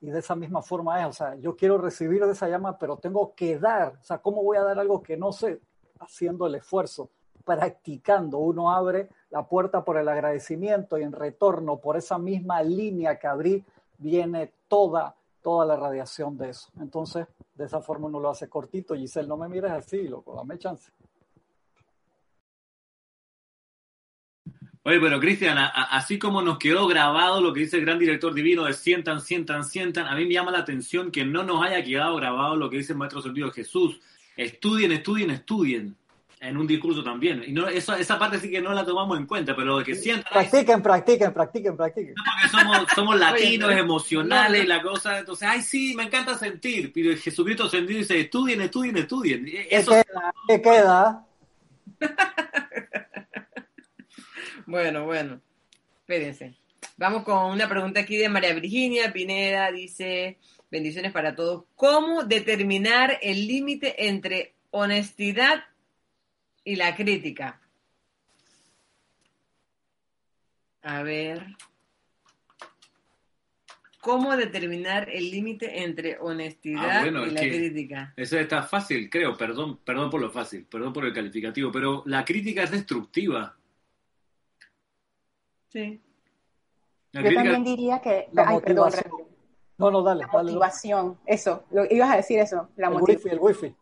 Y de esa misma forma es, o sea, yo quiero recibir de esa llama, pero tengo que dar, o sea, ¿cómo voy a dar algo que no sé? Haciendo el esfuerzo, practicando, uno abre la puerta por el agradecimiento y en retorno por esa misma línea que abrí viene toda, toda la radiación de eso. Entonces, de esa forma uno lo hace cortito. Giselle, no me mires así, loco, dame chance. Oye, pero Cristian, así como nos quedó grabado lo que dice el gran director divino de sientan, sientan, sientan, a mí me llama la atención que no nos haya quedado grabado lo que dice el Maestro Sentido Jesús. Estudien, estudien, estudien. En un discurso también. Y no, eso, esa parte sí que no la tomamos en cuenta, pero lo que sientan, Practiquen, practiquen, practiquen, practiquen. porque somos, somos latinos, Oye, emocionales, no, no. la cosa. Entonces, ay, sí, me encanta sentir. Pero Jesucristo sentido dice, estudien, estudien, estudien. Y ¿Qué Eso queda? ¿Qué queda? [laughs] Bueno, bueno. Espérense. Vamos con una pregunta aquí de María Virginia Pineda. Dice, bendiciones para todos. ¿Cómo determinar el límite entre honestidad y la crítica? A ver. ¿Cómo determinar el límite entre honestidad Ah, bueno, y la que- crítica? Eso está fácil, creo, perdón, perdón por lo fácil, perdón por el calificativo, pero la crítica es destructiva. Sí. La Yo crítica- también diría que... La Ay, perdón, motivación. Ramiro. No, no, dale, La dale. motivación, eso. Lo, ibas a decir eso, la El motivación. wifi, el wifi.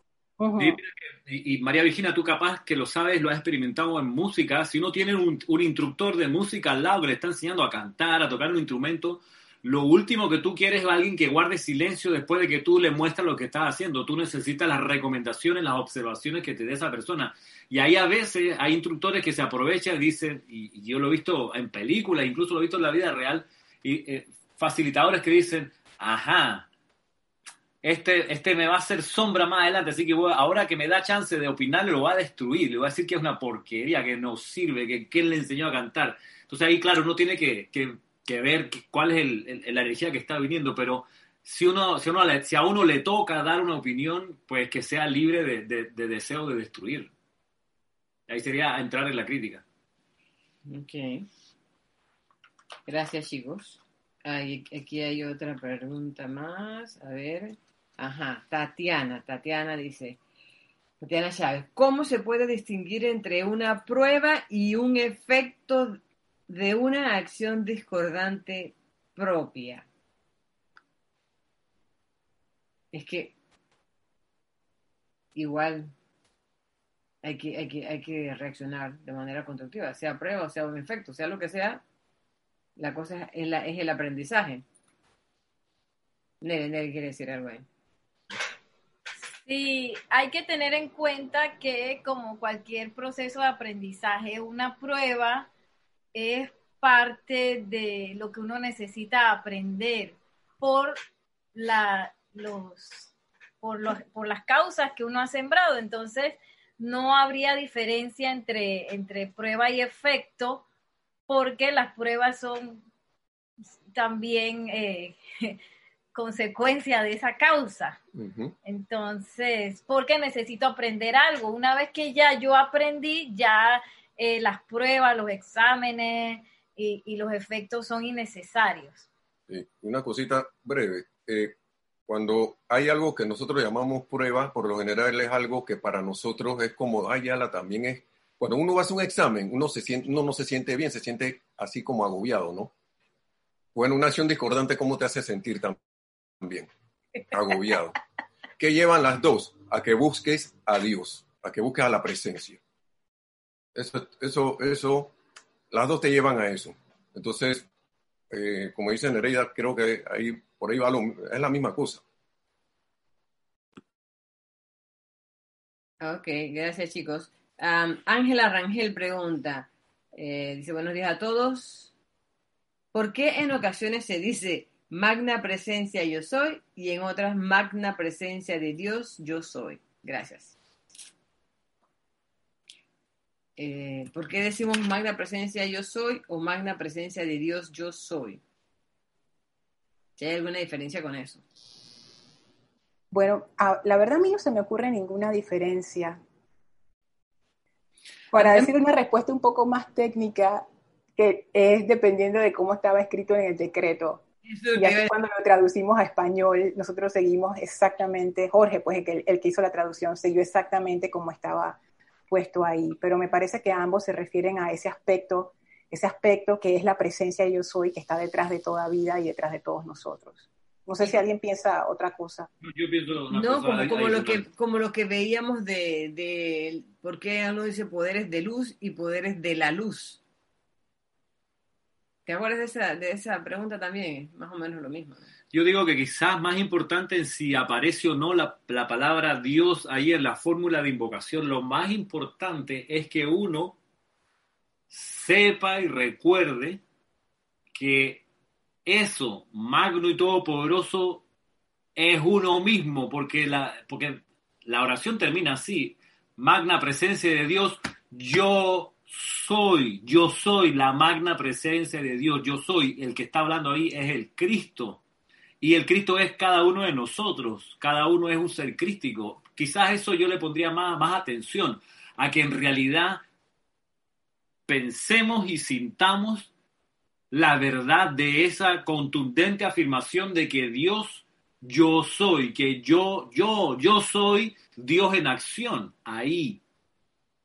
Y, María Virginia, tú capaz que lo sabes, lo has experimentado en música. Si uno tiene un, instructor de música al lado que le está enseñando a cantar, a tocar un instrumento, lo último que tú quieres es alguien que guarde silencio después de que tú le muestras lo que estás haciendo. Tú necesitas las recomendaciones, las observaciones que te dé esa persona. Y ahí a veces hay instructores que se aprovechan y dicen, y, y yo lo he visto en películas, incluso lo he visto en la vida real, y eh, facilitadores que dicen, ajá, este, este me va a hacer sombra más adelante, así que ahora que me da chance de opinar, lo va a destruir, le voy a decir que es una porquería, que no sirve, que quién le enseñó a cantar. Entonces ahí, claro, uno tiene que, que- que ver que- cuál es el- la energía que está viniendo, pero si, uno, si, uno si a uno le toca dar una opinión, pues que sea libre de, de- de deseo de destruir. Ahí sería entrar en la crítica. Ok. Gracias, chicos. Aquí hay otra pregunta más. A ver. Ajá, Tatiana. Tatiana dice, Tatiana Chávez, ¿cómo se puede distinguir entre una prueba y un efecto de una acción discordante propia? Es que igual hay que, hay que, hay que reaccionar de manera constructiva, sea prueba o sea un efecto, sea lo que sea, la cosa es, la, es el aprendizaje. Nere, Nere quiere decir algo ahí. Sí, hay que tener en cuenta que como cualquier proceso de aprendizaje, una prueba es parte de lo que uno necesita aprender por, la, los, por, los, por las causas que uno ha sembrado. Entonces, no habría diferencia entre, entre prueba y efecto porque las pruebas son también eh, [laughs] consecuencia de esa causa. Ujú. Entonces, porque necesito aprender algo. Una vez que ya yo aprendí, ya eh, las pruebas, los exámenes y, y los efectos son innecesarios. Sí, Una cosita breve. Eh, cuando hay algo que nosotros llamamos prueba, por lo general es algo que para nosotros es como, ay, ya la también es. Cuando uno hace un examen, uno, se siente, uno no se siente bien, se siente así como agobiado, ¿no? Bueno, una acción discordante, ¿cómo te hace sentir tam- también? Agobiado. ¿qué llevan las dos? A que busques a Dios, a que busques a la presencia. Eso, eso, eso, las dos te llevan a eso. Entonces, eh, como dice Nereida, creo que ahí, por ahí va es la misma cosa. Ok, gracias chicos. Ángela Rangel pregunta, eh, dice buenos días a todos. ¿Por qué en ocasiones se dice magna presencia yo soy y en otras magna presencia de Dios yo soy? Gracias. Eh, ¿Por qué decimos magna presencia yo soy o magna presencia de Dios yo soy? ¿Si hay alguna diferencia con eso? Bueno, a- la verdad a mí no se me ocurre ninguna diferencia. Para decir una respuesta un poco más técnica, que es dependiendo de cómo estaba escrito en el decreto. Y así cuando lo traducimos a español, nosotros seguimos exactamente, Jorge, pues el que, el que hizo la traducción, siguió exactamente como estaba puesto ahí. Pero me parece que ambos se refieren a ese aspecto, ese aspecto que es la presencia yo soy, que está detrás de toda vida y detrás de todos nosotros. No sé si alguien piensa otra cosa. Yo pienso una No, cosa como, ahí- como ahí lo que, como lo que veíamos de, de por qué uno dice poderes de luz y poderes de la luz. ¿Te acuerdas de esa, de esa pregunta también? Más o menos lo mismo. Yo digo que quizás más importante en si aparece o no la, la palabra Dios ahí en la fórmula de invocación, lo más importante es que uno sepa y recuerde que eso, magno y todopoderoso, es uno mismo, porque la, porque la oración termina así, magna presencia de Dios, yo soy, yo soy la magna presencia de Dios, yo soy, el que está hablando ahí es el Cristo. Y el Cristo es cada uno de nosotros, cada uno es un ser crístico. Quizás eso yo le pondría más, más atención, a que en realidad pensemos y sintamos la verdad de esa contundente afirmación de que Dios yo soy, que yo, yo, yo soy Dios en acción, ahí.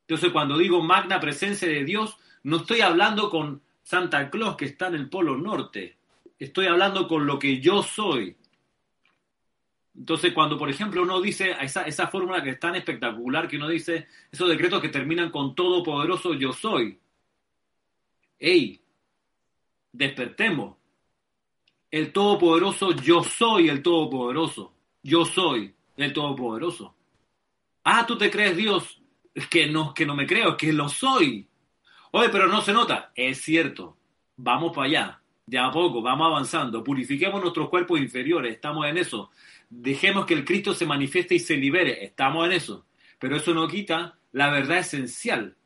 Entonces cuando digo magna presencia de Dios, no estoy hablando con Santa Claus que está en el Polo Norte, estoy hablando con lo que yo soy. Entonces, cuando, por ejemplo, uno dice esa, fórmula que es tan espectacular, que uno dice esos decretos que terminan con todopoderoso yo soy. ¡Ey! Despertemos. El todopoderoso yo soy el todopoderoso. Yo soy el todopoderoso. Ah, tú te crees Dios. Que no, que no me creo, que lo soy. Oye, pero no se nota. Es cierto. Vamos para allá. De a poco, vamos avanzando. Purifiquemos nuestros cuerpos inferiores. Estamos en eso. Dejemos que el Cristo se manifieste y se libere. Estamos en eso. Pero eso no quita la verdad esencial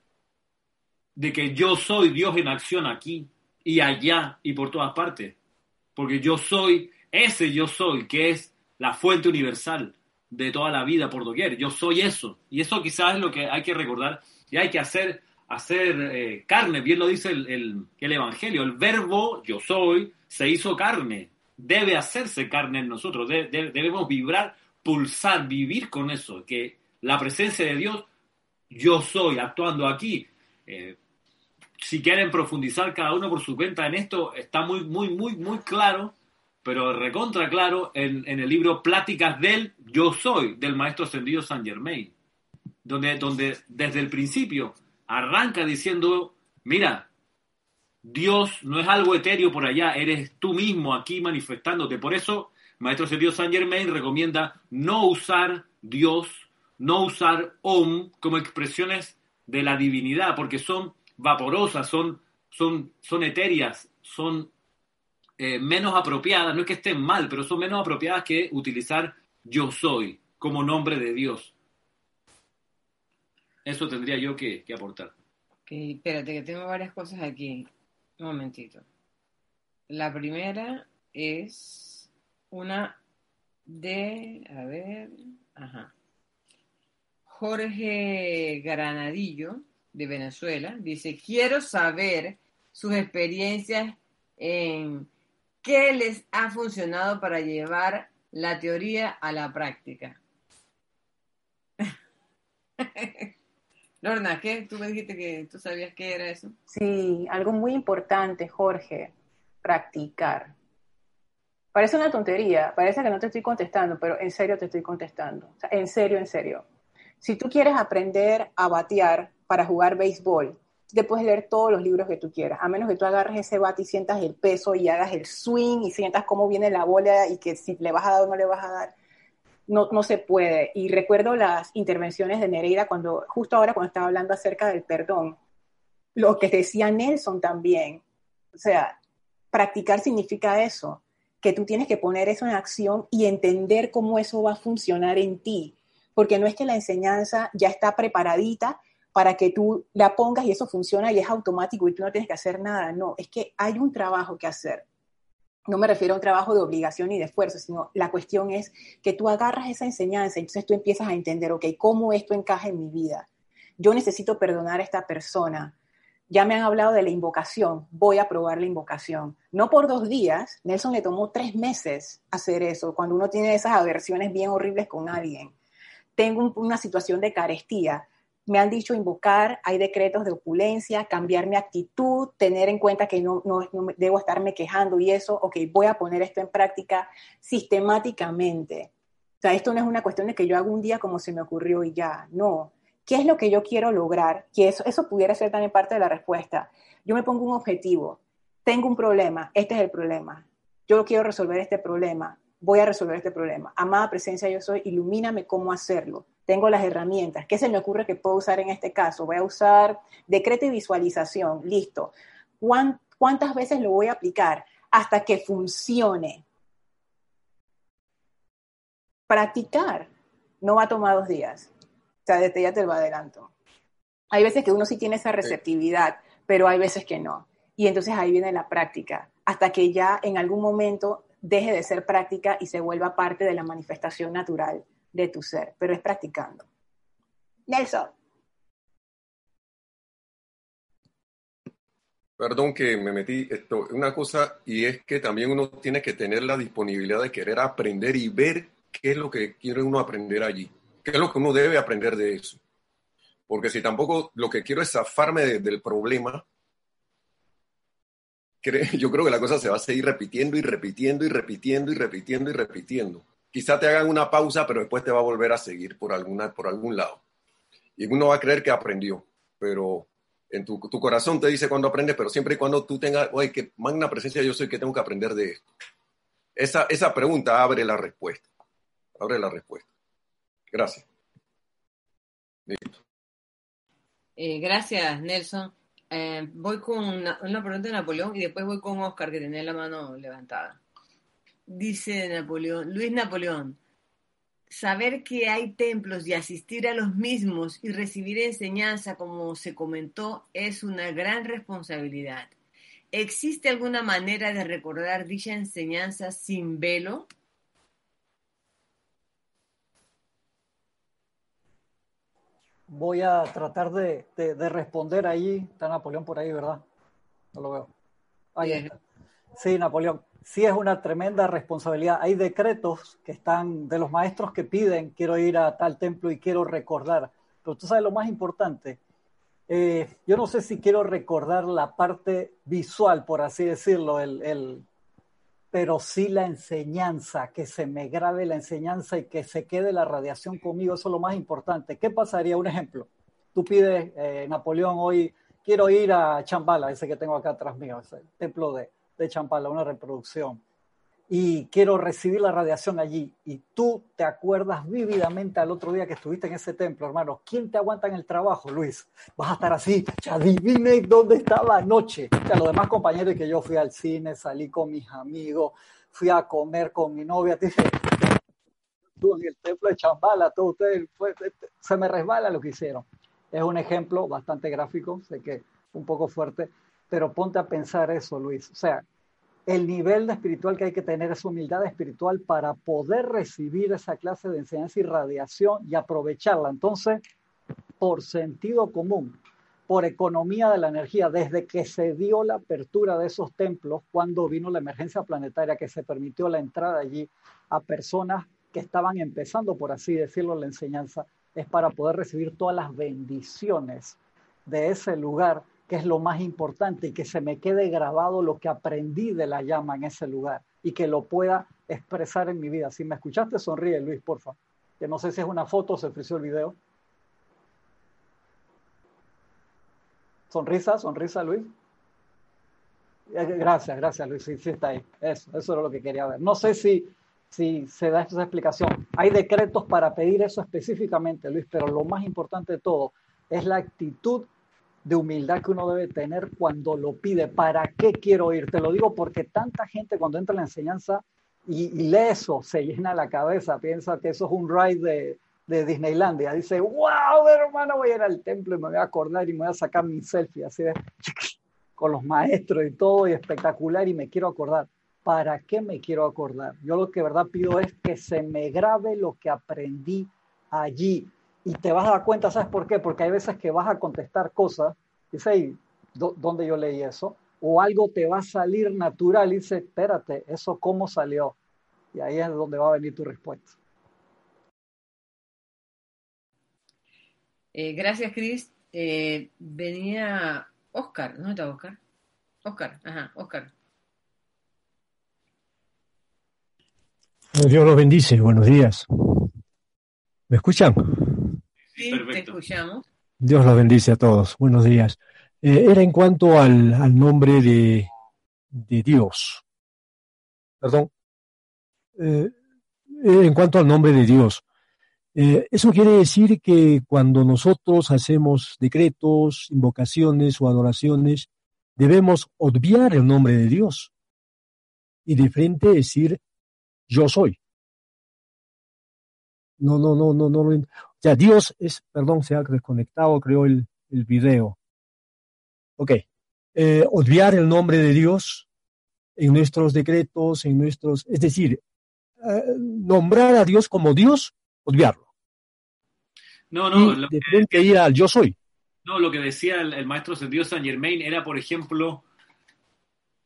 de que yo soy Dios en acción aquí y allá y por todas partes. Porque yo soy ese yo soy, que es la fuente universal de toda la vida por doquier. Yo soy eso. Y eso quizás es lo que hay que recordar y hay que hacer, hacer eh, carne. Bien lo dice el, el, el Evangelio. El verbo yo soy se hizo carne. Debe hacerse carne en nosotros. De- de- debemos vibrar, pulsar, vivir con eso. Que la presencia de Dios, yo soy, actuando aquí. Eh, si quieren profundizar cada uno por su cuenta en esto, está muy, muy, muy, muy claro, pero recontra claro en, en el libro Pláticas del Yo Soy, del maestro ascendido San Germain, donde, donde desde el principio arranca diciendo, mira, Dios no es algo etéreo por allá, eres tú mismo aquí manifestándote. Por eso, maestro ascendido San Germain recomienda no usar Dios, no usar Om como expresiones de la divinidad, porque son vaporosas, son, son, son etéreas, son eh, menos apropiadas, no es que estén mal, pero son menos apropiadas que utilizar yo soy como nombre de Dios. Eso tendría yo que, aportar. Ok, espérate, que tengo varias cosas aquí. Un momentito. La primera es una de, a ver, ajá. Jorge Granadillo, de Venezuela, dice, quiero saber sus experiencias en qué les ha funcionado para llevar la teoría a la práctica. [laughs] Lorna, ¿qué? Tú me dijiste que tú sabías qué era eso. Sí, algo muy importante, Jorge, practicar. Parece una tontería, parece que no te estoy contestando, pero en serio te estoy contestando. En serio, en serio. Si tú quieres aprender a batear para jugar béisbol, te puedes leer todos los libros que tú quieras, a menos que tú agarres ese bate y sientas el peso y hagas el swing y sientas cómo viene la bola y que si le vas a dar o no le vas a dar. No, no se puede. Y recuerdo las intervenciones de Nereida cuando, justo ahora cuando estaba hablando acerca del perdón, lo que decía Nelson también. O sea, practicar significa eso que tú tienes que poner eso en acción y entender cómo eso va a funcionar en ti. Porque no es que la enseñanza ya está preparadita para que tú la pongas y eso funciona y es automático y tú no tienes que hacer nada. No, es que hay un trabajo que hacer. No me refiero a un trabajo de obligación y de esfuerzo, sino la cuestión es que tú agarras esa enseñanza y entonces tú empiezas a entender, ok, ¿cómo esto encaja en mi vida? Yo necesito perdonar a esta persona ya me han hablado de la invocación, voy a probar la invocación. No por dos días, Nelson le tomó tres meses hacer eso, cuando uno tiene esas aversiones bien horribles con alguien. Tengo una situación de carestía, me han dicho invocar, hay decretos de opulencia, cambiar mi actitud, tener en cuenta que no, no, no, debo estarme quejando y eso, ok, voy a poner esto en práctica sistemáticamente. O sea, esto no es una cuestión de que yo haga un día como se me ocurrió y ya, no, ¿Qué es lo que yo quiero lograr? Que eso, eso pudiera ser también parte de la respuesta. Yo me pongo un objetivo, tengo un problema, este es el problema. Yo quiero resolver este problema, voy a resolver este problema. Amada presencia yo soy, ilumíname cómo hacerlo. Tengo las herramientas. ¿Qué se me ocurre que puedo usar en este caso? Voy a usar decreto y visualización. Listo. ¿Cuántas veces lo voy a aplicar? Hasta que funcione. Practicar no va a tomar dos días sea, desde ya te lo adelanto. Hay veces que uno sí tiene esa receptividad, pero hay veces que no. Y entonces ahí viene la práctica, hasta que ya en algún momento deje de ser práctica y se vuelva parte de la manifestación natural de tu ser, pero es practicando. Nelson. Perdón que me metí esto, una cosa, y es que también uno tiene que tener la disponibilidad de querer aprender y ver qué es lo que quiere uno aprender allí. ¿Qué es lo que uno debe aprender de eso? Porque si tampoco lo que quiero es zafarme del problema, [laughs] yo creo que la cosa se va a seguir repitiendo y repitiendo y repitiendo y repitiendo y repitiendo. Quizá te hagan una pausa, pero después te va a volver a seguir por, alguna, por algún lado. Y uno va a creer que aprendió, pero en tu, tu corazón te dice cuando aprendes, pero siempre y cuando tú tengas, oye, que magna presencia yo soy, que tengo que aprender de esto. Esa, esa pregunta abre la respuesta. Abre la respuesta. Gracias. Eh, gracias, Nelson. Eh, voy con una, pregunta de Napoleón y después voy con Oscar, que tiene la mano levantada. Dice Napoleón, Luis Napoleón, saber que hay templos y asistir a los mismos y recibir enseñanza, como se comentó, es una gran responsabilidad. ¿Existe alguna manera de recordar dicha enseñanza sin velo? Voy a tratar de, responder ahí. Está Napoleón por ahí, ¿verdad? No lo veo. Ahí está. Sí, Napoleón. Sí es una tremenda responsabilidad. Hay decretos que están de los maestros que piden, quiero ir a tal templo y quiero recordar. Pero tú sabes lo más importante. Eh, yo no sé si quiero recordar la parte visual, por así decirlo, el, el pero sí la enseñanza, que se me grabe la enseñanza y que se quede la radiación conmigo, eso es lo más importante. ¿Qué pasaría? Un ejemplo, tú pides, eh, Napoleón, hoy quiero ir a Chambala, ese que tengo acá atrás mío, ese templo de, de Champala, una reproducción y quiero recibir la radiación allí. Y tú te acuerdas vívidamente al otro día que estuviste en ese templo, hermano. ¿Quién te aguanta en el trabajo, Luis? Vas a estar así, adivine dónde estaba anoche. O sea, los demás compañeros que yo fui al cine, salí con mis amigos, fui a comer con mi novia, dije, tú en el templo de Chambala, todos ustedes, se me resbala lo que hicieron. Es un ejemplo bastante gráfico, sé que un poco fuerte, pero ponte a pensar eso, Luis. O sea, el nivel de espiritual que hay que tener es humildad espiritual para poder recibir esa clase de enseñanza y radiación y aprovecharla. Entonces, por sentido común, por economía de la energía, desde que se dio la apertura de esos templos, cuando vino la emergencia planetaria que se permitió la entrada allí a personas que estaban empezando, por así decirlo, la enseñanza, es para poder recibir todas las bendiciones de ese lugar que es lo más importante y que se me quede grabado lo que aprendí de la llama en ese lugar y que lo pueda expresar en mi vida. Si me escuchaste, sonríe, Luis, porfa. Que no sé si es una foto o se ofreció el video. Sonrisa, sonrisa, Luis. Eh, gracias, gracias, Luis. Sí, ahí. Eso, eso era lo que quería ver. No sé si, si se da esa explicación. Hay decretos para pedir eso específicamente, Luis, pero lo más importante de todo es la actitud de humildad que uno debe tener cuando lo pide. ¿Para qué quiero ir? Te lo digo porque tanta gente cuando entra en la enseñanza y, lee eso, se llena la cabeza, piensa que eso es un ride de, de Disneylandia. Dice, wow, hermano, voy a ir al templo y me voy a acordar y me voy a sacar mi selfie, así de, [laughs] con los maestros y todo, y espectacular, y me quiero acordar. ¿Para qué me quiero acordar? Yo lo que verdad pido es que se me grabe lo que aprendí allí y te vas a dar cuenta, ¿sabes por qué? Porque hay veces que vas a contestar cosas, dice, ¿dónde yo leí eso? O algo te va a salir natural y dice, espérate, ¿eso cómo salió? Y ahí es donde va a venir tu respuesta. Eh, gracias, Cris. Eh, venía Oscar, ¿dónde está Oscar? Oscar, ajá, Oscar. Dios los bendice, buenos días. ¿Me escuchan? Sí, te escuchamos. Dios los bendice a todos. Buenos días. Eh, era en cuanto al, al nombre de, de, Dios. Perdón. Eh, en cuanto al nombre de Dios. Eh, eso quiere decir que cuando nosotros hacemos decretos, invocaciones o adoraciones, debemos obviar el nombre de Dios y de frente decir yo soy. No, no, no, no, no. Ya, Dios es, perdón, se ha desconectado, creo, el, el video. Ok. Eh, obviar el nombre de Dios en nuestros decretos, en nuestros, es decir, eh, nombrar a Dios como Dios, obviarlo. No, no. lo que, ir al yo soy. No, lo que decía el, el maestro Dios San Germain era, por ejemplo,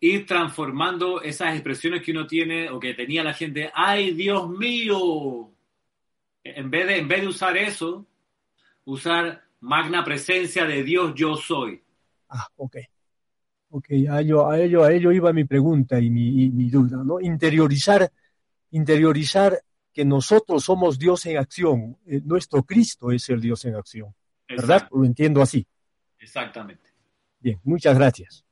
ir transformando esas expresiones que uno tiene o que tenía la gente. ¡Ay, Dios mío! En vez de, en vez de usar eso, usar magna presencia de Dios yo soy. Ah, ok. Ok, a ello, a ello, a ello iba mi pregunta y mi, mi duda, ¿no? Interiorizar, interiorizar que nosotros somos Dios en acción, eh, nuestro Cristo es el Dios en acción, ¿verdad? Lo entiendo así. Exactamente. Bien, muchas gracias.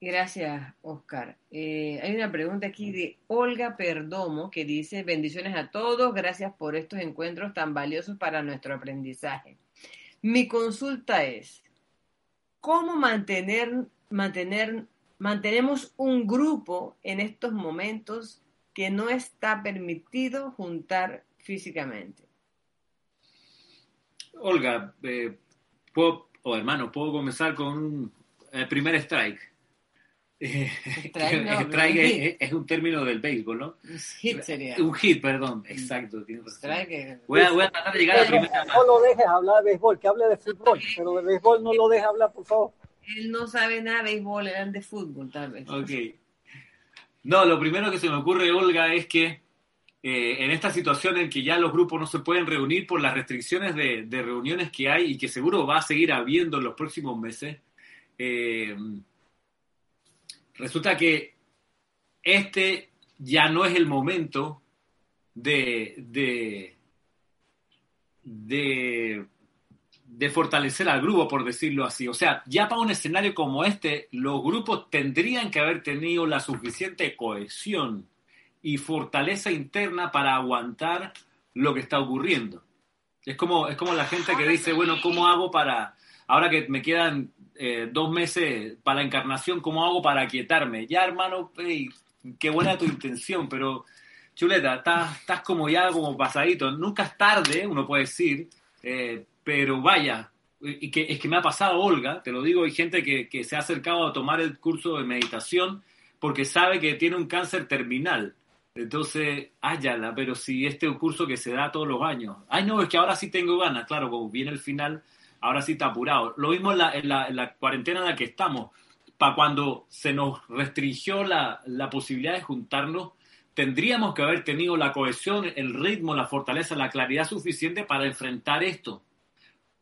Gracias, Oscar. Eh, hay una pregunta aquí de Olga Perdomo que dice, bendiciones a todos, gracias por estos encuentros tan valiosos para nuestro aprendizaje. Mi consulta es, ¿cómo mantener, mantener, mantenemos un grupo en estos momentos que no está permitido juntar físicamente? Olga, eh, ¿puedo, o hermano, ¿puedo comenzar con el primer strike? Strike, [laughs] es, un término del béisbol, ¿no? Hit sería. Un hit, perdón, exacto. Voy a, voy a, tratar de llegar a la primera. No lo dejes hablar de béisbol, que hable de fútbol, pero de béisbol no lo dejes hablar, por favor. Él no sabe nada de béisbol, él de fútbol, tal vez. Ok. No, lo primero que se me ocurre, Olga, es que eh, en esta situación en que ya los grupos no se pueden reunir por las restricciones de, de reuniones que hay y que seguro va a seguir habiendo en los próximos meses, eh, resulta que este ya no es el momento de, de, de, fortalecer al grupo, por decirlo así. O sea, ya para un escenario como este, los grupos tendrían que haber tenido la suficiente cohesión y fortaleza interna para aguantar lo que está ocurriendo. Es como, es como la gente que dice, bueno, ¿cómo hago para, ahora que me quedan eh, dos meses para la encarnación, ¿cómo hago para aquietarme? Ya, hermano, qué buena tu intención, pero chuleta, estás, estás como ya como pasadito. Nunca es tarde, uno puede decir, eh, pero vaya, y que es que me ha pasado, Olga, te lo digo, hay gente que, que se ha acercado a tomar el curso de meditación porque sabe que tiene un cáncer terminal. Entonces, háyala, pero si este curso que se da todos los años. Ay, no, es que ahora sí tengo ganas, claro, como viene el final, ahora sí está apurado. Lo mismo en la, en la, en la cuarentena en la que estamos. Para cuando se nos restringió la, la posibilidad de juntarnos, tendríamos que haber tenido la cohesión, el ritmo, la fortaleza, la claridad suficiente para enfrentar esto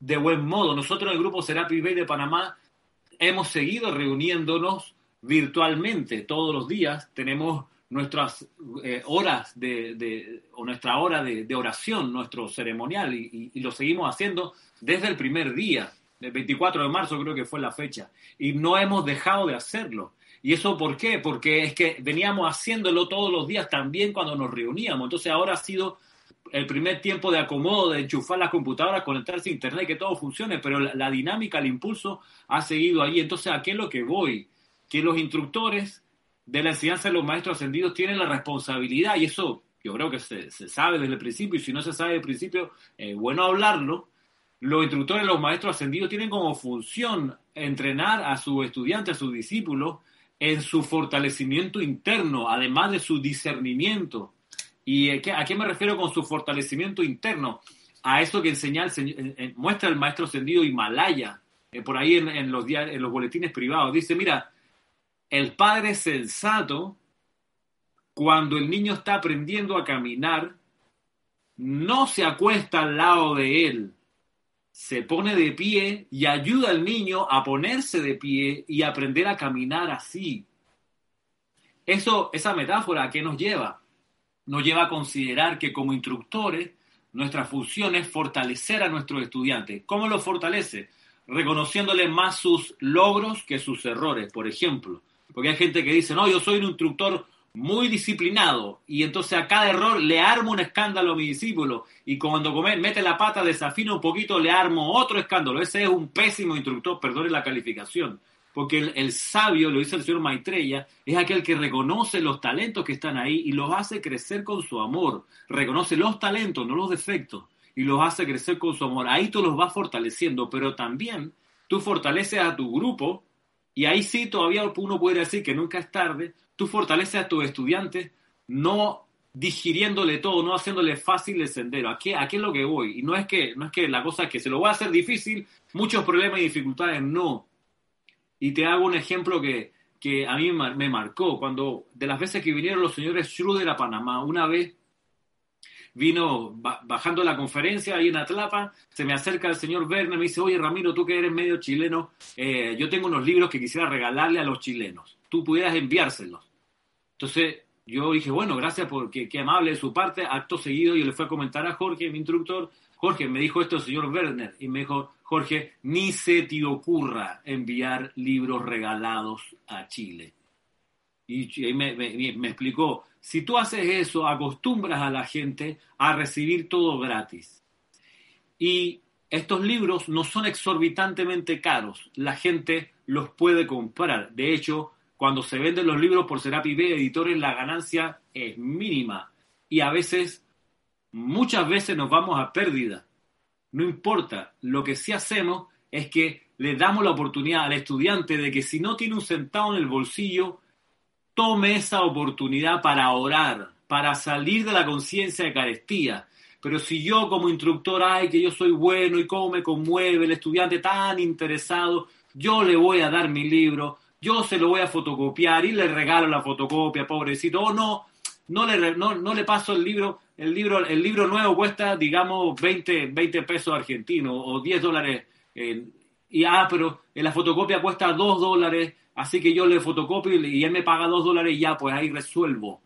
de buen modo. Nosotros en el grupo Serapi Bay de Panamá hemos seguido reuniéndonos virtualmente todos los días, tenemos nuestras eh, horas de, de, o nuestra hora de, oración, nuestro ceremonial, y, lo seguimos haciendo desde el primer día, el 24 de marzo creo que fue la fecha, y no hemos dejado de hacerlo. ¿Y eso por qué? Porque es que veníamos haciéndolo todos los días también cuando nos reuníamos. Entonces ahora ha sido el primer tiempo de acomodo, de enchufar las computadoras, conectarse a internet, que todo funcione, pero la, dinámica, el impulso ha seguido ahí. Entonces, ¿a qué es lo que voy? Que los instructores de la enseñanza de los maestros ascendidos tienen la responsabilidad, y eso yo creo que se, se sabe desde el principio, y si no se sabe desde el principio, eh, bueno hablarlo. Los instructores los maestros ascendidos tienen como función entrenar a sus estudiantes, a sus discípulos, en su fortalecimiento interno, además de su discernimiento. ¿Y a qué me refiero con su fortalecimiento interno? A eso que enseña el muestra el maestro ascendido Himalaya, eh, por ahí en, los en los boletines privados. Dice, mira, el padre sensato, cuando el niño está aprendiendo a caminar, no se acuesta al lado de él, se pone de pie y ayuda al niño a ponerse de pie y aprender a caminar así. Eso, esa metáfora, ¿a qué nos lleva? Nos lleva a considerar que como instructores, nuestra función es fortalecer a nuestros estudiantes. ¿Cómo lo fortalece? Reconociéndole más sus logros que sus errores, por ejemplo. Porque hay gente que dice, no, yo soy un instructor muy disciplinado y entonces a cada error le armo un escándalo a mi discípulo y cuando come, mete la pata, desafina un poquito, le armo otro escándalo. Ese es un pésimo instructor, perdone la calificación. Porque el, sabio, lo dice el señor Maitreya, es aquel que reconoce los talentos que están ahí y los hace crecer con su amor. Reconoce los talentos, no los defectos, y los hace crecer con su amor. Ahí tú los vas fortaleciendo, pero también tú fortaleces a tu grupo y ahí sí todavía uno puede decir que nunca es tarde, tú fortaleces a tus estudiantes no digiriéndole todo, no haciéndole fácil el sendero. ¿A qué, ¿A qué es lo que voy? Y no es que, no es que la cosa es que se lo va a hacer difícil, muchos problemas y dificultades, no. Y te hago un ejemplo que, que a mí me marcó. Cuando, de las veces que vinieron los señores Schroeder a Panamá, una vez vino bajando la conferencia ahí en Atlapa, se me acerca el señor Werner, me dice, oye Ramiro, tú que eres medio chileno, eh, yo tengo unos libros que quisiera regalarle a los chilenos, tú pudieras enviárselos. Entonces yo dije, bueno, gracias porque qué amable de su parte, acto seguido yo le fui a comentar a Jorge, mi instructor, Jorge, me dijo esto el señor Werner, y me dijo, Jorge, ni se te ocurra enviar libros regalados a Chile. Y, y me, explicó, si tú haces eso, acostumbras a la gente a recibir todo gratis. Y estos libros no son exorbitantemente caros, la gente los puede comprar. De hecho, cuando se venden los libros por Serapi B, editores, la ganancia es mínima. Y a veces, muchas veces nos vamos a pérdida. No importa, lo que sí hacemos es que le damos la oportunidad al estudiante de que si no tiene un centavo en el bolsillo, tome esa oportunidad para orar, para salir de la conciencia de carestía. Pero si yo como instructor, ay, que yo soy bueno y cómo me conmueve el estudiante tan interesado, yo le voy a dar mi libro, yo se lo voy a fotocopiar y le regalo la fotocopia, pobrecito, o no, no le, no, no le paso el libro, el libro, el libro nuevo cuesta, digamos, 20, 20 pesos argentinos o 10 dólares. Y ah, pero en la fotocopia cuesta 2 dólares Así que yo le fotocopio y él me paga dos dólares y ya, pues ahí resuelvo.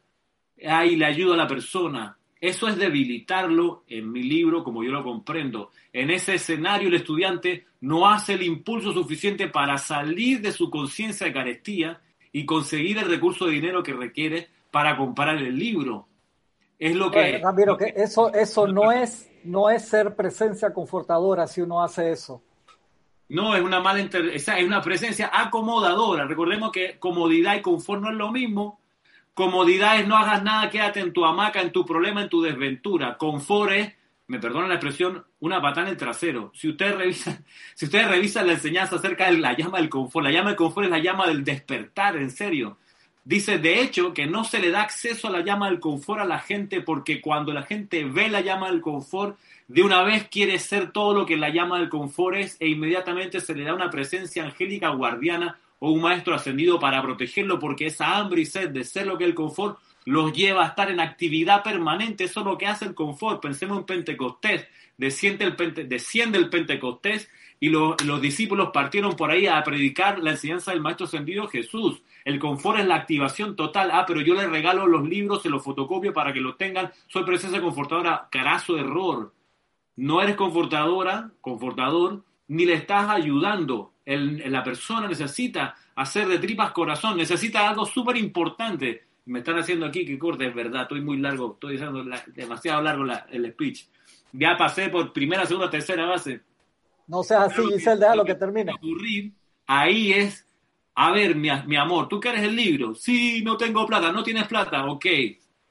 Ahí le ayudo a la persona. Eso es debilitarlo en mi libro, como yo lo comprendo. En ese escenario el estudiante no hace el impulso suficiente para salir de su conciencia de carestía y conseguir el recurso de dinero que requiere para comprar el libro. Es lo que... Ramiro, que eso, eso no, es, no es ser presencia confortadora si uno hace eso. No, es una mala es una presencia acomodadora. Recordemos que comodidad y confort no es lo mismo. Comodidad es no hagas nada, quédate en tu hamaca, en tu problema, en tu desventura. Confort es, me perdona la expresión, una patada en el trasero. Si ustedes revisan, [laughs] si ustedes revisan la enseñanza acerca de la llama del confort, la llama del confort es la llama del despertar, en serio. Dice, de hecho, que no se le da acceso a la llama del confort a la gente porque cuando la gente ve la llama del confort, de una vez quiere ser todo lo que la llama del confort es e inmediatamente se le da una presencia angélica guardiana o un maestro ascendido para protegerlo porque esa hambre y sed de ser lo que el confort los lleva a estar en actividad permanente. Eso es lo que hace el confort. Pensemos en Pentecostés. Desciende el, desciende el Pentecostés y lo, los discípulos partieron por ahí a predicar la enseñanza del Maestro Ascendido Jesús. El confort es la activación total. Ah, pero yo le regalo los libros, se los fotocopio para que los tengan. Soy presencia confortadora. Carazo error. No eres confortadora, confortador, ni le estás ayudando. El, la persona necesita hacer de tripas corazón, necesita algo súper importante. Me están haciendo aquí que corte, es verdad, estoy muy largo, estoy diciendo demasiado largo el speech. Ya pasé por primera, segunda, tercera base. No seas así, Giselle, lo que termine. ahí es, a ver, mi, mi amor, ¿tú quieres el libro? Sí, no tengo plata, no tienes plata, ok.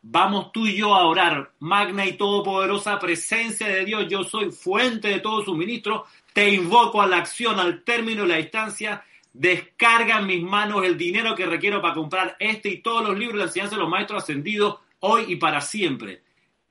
Vamos tú y yo a orar. Magna y todopoderosa presencia de Dios, yo soy fuente de todo suministro. Te invoco a la acción al término de la distancia. Descarga en mis manos el dinero que requiero para comprar este y todos los libros de la enseñanza de los maestros ascendidos hoy y para siempre.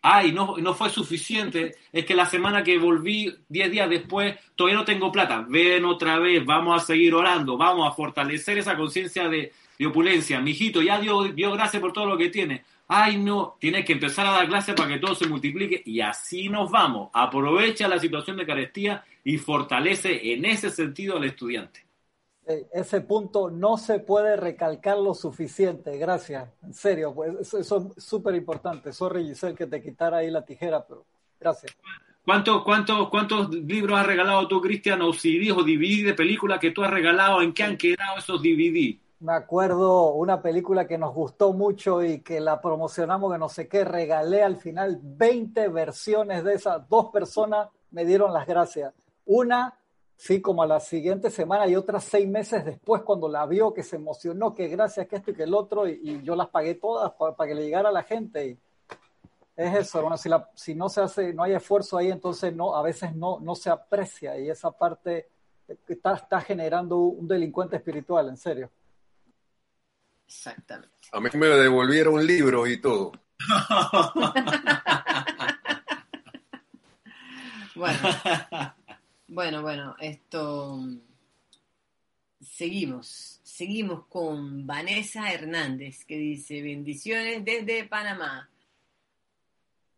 Ay, no, no fue suficiente. Es que la semana que volví, 10 días después, todavía no tengo plata. Ven otra vez, vamos a seguir orando, vamos a fortalecer esa conciencia de, opulencia. Mijito, ya Dios dio gracias por todo lo que tiene ay no, tienes que empezar a dar clases para que todo se multiplique y así nos vamos. Aprovecha la situación de carestía y fortalece en ese sentido al estudiante. Ese punto no se puede recalcar lo suficiente, gracias, en serio, pues eso es súper importante. Sorry Giselle que te quitara ahí la tijera, pero gracias. ¿Cuántos, cuántos, cuántos libros has regalado tú, Cristian, o CD o DVD de película que tú has regalado? ¿En qué han quedado esos DVD? Me acuerdo una película que nos gustó mucho y que la promocionamos que no sé qué, regalé al final 20 versiones de esas. Dos personas me dieron las gracias. Una, sí, como a la siguiente semana y otra seis meses después cuando la vio, que se emocionó, que gracias, que esto y que el otro, y, yo las pagué todas para, que le llegara a la gente. Y es eso, bueno, si, la, si no se hace, no hay esfuerzo ahí, entonces no, a veces no, no se aprecia y esa parte está, está generando un delincuente espiritual, en serio. Exactamente. A mí me devolvieron libros y todo. [laughs] bueno, [laughs] bueno, bueno, esto. Seguimos, seguimos con Vanessa Hernández que dice bendiciones desde Panamá.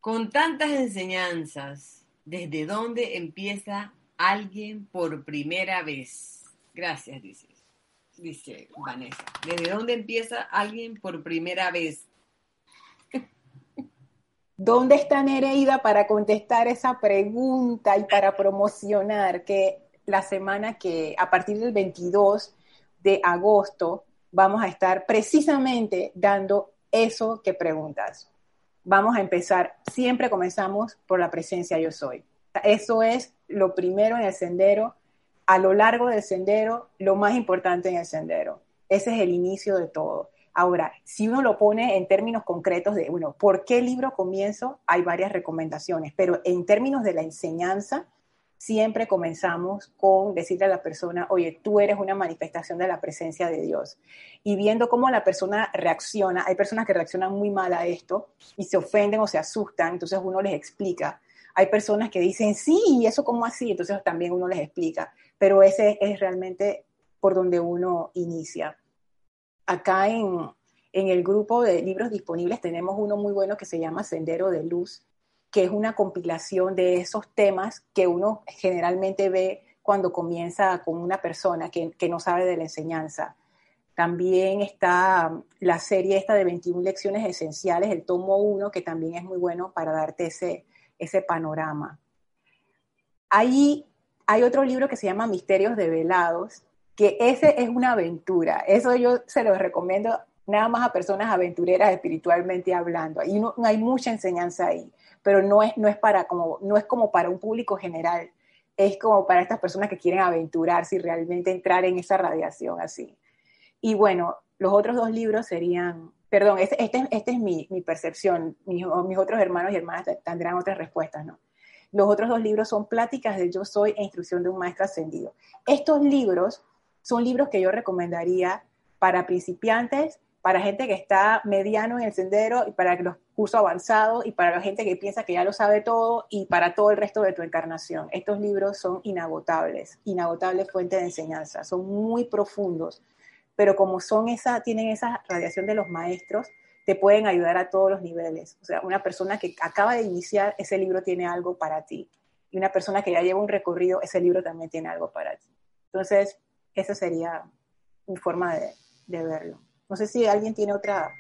Con tantas enseñanzas, ¿desde dónde empieza alguien por primera vez? Gracias, dice dice Vanessa. ¿Desde dónde empieza alguien por primera vez? ¿Dónde está Nereida para contestar esa pregunta y para promocionar que la semana que a partir del 22 de agosto vamos a estar precisamente dando eso que preguntas? Vamos a empezar, siempre comenzamos por la presencia yo soy. Eso es lo primero en el sendero a lo largo del sendero, lo más importante en el sendero. Ese es el inicio de todo. Ahora, si uno lo pone en términos concretos de, bueno, ¿por qué libro comienzo? Hay varias recomendaciones, pero en términos de la enseñanza, siempre comenzamos con decirle a la persona, oye, tú eres una manifestación de la presencia de Dios. Y viendo cómo la persona reacciona, hay personas que reaccionan muy mal a esto y se ofenden o se asustan, entonces uno les explica. Hay personas que dicen, sí, ¿y eso cómo así? Entonces también uno les explica pero ese es realmente por donde uno inicia. Acá en, el grupo de libros disponibles tenemos uno muy bueno que se llama Sendero de Luz, que es una compilación de esos temas que uno generalmente ve cuando comienza con una persona que, no sabe de la enseñanza. También está la serie esta de 21 lecciones esenciales, el tomo 1, que también es muy bueno para darte ese, panorama. Ahí hay otro libro que se llama Misterios Develados, que ese es una aventura. Eso yo se lo recomiendo nada más a personas aventureras espiritualmente hablando. Y no, hay mucha enseñanza ahí, pero no es, no, es para como, no es como para un público general, es como para estas personas que quieren aventurarse y realmente entrar en esa radiación así. Y bueno, los otros dos libros serían, perdón, este, este, este es mi, mi percepción, mis, mis, otros hermanos y hermanas tendrán otras respuestas, ¿no? Los otros dos libros son Pláticas del Yo Soy e Instrucción de un Maestro Ascendido. Estos libros son libros que yo recomendaría para principiantes, para gente que está mediano en el sendero y para los cursos avanzados y para la gente que piensa que ya lo sabe todo y para todo el resto de tu encarnación. Estos libros son inagotables, inagotables fuentes de enseñanza, son muy profundos, pero como son esa, tienen esa radiación de los maestros, te pueden ayudar a todos los niveles. O sea, una persona que acaba de iniciar, ese libro tiene algo para ti. Y una persona que ya lleva un recorrido, ese libro también tiene algo para ti. Entonces, esa sería mi forma de, verlo. No sé si alguien tiene otra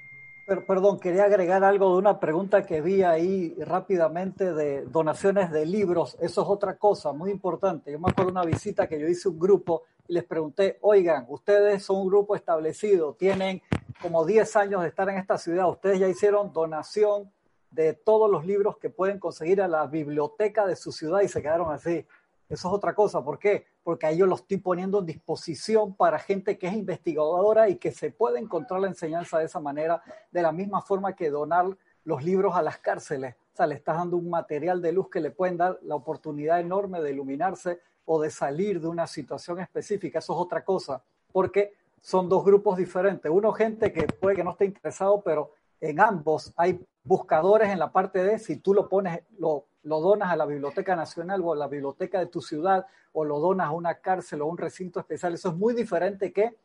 perdón, quería agregar algo de una pregunta que vi ahí rápidamente de donaciones de libros. Eso es otra cosa muy importante. Yo me acuerdo de una visita que yo hice a un grupo y les pregunté, oigan, ustedes son un grupo establecido, tienen como 10 años de estar en esta ciudad, ustedes ya hicieron donación de todos los libros que pueden conseguir a la biblioteca de su ciudad y se quedaron así. Eso es otra cosa. ¿Por qué? Porque ahí yo lo estoy poniendo en disposición para gente que es investigadora y que se puede encontrar la enseñanza de esa manera, de la misma forma que donar los libros a las cárceles. O sea, le estás dando un material de luz que le pueden dar la oportunidad enorme de iluminarse o de salir de una situación específica. Eso es otra cosa, porque son dos grupos diferentes. Uno, gente que puede que no esté interesado, pero en ambos hay buscadores en la parte de si tú lo pones, lo donas a la Biblioteca Nacional o a la biblioteca de tu ciudad o lo donas a una cárcel o un recinto especial. Eso es muy diferente que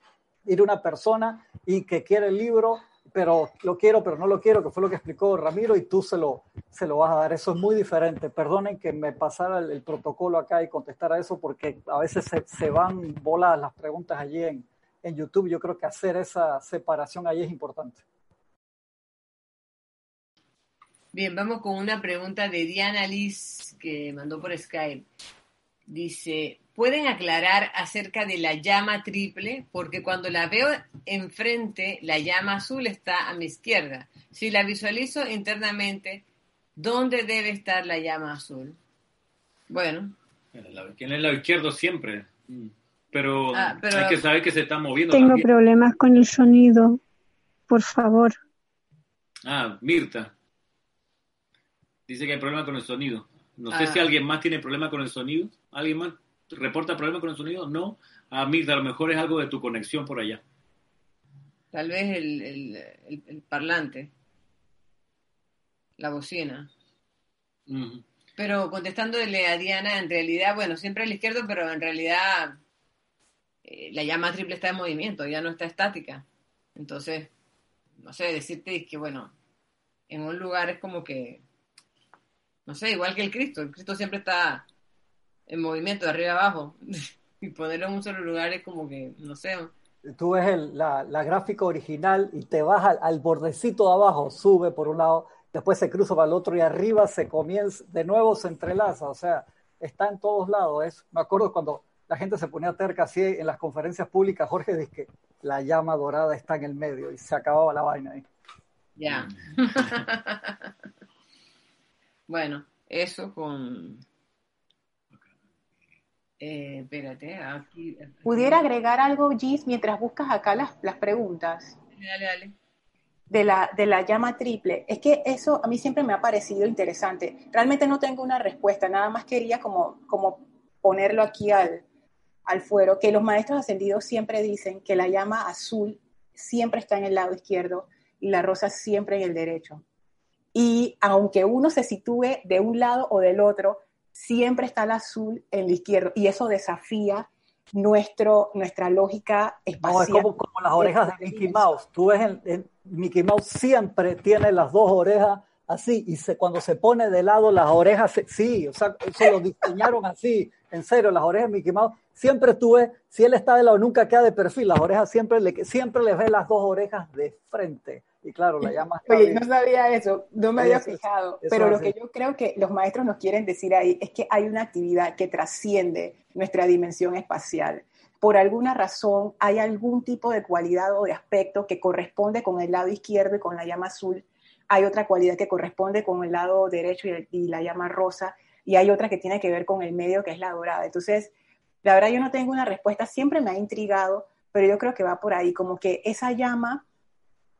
ir una persona y que quiere el libro, pero lo quiero, pero no lo quiero, que fue lo que explicó Ramiro, y tú se lo, se lo vas a dar. Eso es muy diferente. Perdonen que me pasara el, protocolo acá y contestara eso, porque a veces se, se van voladas las preguntas allí en, en YouTube. Yo creo que hacer esa separación allí es importante. Bien, vamos con una pregunta de Diana Liz que mandó por Skype. Dice, ¿pueden aclarar acerca de la llama triple? Porque cuando la veo enfrente, la llama azul está a mi izquierda. Si la visualizo internamente, ¿dónde debe estar la llama azul? Bueno. En el lado izquierdo siempre. Pero, ah, pero, hay que saber que se está moviendo. Tengo problemas con el sonido. Por favor. Ah, Mirta. Dice que hay problema con el sonido. No sé si ah. alguien más tiene problema con el sonido. ¿Alguien más reporta problema con el sonido? No. A mí, a lo mejor es algo de tu conexión por allá. Tal vez el, parlante. La bocina. Pero contestándole a Diana, en realidad, bueno, siempre a la izquierda, pero en realidad eh, la llama triple está en movimiento, ya no está estática. Entonces, no sé, decirte que, bueno, en un lugar es como que no sé, igual que el Cristo. El Cristo siempre está en movimiento de arriba abajo. [laughs] y ponerlo en un solo lugar es como que, no sé. Tú ves la, gráfica original y te vas al, bordecito de abajo, sube por un lado, después se cruza para el otro y arriba se comienza, de nuevo se entrelaza. O sea, está en todos lados. Es, me acuerdo cuando la gente se ponía terca así en las conferencias públicas, Jorge dice que la llama dorada está en el medio y se acababa la vaina ahí. Ya. [laughs] Bueno, eso con... Eh, espérate, aquí, ¿Pudiera agregar algo, Gis, mientras buscas acá las, las preguntas? Dale, dale. De la, de la llama triple. Es que eso a mí siempre me ha parecido interesante. Realmente no tengo una respuesta, nada más quería como, como ponerlo aquí al, al fuero, que los maestros ascendidos siempre dicen que la llama azul siempre está en el lado izquierdo y la rosa siempre en el derecho. Y aunque uno se sitúe de un lado o del otro, siempre está el azul en la izquierda y eso desafía nuestro, nuestra lógica espacial. No, es como, como las orejas de Mickey Mouse. Tú ves, en, Mickey Mouse siempre tiene las dos orejas así y se, cuando se pone de lado las orejas, sí, o sea, eso lo diseñaron así, en serio, las orejas de Mickey Mouse, siempre tuve, si él está de lado, nunca queda de perfil, las orejas siempre le, siempre le ve las dos orejas de frente. Y claro, la llama. Oye, no sabía eso, no me había fijado. pero lo que yo creo que los maestros nos quieren decir ahí es que hay una actividad que trasciende nuestra dimensión espacial. Por alguna razón hay algún tipo de cualidad o de aspecto que corresponde con el lado izquierdo y con la llama azul. Hay otra cualidad que corresponde con el lado derecho y, y la llama rosa. Y hay otra que tiene que ver con el medio, que es la dorada. Entonces, la verdad yo no tengo una respuesta, siempre me ha intrigado, pero yo creo que va por ahí, como que esa llama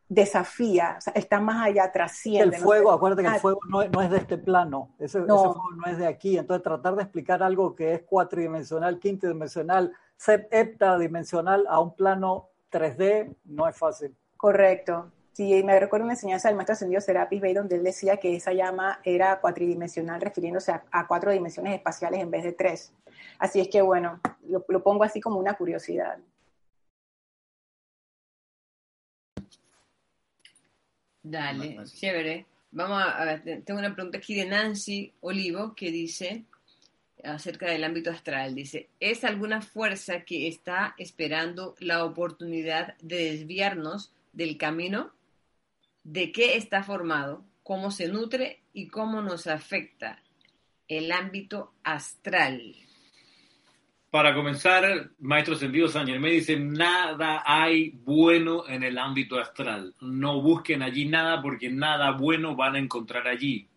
desafía, o sea, está más allá, trasciende. El fuego, acuérdate que el ah, fuego no, es de este plano, ese, fuego no es de aquí, entonces tratar de explicar algo que es cuatridimensional, quintidimensional, heptadimensional a un plano 3D no es fácil. Correcto. Sí, me recuerdo una enseñanza del maestro ascendido Serapis Bey donde él decía que esa llama era cuatridimensional refiriéndose a, cuatro dimensiones espaciales en vez de tres. Así es que bueno, lo pongo así como una curiosidad. Dale, chévere. Vamos a, ver, tengo una pregunta aquí de Nancy Olivo que dice acerca del ámbito astral. Dice, ¿es alguna fuerza que está esperando la oportunidad de desviarnos del camino, de qué está formado, cómo se nutre y cómo nos afecta el ámbito astral. Para comenzar, Maestro Sentido San Germán dice, nada hay bueno en el ámbito astral. No busquen allí nada porque nada bueno van a encontrar allí.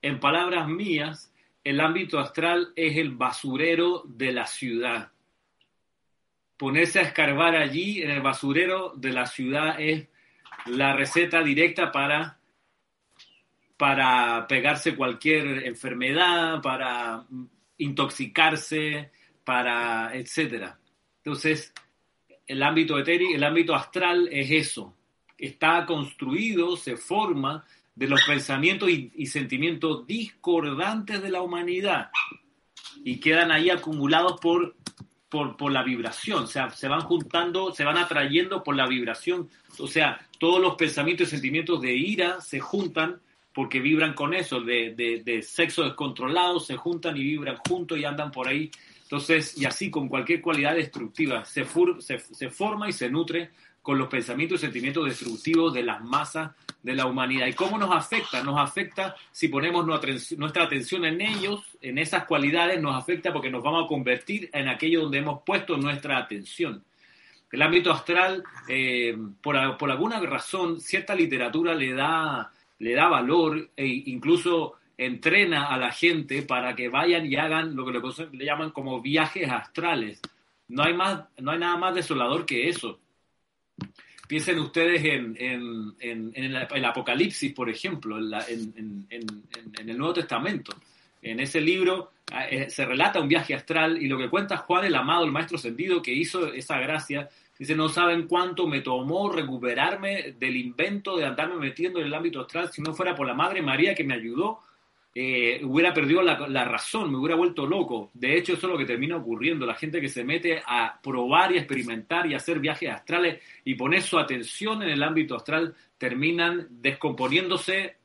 En palabras mías, el ámbito astral es el basurero de la ciudad. Ponerse a escarbar allí en el basurero de la ciudad es la receta directa para, para pegarse cualquier enfermedad, para intoxicarse, para etcétera. Entonces, el ámbito etérico, el ámbito astral es eso. Está construido, se forma de los pensamientos y, y, sentimientos discordantes de la humanidad y quedan ahí acumulados por, por, por la vibración, o sea, se van juntando, se van atrayendo por la vibración, o sea, todos los pensamientos y sentimientos de ira se juntan porque vibran con eso, de, de, sexo descontrolado, se juntan y vibran juntos y andan por ahí. Entonces, y así con cualquier cualidad destructiva, se, for, se, se, forma y se nutre con los pensamientos y sentimientos destructivos de las masas de la humanidad. ¿Y cómo nos afecta? Nos afecta si ponemos nuestra atención en ellos, en esas cualidades, nos afecta porque nos vamos a convertir en aquello donde hemos puesto nuestra atención. El ámbito astral, eh, por, por, alguna razón, cierta literatura le da, le da valor e incluso entrena a la gente para que vayan y hagan lo que le, le llaman como viajes astrales. No hay, más, no hay nada más desolador que eso. Piensen ustedes en, el, Apocalipsis, por ejemplo, en, el Nuevo Testamento. En ese libro eh, se relata un viaje astral y lo que cuenta Juan el Amado, el Maestro Ascendido, que hizo esa gracia, dice, no saben cuánto me tomó recuperarme del invento de andarme metiendo en el ámbito astral si no fuera por la Madre María que me ayudó eh, hubiera perdido la, la, razón, me hubiera vuelto loco. De hecho, eso es lo que termina ocurriendo. La gente que se mete a probar y a experimentar y a hacer viajes astrales y poner su atención en el ámbito astral, terminan descomponiéndose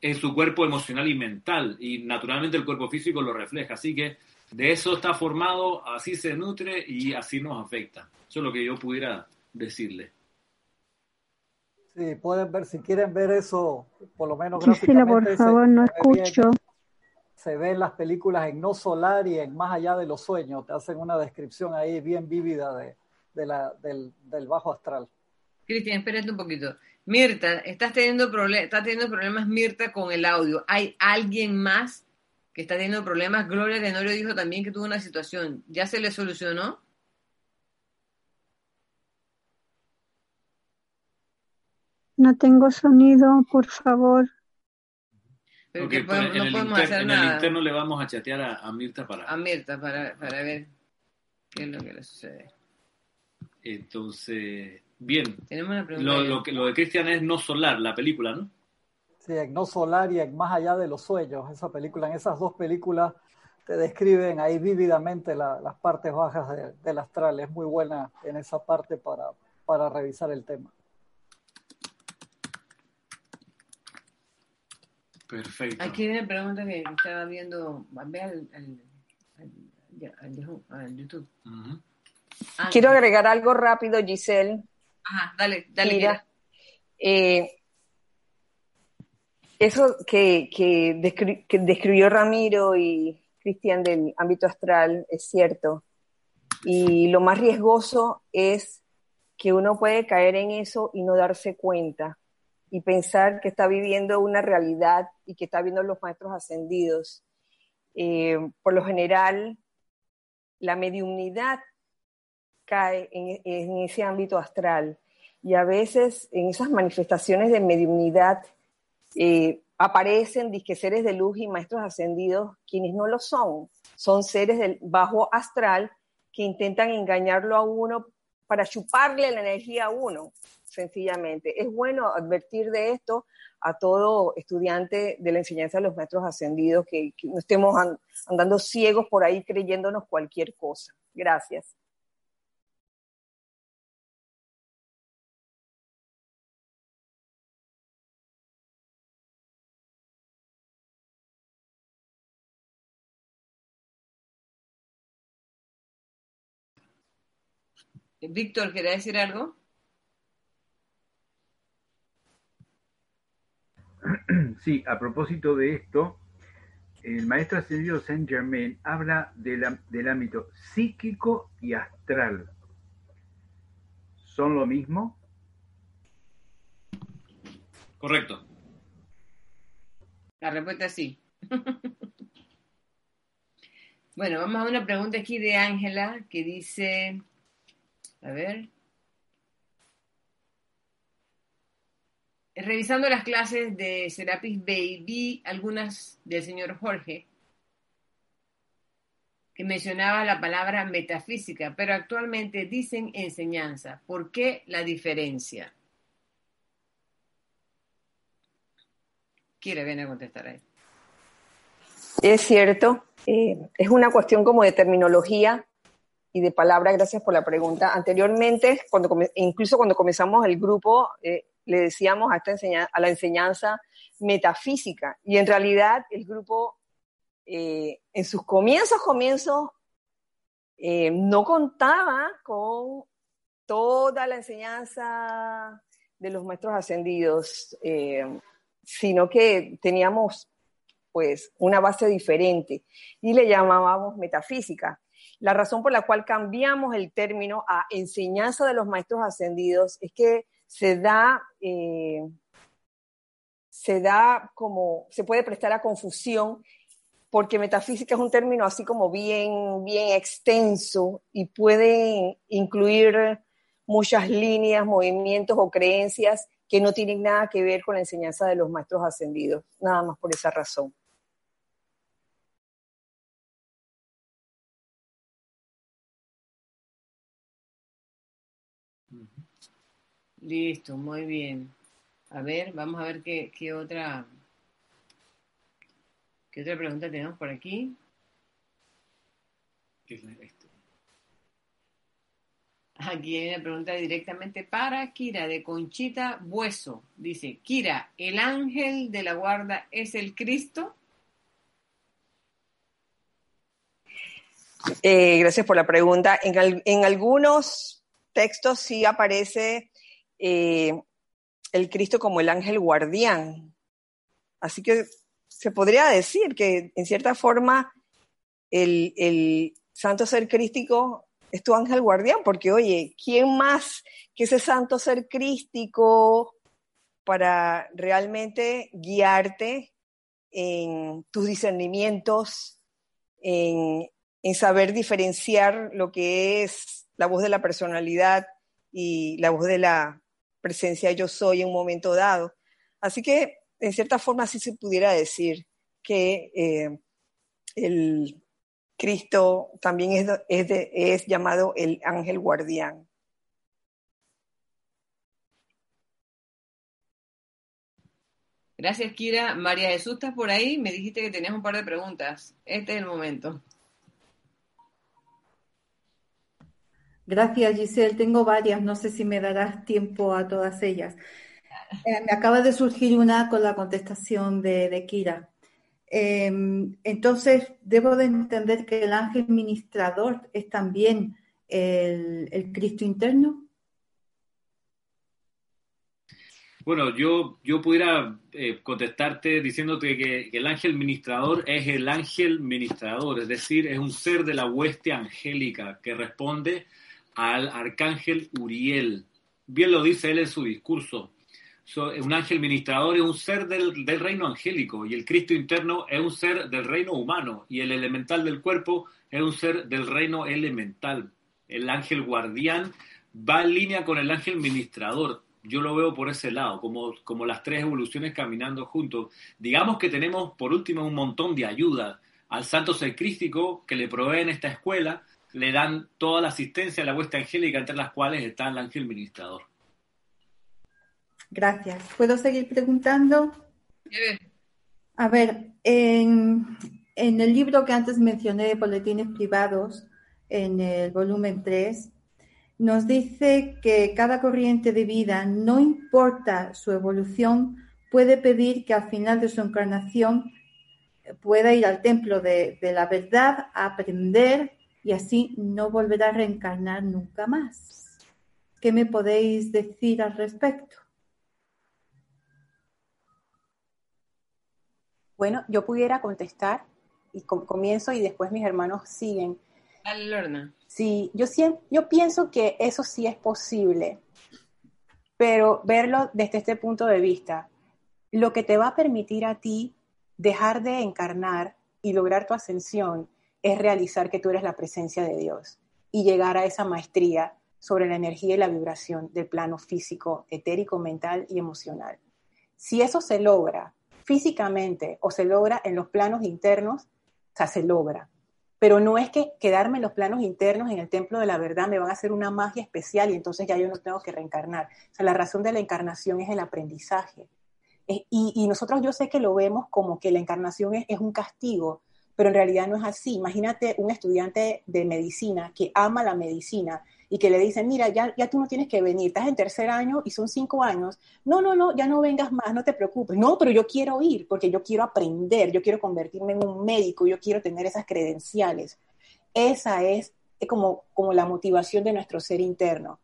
en su cuerpo emocional y mental. Y naturalmente el cuerpo físico lo refleja. Así que de eso está formado, así se nutre y así nos afecta. Eso es lo que yo pudiera decirle. Sí, pueden ver, si quieren ver eso, por lo menos Gisela, por favor, no escucho. Se ven las películas en No Solar y en Más Allá de los Sueños. Te hacen una descripción ahí bien vívida de, de la, del, del, bajo astral. Cristian, espérate un poquito. Mirta, estás teniendo, estás teniendo problemas, Mirta, con el audio. ¿Hay alguien más que está teniendo problemas? Gloria Tenorio dijo también que tuvo una situación. ¿Ya se le solucionó? No tengo sonido, por favor. Pero okay, podemos, en, no el podemos inter, hacer en nada. el interno le vamos a chatear a, a Mirta para... A Mirta para, para, ver qué es lo que le sucede. Entonces, bien. Tenemos una pregunta. Lo, lo, que, lo de Cristian es No Solar, la película, ¿no? Sí, en No Solar y en Más Allá de los Sueños. Esa película, en esas dos películas te describen ahí vívidamente la, las partes bajas de, del astral. Es muy buena en esa parte para, para revisar el tema. Perfecto. Aquí me pregunta que estaba viendo, ve al, al, al, al YouTube. Uh -huh. ah, Quiero agregar algo rápido, Giselle. Ajá, dale, dale. Mira, eh, eso que, que, descri que, describió Ramiro y Cristian del ámbito astral es cierto. Y lo más riesgoso es que uno puede caer en eso y no darse cuenta y pensar que está viviendo una realidad y que está viendo los maestros ascendidos. Eh, por lo general, la mediumnidad cae en, ese ámbito astral. Y a veces en esas manifestaciones de mediumnidad eh, aparecen disque seres de luz y maestros ascendidos quienes no lo son, son seres del bajo astral que intentan engañarlo a uno para chuparle la energía a uno sencillamente. Es bueno advertir de esto a todo estudiante de la enseñanza de los maestros ascendidos, que, no estemos andando ciegos por ahí creyéndonos cualquier cosa. Gracias. Víctor, ¿quería decir algo? [clears throat] sí, a propósito de esto, el maestro ascendido Saint Germain habla del ámbito psíquico y astral. ¿Son lo mismo? Correcto. La respuesta es sí. [laughs] bueno, vamos a una pregunta aquí de Ángela que dice, a ver, revisando las clases de Serapis Bay, vi algunas del señor Jorge que mencionaba la palabra metafísica, pero actualmente dicen enseñanza. ¿Por qué la diferencia? Quiere venir a contestar ahí. Es cierto, eh, es una cuestión como de terminología y de palabra. Gracias por la pregunta. Anteriormente, incluso cuando comenzamos el grupo, eh, le decíamos a, esta a la enseñanza metafísica. Y en realidad el grupo, eh, en sus comienzos, comienzos, eh, no contaba con toda la enseñanza de los maestros ascendidos, eh, sino que teníamos pues una base diferente y le llamábamos metafísica. La razón por la cual cambiamos el término a enseñanza de los maestros ascendidos es que se da, eh, se da como, se puede prestar a confusión porque metafísica es un término así como bien, bien extenso y puede incluir muchas líneas, movimientos o creencias que no tienen nada que ver con la enseñanza de los maestros ascendidos, nada más por esa razón. Listo, muy bien. A ver, vamos a ver qué, qué otra qué otra pregunta tenemos por aquí. Aquí hay una pregunta directamente para Kira de Conchita Bueso. Dice, Kira, ¿el ángel de la guarda es el Cristo? Eh, gracias por la pregunta. En, en algunos textos sí aparece eh, el Cristo como el ángel guardián. Así que se podría decir que en cierta forma el, santo ser crístico es tu ángel guardián, porque oye, ¿quién más que ese santo ser crístico para realmente guiarte en tus discernimientos, en, en saber diferenciar lo que es la voz de la personalidad y la voz de la presencia yo soy en un momento dado. Así que, en cierta forma, sí se pudiera decir que eh, el Cristo también es, es, llamado el ángel guardián. Gracias, Kira. María Jesús, ¿estás por ahí? Me dijiste que tenías un par de preguntas. Este es el momento. Gracias, Giselle. Tengo varias, no sé si me darás tiempo a todas ellas. Eh, me acaba de surgir una con la contestación de, Kira. Em, entonces, debo de entender que el ángel ministrador es también el, Cristo interno. Bueno, yo, yo pudiera eh, contestarte diciéndote que, que, el ángel ministrador es el ángel ministrador, es decir, es un ser de la hueste angélica que responde al arcángel Uriel. Bien lo dice él en su discurso. un ángel ministrador es un ser del, reino angélico y el Cristo interno es un ser del reino humano y el elemental del cuerpo es un ser del reino elemental. El ángel guardián va en línea con el ángel ministrador. Yo lo veo por ese lado, como, como las tres evoluciones caminando juntos. Digamos que tenemos por último un montón de ayuda al santo ser crístico que le proveen esta escuela, le dan toda la asistencia a la hueste angélica, entre las cuales está el ángel ministrador. Gracias. ¿Puedo seguir preguntando? A ver, en, en, el libro que antes mencioné de boletines privados, en el volumen 3, nos dice que cada corriente de vida, no importa su evolución, puede pedir que al final de su encarnación pueda ir al templo de, de la verdad a aprender y así no volverá a reencarnar nunca más. ¿Qué me podéis decir al respecto? Bueno, yo pudiera contestar y comienzo y después mis hermanos siguen. Dale, Lorna. Sí, yo, siempre, yo pienso que eso sí es posible, pero verlo desde este punto de vista, lo que te va a permitir a ti dejar de encarnar y lograr tu ascensión es realizar que tú eres la presencia de Dios y llegar a esa maestría sobre la energía y la vibración del plano físico, etérico, mental y emocional. Si eso se logra físicamente o se logra en los planos internos, o sea, se logra. Pero no es que quedarme en los planos internos en el templo de la verdad me van a hacer una magia especial y entonces ya yo no tengo que reencarnar. O sea, la razón de la encarnación es el aprendizaje. Y, y nosotros yo sé que lo vemos como que la encarnación es, es un castigo, pero en realidad no es así. Imagínate un estudiante de medicina que ama la medicina y que le dicen, mira, ya, ya tú no tienes que venir, estás en tercer año y son cinco años. No, no, no, ya no vengas más, no te preocupes. No, pero yo quiero ir porque yo quiero aprender, yo quiero convertirme en un médico, yo quiero tener esas credenciales. Esa es como, como la motivación de nuestro ser interno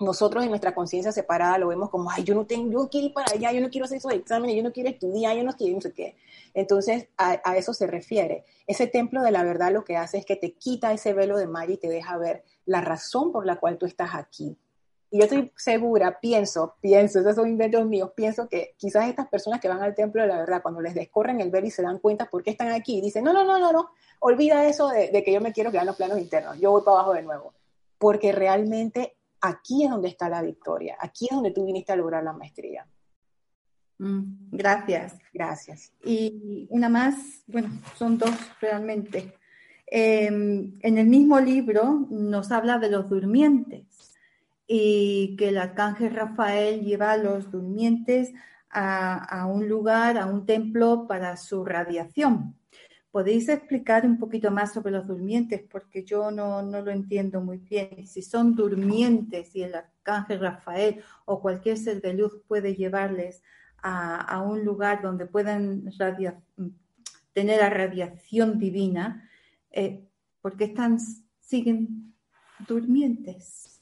nosotros en nuestra conciencia separada lo vemos como, ay, yo no tengo, yo quiero ir para allá, yo no quiero hacer esos exámenes, yo no quiero estudiar, yo no quiero no sé qué. Entonces, a, eso se refiere. Ese templo de la verdad lo que hace es que te quita ese velo de Maya y te deja ver la razón por la cual tú estás aquí. Y yo estoy segura, pienso, pienso, esos son inventos míos, pienso que quizás estas personas que van al templo de la verdad, cuando les descorren el velo y se dan cuenta por qué están aquí, dicen, no, no, no, no, no, olvida eso de, que yo me quiero quedar en los planos internos, yo voy para abajo de nuevo. Porque realmente aquí es donde está la victoria, aquí es donde tú viniste a lograr la maestría. Mm, gracias. Gracias. Y una más, bueno, son dos realmente. Em, en el mismo libro nos habla de los durmientes y que el arcángel Rafael lleva a los durmientes a un lugar, a un templo para su radiación. ¿Podéis explicar un poquito más sobre los durmientes? Porque yo no, lo entiendo muy bien. Si son durmientes y el arcángel Rafael o cualquier ser de luz puede llevarles a, un lugar donde puedan tener la radiación divina, eh, ¿por qué están, siguen durmientes?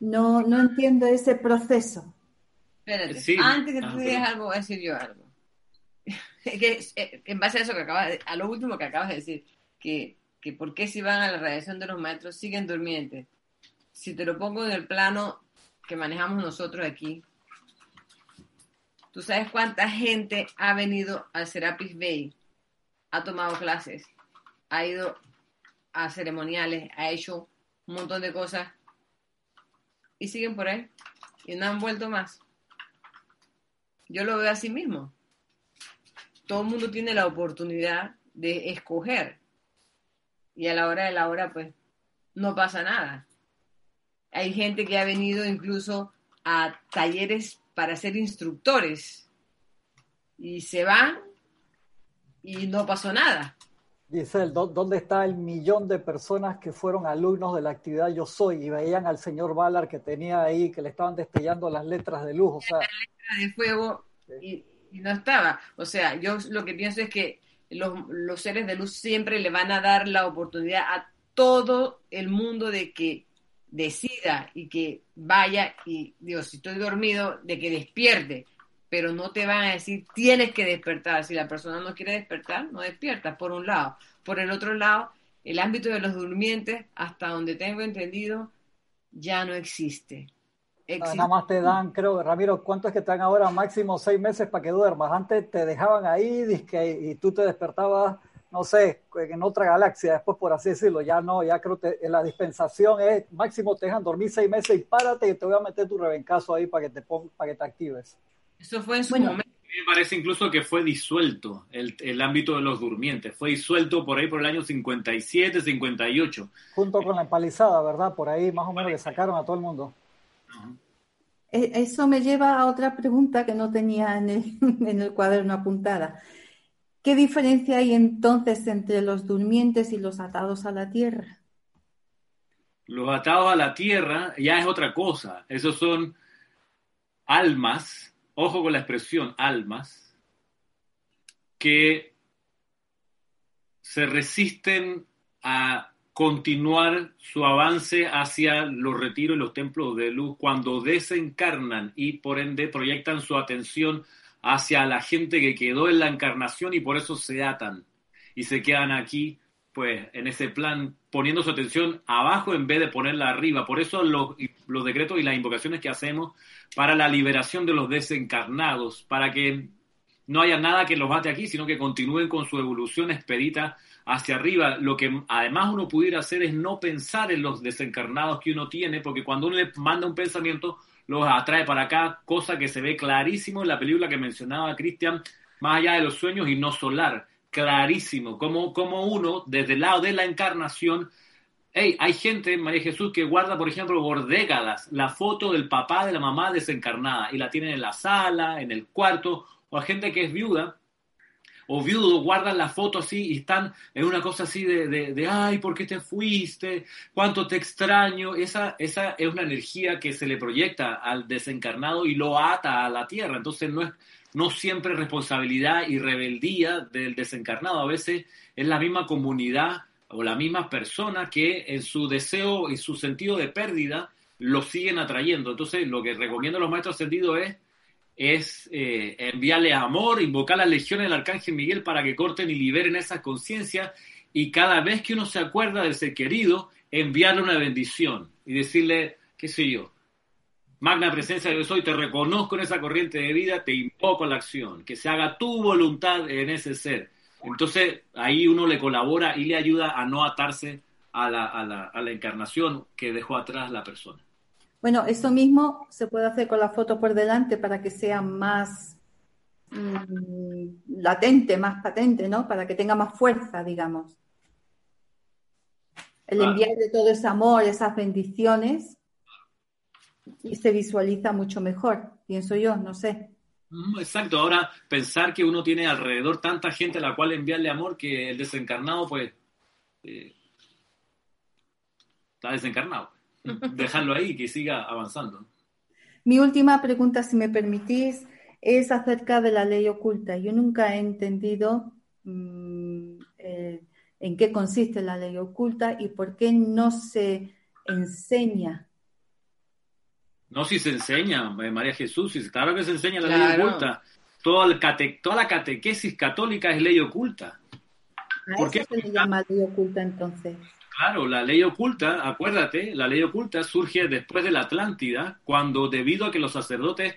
No, no entiendo ese proceso. Espérate, antes que tú ah, digas algo, voy a decir yo algo. [laughs] que eh, en base a eso que acabas de, a lo último que acabas de decir, que, que por qué si van a la radiación de los maestros siguen durmientes. Si te lo pongo en el plano que manejamos nosotros aquí, ¿tú sabes cuánta gente ha venido al Serapis Bay? Ha tomado clases, ha ido a ceremoniales, ha hecho un montón de cosas y siguen por ahí y no han vuelto más. Yo lo veo así mismo todo el mundo tiene la oportunidad de escoger. Y a la hora de la hora, pues, no pasa nada. Hay gente que ha venido incluso a talleres para ser instructores y se van y no pasó nada. Giselle, ¿dónde está el millón de personas que fueron alumnos de la actividad Yo Soy y veían al señor Ballard que tenía ahí, que le estaban destellando las letras de luz? O sea, de fuego y, y no estaba. O sea, yo lo que pienso es que los, seres de luz siempre le van a dar la oportunidad a todo el mundo de que decida y que vaya y, Dios, si estoy dormido, de que despierte, pero no te van a decir tienes que despertar. Si la persona no quiere despertar, no despierta, por un lado. Por el otro lado, el ámbito de los durmientes, hasta donde tengo entendido, ya no existe. Nada más te dan, creo, Ramiro, ¿cuánto es que te dan ahora? Máximo seis meses para que duermas. Antes te dejaban ahí y tú te despertabas, no sé, en otra galaxia, después por así decirlo. Ya no, ya creo que la dispensación es máximo te dejan dormir seis meses y párate y te voy a meter tu rebencazo ahí para que te, para que te actives. Eso fue en su momento. Me parece incluso que fue disuelto el, el, ámbito de los durmientes. Fue disuelto por ahí por el año 57, 58. Junto con la empalizada, ¿verdad? Por ahí más o menos le sacaron a todo el mundo. E, eso me lleva a otra pregunta que no tenía en el, [laughs] en el cuaderno apuntada. ¿Qué diferencia hay entonces entre los durmientes y los atados a la tierra? Los atados a la tierra ya es otra cosa. Esos son almas, ojo con la expresión almas, que se resisten a continuar su avance hacia los retiros y los templos de luz cuando desencarnan y por ende proyectan su atención hacia la gente que quedó en la encarnación y por eso se atan y se quedan aquí, pues en ese plan, poniendo su atención abajo en vez de ponerla arriba. Por eso los, los decretos y las invocaciones que hacemos para la liberación de los desencarnados, para que no haya nada que los bate aquí, sino que continúen con su evolución expedita hacia arriba. Lo que además uno pudiera hacer es no pensar en los desencarnados que uno tiene, porque cuando uno le manda un pensamiento, los atrae para acá, cosa que se ve clarísimo en la película que mencionaba Cristian, más allá de los sueños y no solar, clarísimo, como, como uno, desde el lado de la encarnación, hey, hay gente, María Jesús, que guarda, por ejemplo, por décadas la foto del papá de la mamá desencarnada y la tienen en la sala, en el cuarto, o hay gente que es viuda o viudo guardan la foto así y están en una cosa así de, de, ay, ¿por qué te fuiste? ¿Cuánto te extraño? Esa, esa es una energía que se le proyecta al desencarnado y lo ata a la tierra. Entonces no es no siempre responsabilidad y rebeldía del desencarnado. A veces es la misma comunidad o la misma persona que en su deseo y su sentido de pérdida lo siguen atrayendo. Entonces lo que recomiendo a los maestros ascendidos es es eh, enviarle amor, invocar la legión del Arcángel Miguel para que corten y liberen esa conciencia y cada vez que uno se acuerda de ser querido, enviarle una bendición y decirle, qué sé yo, magna presencia de soy, te reconozco en esa corriente de vida, te invoco a la acción, que se haga tu voluntad en ese ser. Entonces ahí uno le colabora y le ayuda a no atarse a la, a la, a la encarnación que dejó atrás la persona. Bueno, eso mismo se puede hacer con la foto por delante para que sea más mm, latente, más patente, ¿no? Para que tenga más fuerza, digamos. El enviarle todo ese amor, esas bendiciones, y se visualiza mucho mejor, pienso yo, no sé. Mm, exacto, ahora pensar que uno tiene alrededor tanta gente a la cual enviarle amor que el desencarnado, pues, eh, está desencarnado. [laughs] dejarlo ahí, que siga avanzando. Mi última pregunta, si me permitís, es acerca de la ley oculta. Yo nunca he entendido mm, eh, en qué consiste la ley oculta y por qué no se enseña. No, si se enseña, eh, María Jesús, claro que se enseña la ley oculta. Toda, toda, la catequesis católica es ley oculta. ¿Por qué se le llama ley oculta entonces? Claro, la ley oculta, acuérdate, la ley oculta surge después de la Atlántida, cuando debido a que los sacerdotes,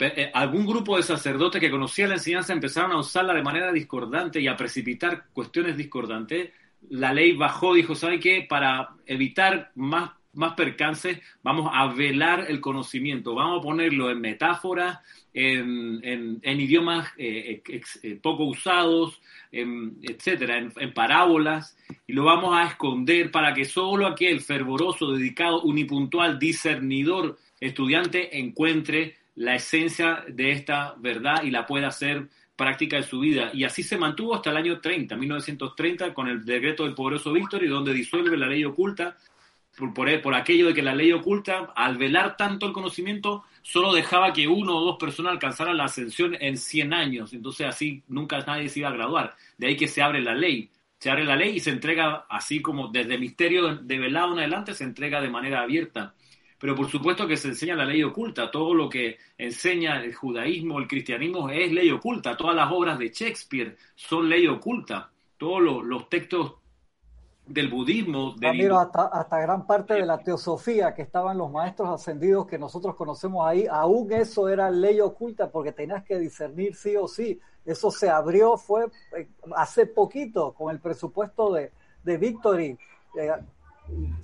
eh, algún grupo de sacerdotes que conocían la enseñanza empezaron a usarla de manera discordante y a precipitar cuestiones discordantes, la ley bajó, dijo, ¿saben qué? Para evitar más, más percances, vamos a velar el conocimiento, vamos a ponerlo en metáforas, en, idiomas eh, eh, poco usados, etcétera, en, parábolas, y lo vamos a esconder para que solo aquel fervoroso, dedicado, unipuntual, discernidor estudiante encuentre la esencia de esta verdad y la pueda hacer práctica de su vida. Y así se mantuvo hasta el año 30, 1930, con el decreto del poderoso y donde disuelve la ley oculta por, por, aquello de que la ley oculta, al velar tanto el conocimiento, solo dejaba que uno o dos personas alcanzaran la ascensión en 100 años. Entonces así nunca nadie se iba a graduar. De ahí que se abre la ley. Se abre la ley y se entrega así como desde misterio de velado en adelante, se entrega de manera abierta. Pero por supuesto que se enseña la ley oculta. Todo lo que enseña el judaísmo, el cristianismo es ley oculta. Todas las obras de Shakespeare son ley oculta. Todos los textos del budismo. Del... hasta, hasta gran parte de la teosofía que estaban los maestros ascendidos que nosotros conocemos ahí, aún eso era ley oculta porque tenías que discernir sí o sí. Eso se abrió, fue eh, hace poquito con el presupuesto de, de Victory. Eh,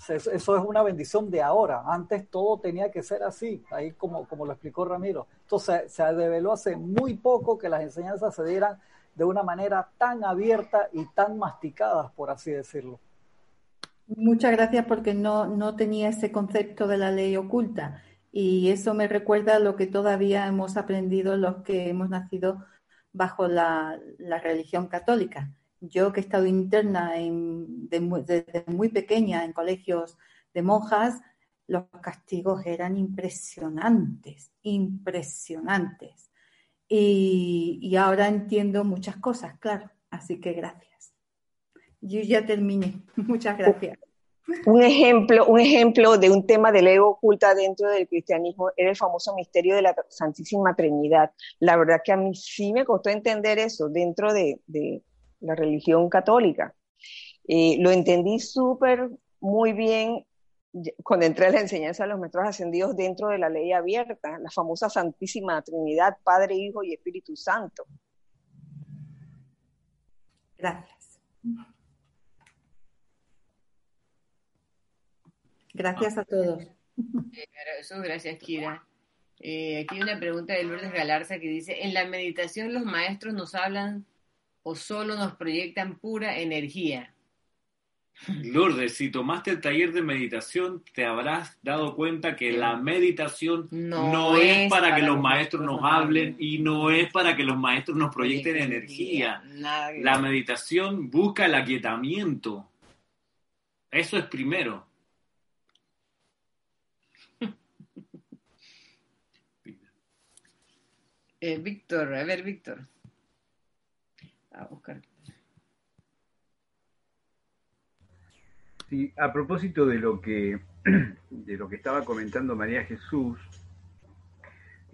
eso es una bendición de ahora. Antes todo tenía que ser así, ahí como, como lo explicó Ramiro. Entonces se develó hace muy poco que las enseñanzas se dieran de una manera tan abierta y tan masticadas, por así decirlo. Muchas gracias porque no, no tenía ese concepto de la ley oculta y eso me recuerda a lo que todavía hemos aprendido los que hemos nacido bajo la, religión católica. Yo que he estado interna desde muy pequeña en colegios de monjas, los castigos eran impresionantes, impresionantes. Y ahora entiendo muchas cosas, claro. Así que gracias. Yo ya terminé. [laughs] Muchas gracias. Un ejemplo, un ejemplo de un tema de ego oculta dentro del cristianismo era el famoso misterio de la Santísima Trinidad. La verdad que a mí sí me costó entender eso dentro de, de la religión católica. Eh, lo entendí súper muy bien cuando entré a la enseñanza de los metros ascendidos dentro de la ley abierta, la famosa Santísima Trinidad, Padre, Hijo y Espíritu Santo. Gracias. Gracias a todos. Eso, gracias, Kira. Eh, aquí hay una pregunta de Lourdes Galarza que dice, ¿en la meditación los maestros nos hablan o solo nos proyectan pura energía? Lourdes, si tomaste el taller de meditación, te habrás dado cuenta que la meditación no, es para, que los maestros nos hablen y no es para que los maestros nos proyecten energía. La meditación busca el aquietamiento. Eso es primero. Eh, Víctor, a ver, Víctor. A buscar. Sí, a propósito de lo que, [clears throat] de lo que estaba comentando María Jesús,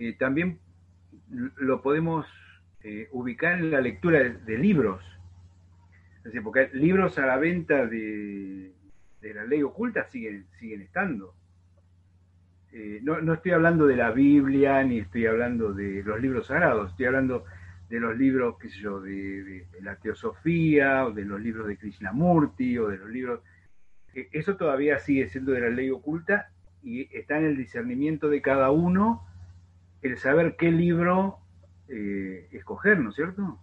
eh, también lo podemos eh, ubicar en la lectura de, libros. porque libros a la venta de, de la ley oculta siguen, siguen estando. Eh, no, estoy hablando de la Biblia, ni estoy hablando de los libros sagrados, estoy hablando de los libros, qué sé yo, de, la teosofía, o de los libros de Krishnamurti, o de los libros... Eh, eso todavía sigue siendo de la ley oculta y está en el discernimiento de cada uno el saber qué libro eh, escoger, ¿no es cierto?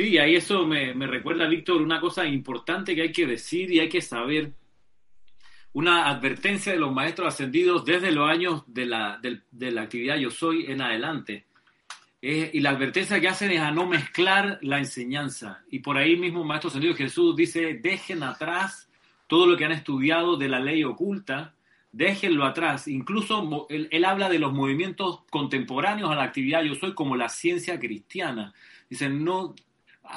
Sí, ahí eso me, recuerda, Víctor, una cosa importante que hay que decir y hay que saber. Una advertencia de los maestros ascendidos desde los años de la, de, la actividad Yo Soy en adelante. Eh, y la advertencia que hacen es a no mezclar la enseñanza. Y por ahí mismo Maestro Ascendido Jesús dice, dejen atrás todo lo que han estudiado de la ley oculta, déjenlo atrás. Incluso él, él, habla de los movimientos contemporáneos a la actividad yo soy como la ciencia cristiana. Dicen, no,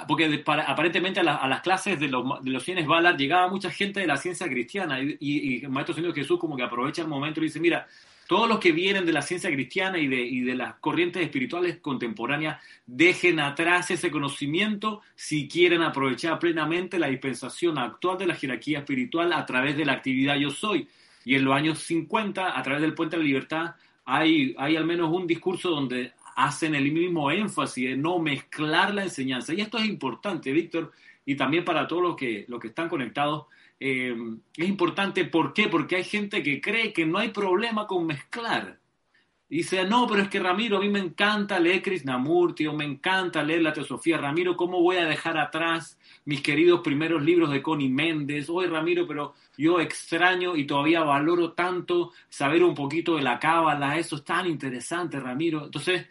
porque aparentemente a, las clases de los, de los cienes Ballard llegaba mucha gente de la ciencia cristiana y, y, Maestro Señor Jesús como que aprovecha el momento y dice, mira, todos los que vienen de la ciencia cristiana y de, y de las corrientes espirituales contemporáneas dejen atrás ese conocimiento si quieren aprovechar plenamente la dispensación actual de la jerarquía espiritual a través de la actividad yo soy. Y en los años 50, a través del Puente de la Libertad, hay, hay al menos un discurso donde hacen el mismo énfasis de no mezclar la enseñanza. Y esto es importante, Víctor, y también para todos los que, los que están conectados. Eh, es importante, ¿por qué? Porque hay gente que cree que no hay problema con mezclar. Dice, no, pero es que Ramiro, a mí me encanta leer Krishnamurti o me encanta leer la Teosofía. Ramiro, ¿cómo voy a dejar atrás mis queridos primeros libros de Connie Méndez? Oye, Ramiro, pero yo extraño y todavía valoro tanto saber un poquito de la cábala. Eso es tan interesante, Ramiro. Entonces,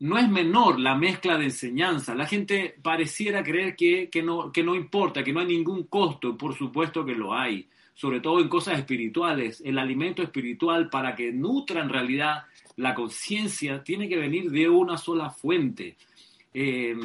no es menor la mezcla de enseñanza. La gente pareciera creer que, no, que no importa, que no hay ningún costo. Por supuesto que lo hay, sobre todo en cosas espirituales. El alimento espiritual para que nutra en realidad la conciencia tiene que venir de una sola fuente. Eh,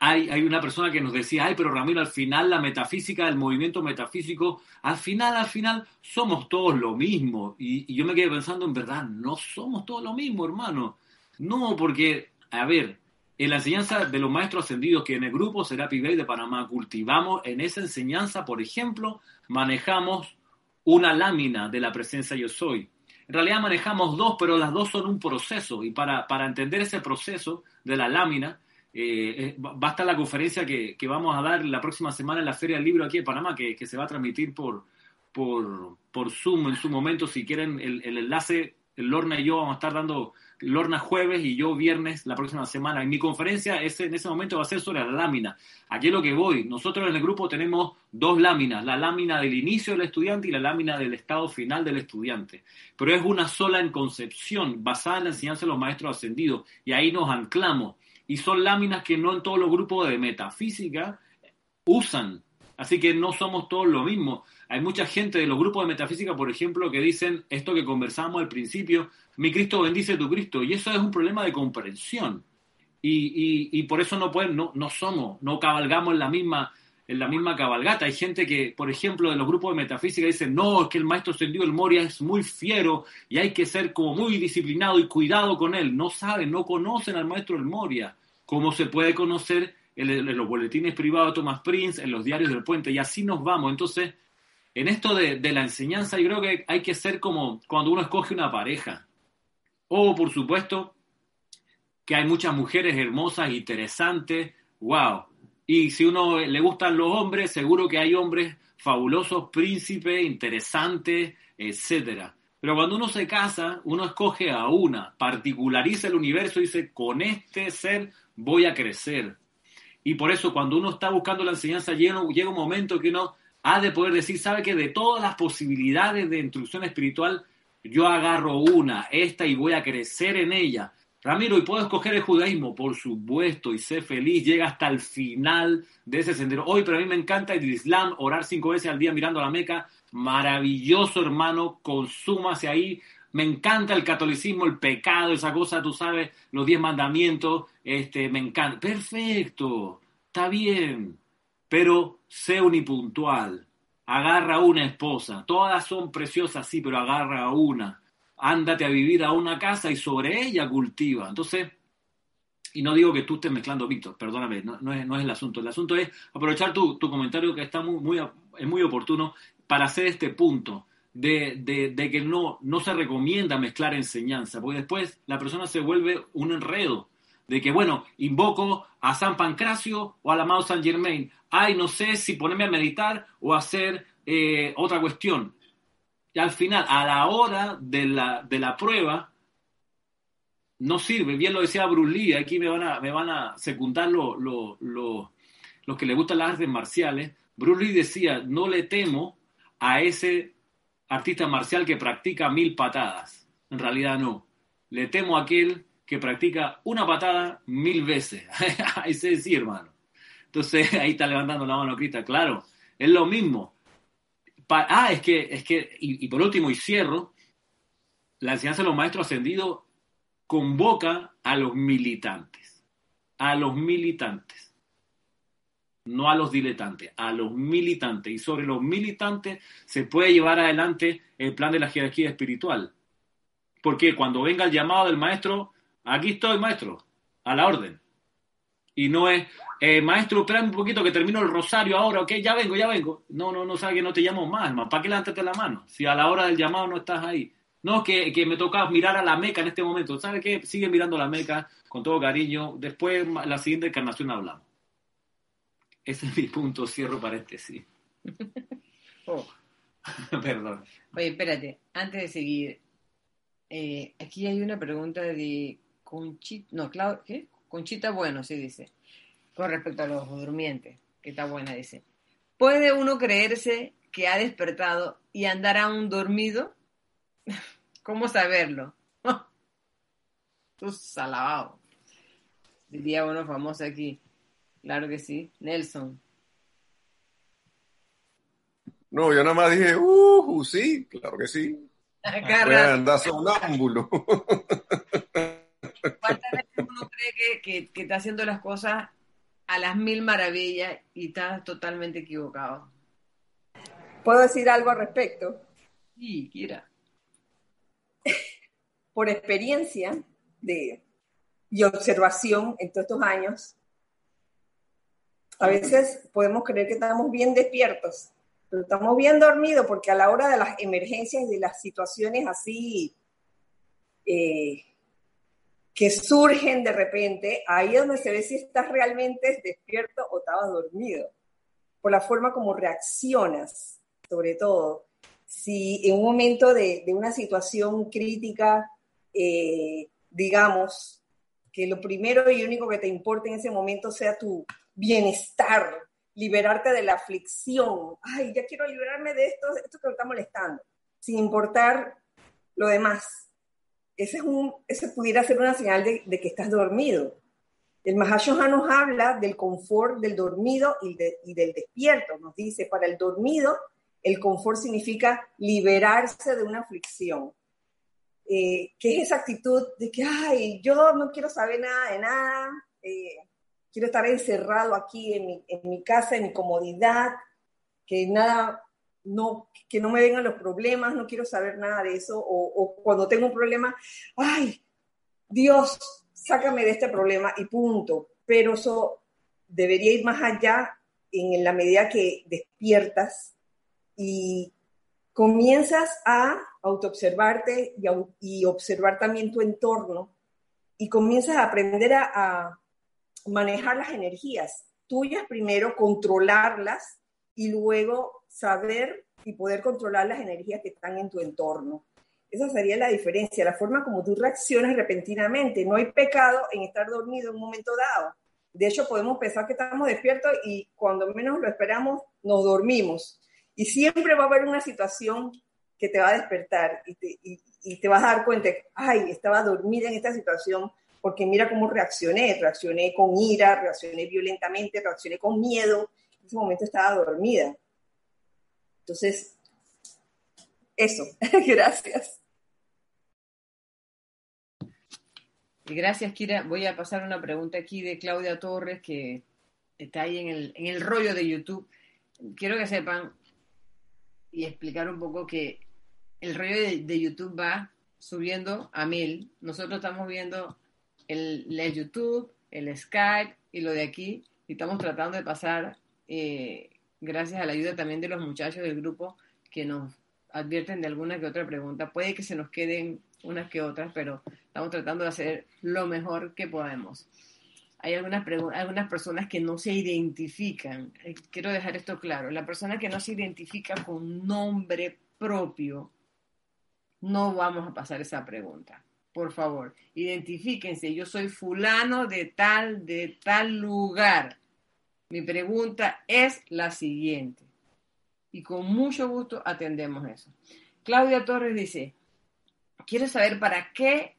hay, hay, una persona que nos decía, ay, pero Ramiro, al final la metafísica, el movimiento metafísico, al final, al final, somos todos lo mismo. Y, y yo me quedé pensando, en verdad, no somos todos lo mismo, hermano no, porque, a ver, en la enseñanza de los maestros ascendidos que en el grupo Serapi Bay de Panamá cultivamos, en esa enseñanza, por ejemplo, manejamos una lámina de la presencia yo soy. En realidad manejamos dos, pero las dos son un proceso y para, para entender ese proceso de la lámina, eh, basta la conferencia que, que, vamos a dar la próxima semana en la Feria del Libro aquí en Panamá, que, que se va a transmitir por, por, por, Zoom en su momento. Si quieren el, el enlace, Lorna y yo vamos a estar dando Lorna jueves y yo viernes la próxima semana. Y mi conferencia ese, en ese momento va a ser sobre la lámina. Aquí es lo que voy. Nosotros en el grupo tenemos dos láminas, la lámina del inicio del estudiante y la lámina del estado final del estudiante. Pero es una sola en concepción, basada en la enseñanza de los maestros ascendidos. Y ahí nos anclamos. Y son láminas que no en todos los grupos de metafísica usan. Así que no somos todos lo mismo. Hay mucha gente de los grupos de metafísica, por ejemplo, que dicen esto que conversamos al principio, mi Cristo bendice tu Cristo, y eso es un problema de comprensión. Y, y, por eso no, pueden, no, no somos, no cabalgamos en la misma en la misma cabalgata. Hay gente que, por ejemplo, de los grupos de metafísica dicen, no, es que el maestro ascendido el Moria es muy fiero y hay que ser como muy disciplinado y cuidado con él. No saben, no conocen al maestro del Moria, como se puede conocer en, los boletines privados de Thomas Prince, en los diarios del puente, y así nos vamos. Entonces, en esto de, la enseñanza, yo creo que hay que ser como cuando uno escoge una pareja. O, por supuesto, que hay muchas mujeres hermosas, interesantes, wow, y si uno le gustan los hombres, seguro que hay hombres fabulosos, príncipes, interesantes, etcétera. Pero cuando uno se casa, uno escoge a una, particulariza el universo y dice, con este ser voy a crecer. Y por eso cuando uno está buscando la enseñanza, llega un momento que uno ha de poder decir, sabe que de todas las posibilidades de instrucción espiritual, yo agarro una, esta, y voy a crecer en ella. Ramiro, ¿y puedo escoger el judaísmo? Por supuesto, y sé feliz, llega hasta el final de ese sendero. Hoy, pero a mí me encanta el Islam, orar cinco veces al día mirando a la Meca. Maravilloso, hermano, consúmase ahí. Me encanta el catolicismo, el pecado, esa cosa, tú sabes, los diez mandamientos, este, me encanta. Perfecto, está bien, pero sé unipuntual. Agarra una esposa. Todas son preciosas, sí, pero agarra una ándate a vivir a una casa y sobre ella cultiva. Entonces, y no digo que tú estés mezclando, Víctor, perdóname, no, es, el asunto. El asunto es aprovechar tu, comentario que está muy, muy, es muy oportuno para hacer este punto de, de, de, que no, no se recomienda mezclar enseñanza, porque después la persona se vuelve un enredo. De que, bueno, invoco a San Pancracio o al amado San Germain. Ay, no sé si ponerme a meditar o hacer eh, otra cuestión al final, a la hora de la, de la prueba, no sirve. Bien lo decía Bruce aquí me van a, me van a secundar los que le gustan las artes marciales. Bruce decía, no le temo a ese artista marcial que practica mil patadas. En realidad no. Le temo a aquel que practica una patada mil veces. [laughs] ahí se decía, hermano. Entonces [laughs] ahí está levantando la mano Crista. Claro, es lo mismo ah, es que, es que y, por último, y cierro, la enseñanza de los maestros ascendidos convoca a los militantes, a los militantes, no a los diletantes, a los militantes. Y sobre los militantes se puede llevar adelante el plan de la jerarquía espiritual. Porque cuando venga el llamado del maestro, aquí estoy, maestro, a la orden. Y no es, eh, maestro, espera un poquito que termino el rosario ahora, ok, ya vengo, ya vengo. No, no, no sabe que no te llamo más, hermano. ¿Para qué levantaste la mano? Si a la hora del llamado no estás ahí. No, que, que me toca mirar a la Meca en este momento. ¿Sabe qué? Sigue mirando a la Meca con todo cariño. Después, la siguiente encarnación hablamos. Ese es mi punto, cierro paréntesis. [laughs] oh. [laughs] Perdón. Oye, espérate, antes de seguir, eh, aquí hay una pregunta de Conchita, no, Clau, ¿qué? Conchita Bueno, sí dice con respecto a los durmientes, que está buena, dice. ¿Puede uno creerse que ha despertado y andar aún dormido? [laughs] ¿Cómo saberlo? [laughs] Tú salabado. Diría uno famoso aquí. Claro que sí. Nelson. No, yo nada más dije, uh, sí, claro que sí. [laughs] Anda sonámbulo. Que, que está haciendo las cosas a las mil maravillas y estás totalmente equivocado. ¿Puedo decir algo al respecto? Sí, quiera. [laughs] Por experiencia de, y observación en todos estos años, a veces podemos creer que estamos bien despiertos, pero estamos bien dormidos porque a la hora de las emergencias y de las situaciones así eh, que surgen de repente, ahí es donde se ve si estás realmente despierto o estabas dormido, por la forma como reaccionas, sobre todo. Si en un momento de, una situación crítica, eh, digamos, que lo primero y único que te importa en ese momento sea tu bienestar, liberarte de la aflicción, ay, ya quiero liberarme de esto, esto que me está molestando, sin importar lo demás ese, es un, ese pudiera ser una señal de, que estás dormido. El Mahashohan nos habla del confort del dormido y, del despierto. Nos dice, para el dormido, el confort significa liberarse de una aflicción. Eh, que es esa actitud de que, ay, yo no quiero saber nada de nada, eh, quiero estar encerrado aquí en mi, en mi casa, en mi comodidad, que nada, no, que no me vengan los problemas, no quiero saber nada de eso, o, cuando tengo un problema, ay, Dios, sácame de este problema y punto. Pero eso debería ir más allá en la medida que despiertas y comienzas a autoobservarte y, y observar también tu entorno y comienzas a aprender a manejar las energías tuyas primero, controlarlas y luego saber y poder controlar las energías que están en tu entorno. Esa sería la diferencia, la forma como tú reaccionas repentinamente. No hay pecado en estar dormido en un momento dado. De hecho, podemos pensar que estamos despiertos y cuando menos lo esperamos, nos dormimos. Y siempre va a haber una situación que te va a despertar y te, y, y te vas a dar cuenta, ay, estaba dormida en esta situación porque mira cómo reaccioné, reaccioné con ira, reaccioné violentamente, reaccioné con miedo, en ese momento estaba dormida. Entonces, eso, [laughs] gracias. Gracias, Kira. Voy a pasar una pregunta aquí de Claudia Torres, que está ahí en el, en el rollo de YouTube. Quiero que sepan y explicar un poco que el rollo de, de YouTube va subiendo a mil. Nosotros estamos viendo el, el, YouTube, el Skype y lo de aquí, y estamos tratando de pasar, eh, gracias a la ayuda también de los muchachos del grupo que nos advierten de alguna que otra pregunta. Puede que se nos queden unas que otras, pero estamos tratando de hacer lo mejor que podemos. Hay algunas, algunas personas que no se identifican. Eh, quiero dejar esto claro. La persona que no se identifica con nombre propio, no vamos a pasar esa pregunta. Por favor, identifíquense. Yo soy fulano de tal, de tal lugar. Mi pregunta es la siguiente. Y con mucho gusto atendemos eso. Claudia Torres dice, quiero saber para qué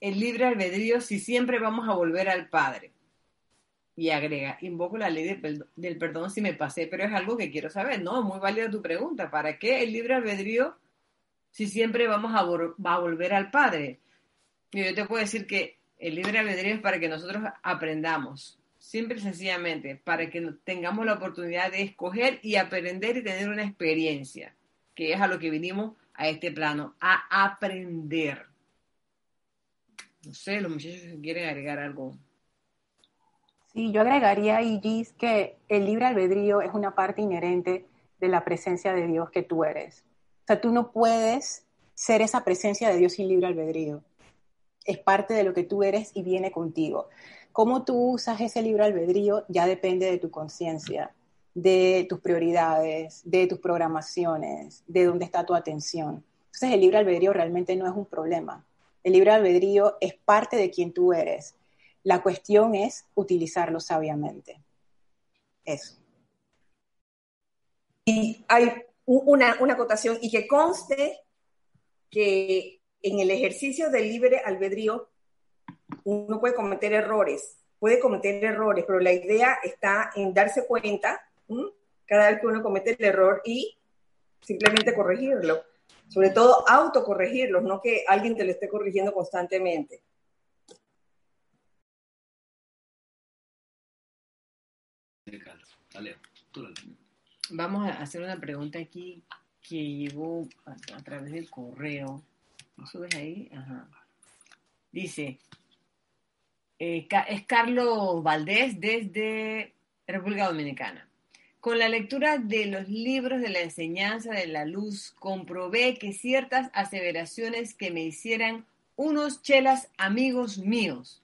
el libre albedrío si siempre vamos a volver al Padre. Y agrega, invoco la ley del perdón si me pasé, pero es algo que quiero saber, ¿no? Muy válida tu pregunta. ¿Para qué el libre albedrío si siempre vamos a, volver al Padre? Yo te puedo decir que el libre albedrío es para que nosotros aprendamos, simple y sencillamente, para que tengamos la oportunidad de escoger y aprender y tener una experiencia, que es a lo que vinimos a este plano, a aprender. No sé, los muchachos quieren agregar algo. Sí, yo agregaría, Igis, que el libre albedrío es una parte inherente de la presencia de Dios que tú eres. O sea, tú no puedes ser esa presencia de Dios sin libre albedrío. Es parte de lo que tú eres y viene contigo. Cómo tú usas ese libre albedrío ya depende de tu conciencia, de tus prioridades, de tus programaciones, de dónde está tu atención. Entonces el libre albedrío realmente no es un problema. El libre albedrío es parte de quien tú eres. La cuestión es utilizarlo sabiamente. Eso. Y hay una, una acotación y que conste que en el ejercicio del libre albedrío uno puede cometer errores, puede cometer errores, pero la idea está en darse cuenta ¿m? cada vez que uno comete el error y simplemente corregirlo sobre todo autocorregirlos, no que alguien te lo esté corrigiendo constantemente. Vamos a hacer una pregunta aquí que llegó a, a través del correo. ¿Lo subes ahí? Ajá. Dice, eh, es Carlos Valdés desde República Dominicana. Con la lectura de los libros de la enseñanza de la luz, comprobé que ciertas aseveraciones que me hicieran unos chelas amigos míos,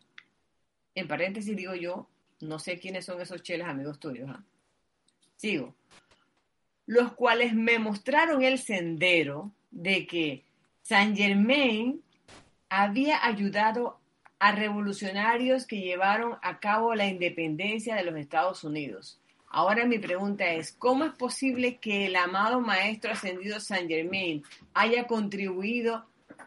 en paréntesis digo yo, no sé quiénes son esos chelas amigos tuyos, ¿eh? sigo, los cuales me mostraron el sendero de que Saint Germain había ayudado a revolucionarios que llevaron a cabo la independencia de los Estados Unidos. Ahora mi pregunta es, ¿cómo es posible que el amado Maestro Ascendido San Germain haya contribuido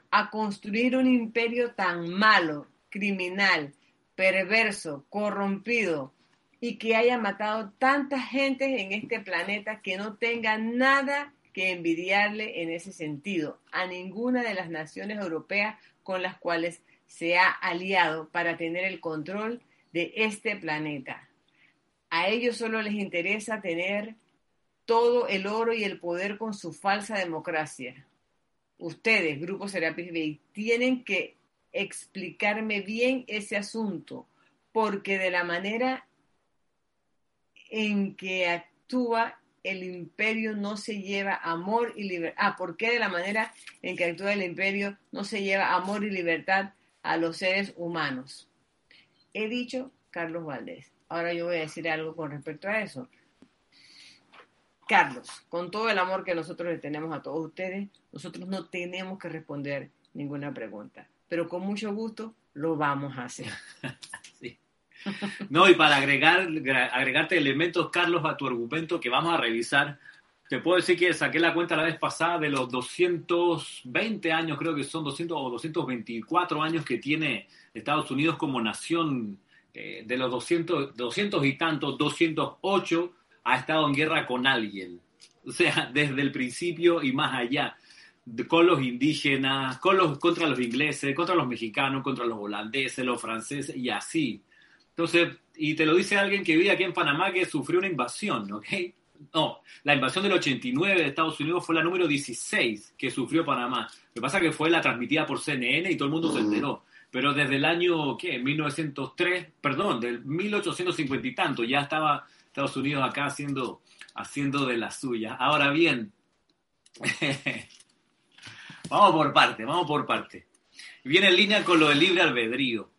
a construir un imperio tan malo, criminal, perverso, corrompido y que haya matado tanta gente en este planeta que no tenga nada que envidiarle en ese sentido a ninguna de las naciones europeas con las cuales se ha aliado para tener el control de este planeta. A ellos solo les interesa tener todo el oro y el poder con su falsa democracia. Ustedes, Grupo Serapis Bay, tienen que explicarme bien ese asunto, porque de la manera en que actúa el imperio no se lleva amor y libertad. Ah, ¿por qué de la manera en que actúa el imperio no se lleva amor y libertad a los seres humanos? He dicho Carlos Valdés. Ahora yo voy a decir algo con respecto a eso. Carlos, con todo el amor que nosotros le tenemos a todos ustedes, nosotros no tenemos que responder ninguna pregunta, pero con mucho gusto lo vamos a hacer. [laughs] No, y para agregar, agregarte elementos, Carlos, a tu argumento que vamos a revisar, te puedo decir que saqué la cuenta la vez pasada de los 220 años, creo que son 200 o 224 años que tiene Estados Unidos como nación, eh, de los 200, 200 y tantos, 208 ha estado en guerra con alguien. O sea, [laughs] desde el principio y más allá, con los indígenas, con los, contra los ingleses, contra los mexicanos, contra los holandeses, los franceses y así. Entonces, y te lo dice alguien que vive aquí en Panamá que sufrió una invasión, ¿ok? No, la invasión del 89 de Estados Unidos fue la número 16 que sufrió Panamá. Lo que pasa es que fue la transmitida por CNN y todo el mundo se enteró. Pero desde el año, ¿qué? 1903, perdón, del 1850 y tanto, ya estaba Estados Unidos acá haciendo, haciendo de la suya. Ahora bien, [laughs] vamos por parte, vamos por parte. Viene en línea con lo del libre albedrío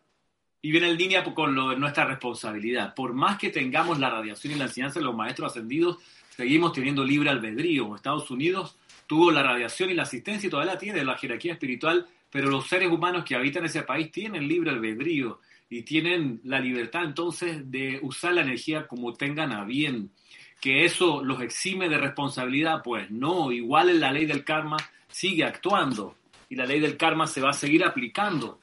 y viene en línea con lo de nuestra responsabilidad. Por más que tengamos la radiación y la enseñanza de los maestros ascendidos, seguimos teniendo libre albedrío. Estados Unidos tuvo la radiación y la asistencia y todavía la tiene la jerarquía espiritual, pero los seres humanos que habitan ese país tienen libre albedrío y tienen la libertad entonces de usar la energía como tengan a bien. Que eso los exime de responsabilidad, pues no, igual en la ley del karma sigue actuando y la ley del karma se va a seguir aplicando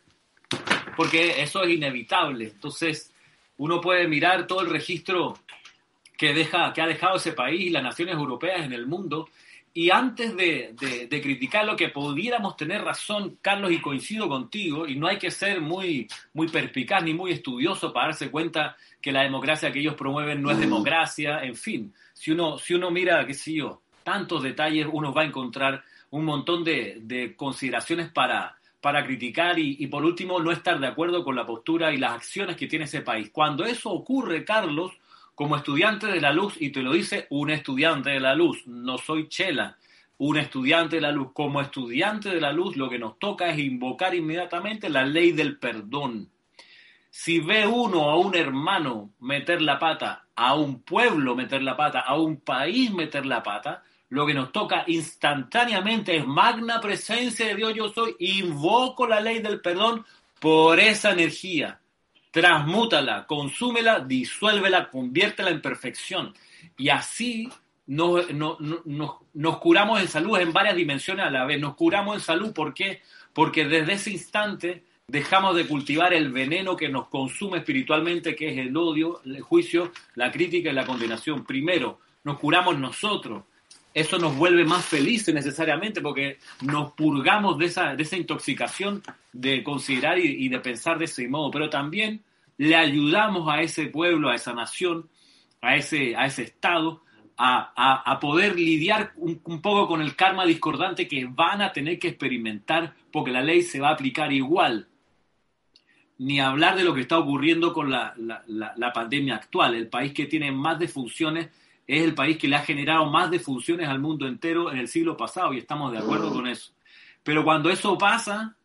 porque eso es inevitable. Entonces, uno puede mirar todo el registro que, deja, que ha dejado ese país y las naciones europeas en el mundo. Y antes de, de, criticar lo que pudiéramos tener razón, Carlos, y coincido contigo, y no hay que ser muy, muy perspicaz ni muy estudioso para darse cuenta que la democracia que ellos promueven no es democracia, en fin, si uno, si uno mira, qué sé yo, tantos detalles, uno va a encontrar un montón de, de consideraciones para, para criticar y, por último no estar de acuerdo con la postura y las acciones que tiene ese país. Cuando eso ocurre, Carlos, como estudiante de la luz, y te lo dice un estudiante de la luz, no soy Chela, un estudiante de la luz, como estudiante de la luz, lo que nos toca es invocar inmediatamente la ley del perdón. Si ve uno a un hermano meter la pata, a un pueblo meter la pata, a un país meter la pata, lo que nos toca instantáneamente es magna presencia de Dios yo soy, invoco la ley del perdón por esa energía, transmútala, consúmela, disuélvela, conviértela en perfección. Y así nos, nos, curamos en salud en varias dimensiones a la vez. Nos curamos en salud, ¿por qué? Porque desde ese instante dejamos de cultivar el veneno que nos consume espiritualmente, que es el odio, el juicio, la crítica y la condenación. Primero, nos curamos nosotros eso nos vuelve más felices necesariamente porque nos purgamos de esa, de esa intoxicación de considerar y, de pensar de ese modo, pero también le ayudamos a ese pueblo, a esa nación, a ese, a ese estado, a, poder lidiar un, poco con el karma discordante que van a tener que experimentar porque la ley se va a aplicar igual. Ni hablar de lo que está ocurriendo con la, la pandemia actual, el país que tiene más defunciones es el país que le ha generado más defunciones al mundo entero en el siglo pasado y estamos de acuerdo con eso. Pero cuando eso pasa,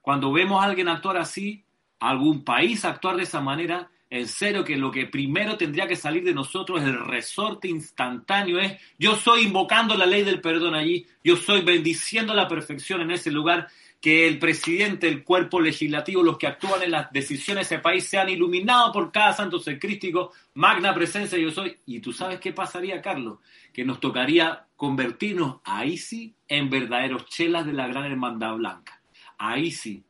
cuando vemos a alguien actuar así, algún país actuar de esa manera, en serio que lo que primero tendría que salir de nosotros es el resorte instantáneo, es yo soy invocando la ley del perdón allí, yo soy bendiciendo la perfección en ese lugar que el presidente, el cuerpo legislativo, los que actúan en las decisiones de ese país sean iluminados por cada santo ser crístico, magna presencia yo soy. Y tú sabes qué pasaría, Carlos, que nos tocaría convertirnos ahí sí en verdaderos chelas de la gran hermandad blanca. Ahí sí,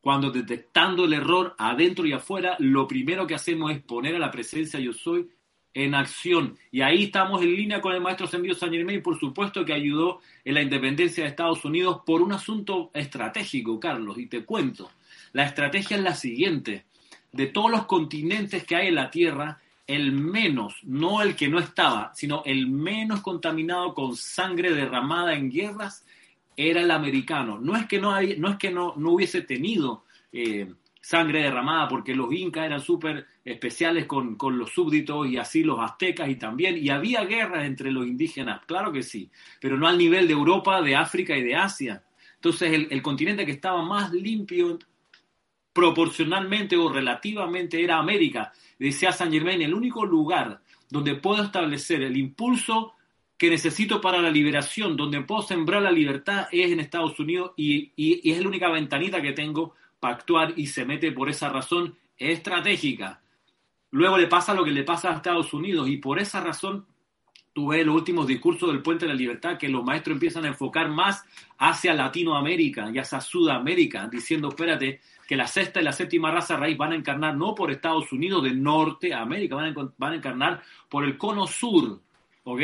cuando detectando el error adentro y afuera, lo primero que hacemos es poner a la presencia yo soy en acción. Y ahí estamos en línea con el maestro Ascendido San Germain, por supuesto que ayudó en la independencia de Estados Unidos por un asunto estratégico, Carlos, y te cuento. La estrategia es la siguiente. de todos los continentes que hay en la Tierra, el menos, no el que no estaba, sino el menos contaminado con sangre derramada en guerras, era el americano. No es que no, no, es que no, no hubiese tenido eh, sangre derramada, porque los incas eran súper especiales con, con, los súbditos y así los aztecas y también, y había guerras entre los indígenas, claro que sí, pero no al nivel de Europa, de África y de Asia. Entonces el, el continente que estaba más limpio proporcionalmente o relativamente era América. Decía San Germain, el único lugar donde puedo establecer el impulso que necesito para la liberación, donde puedo sembrar la libertad es en Estados Unidos y, y, y es la única ventanita que tengo para actuar y se mete por esa razón estratégica. Luego le pasa lo que le pasa a Estados Unidos y por esa razón tú ves los últimos discursos del Puente de la Libertad que los maestros empiezan a enfocar más hacia Latinoamérica y hacia Sudamérica, diciendo, espérate, que la sexta y la séptima raza raíz van a encarnar no por Estados Unidos de Norteamérica, van a, van a encarnar por el cono sur, ¿ok?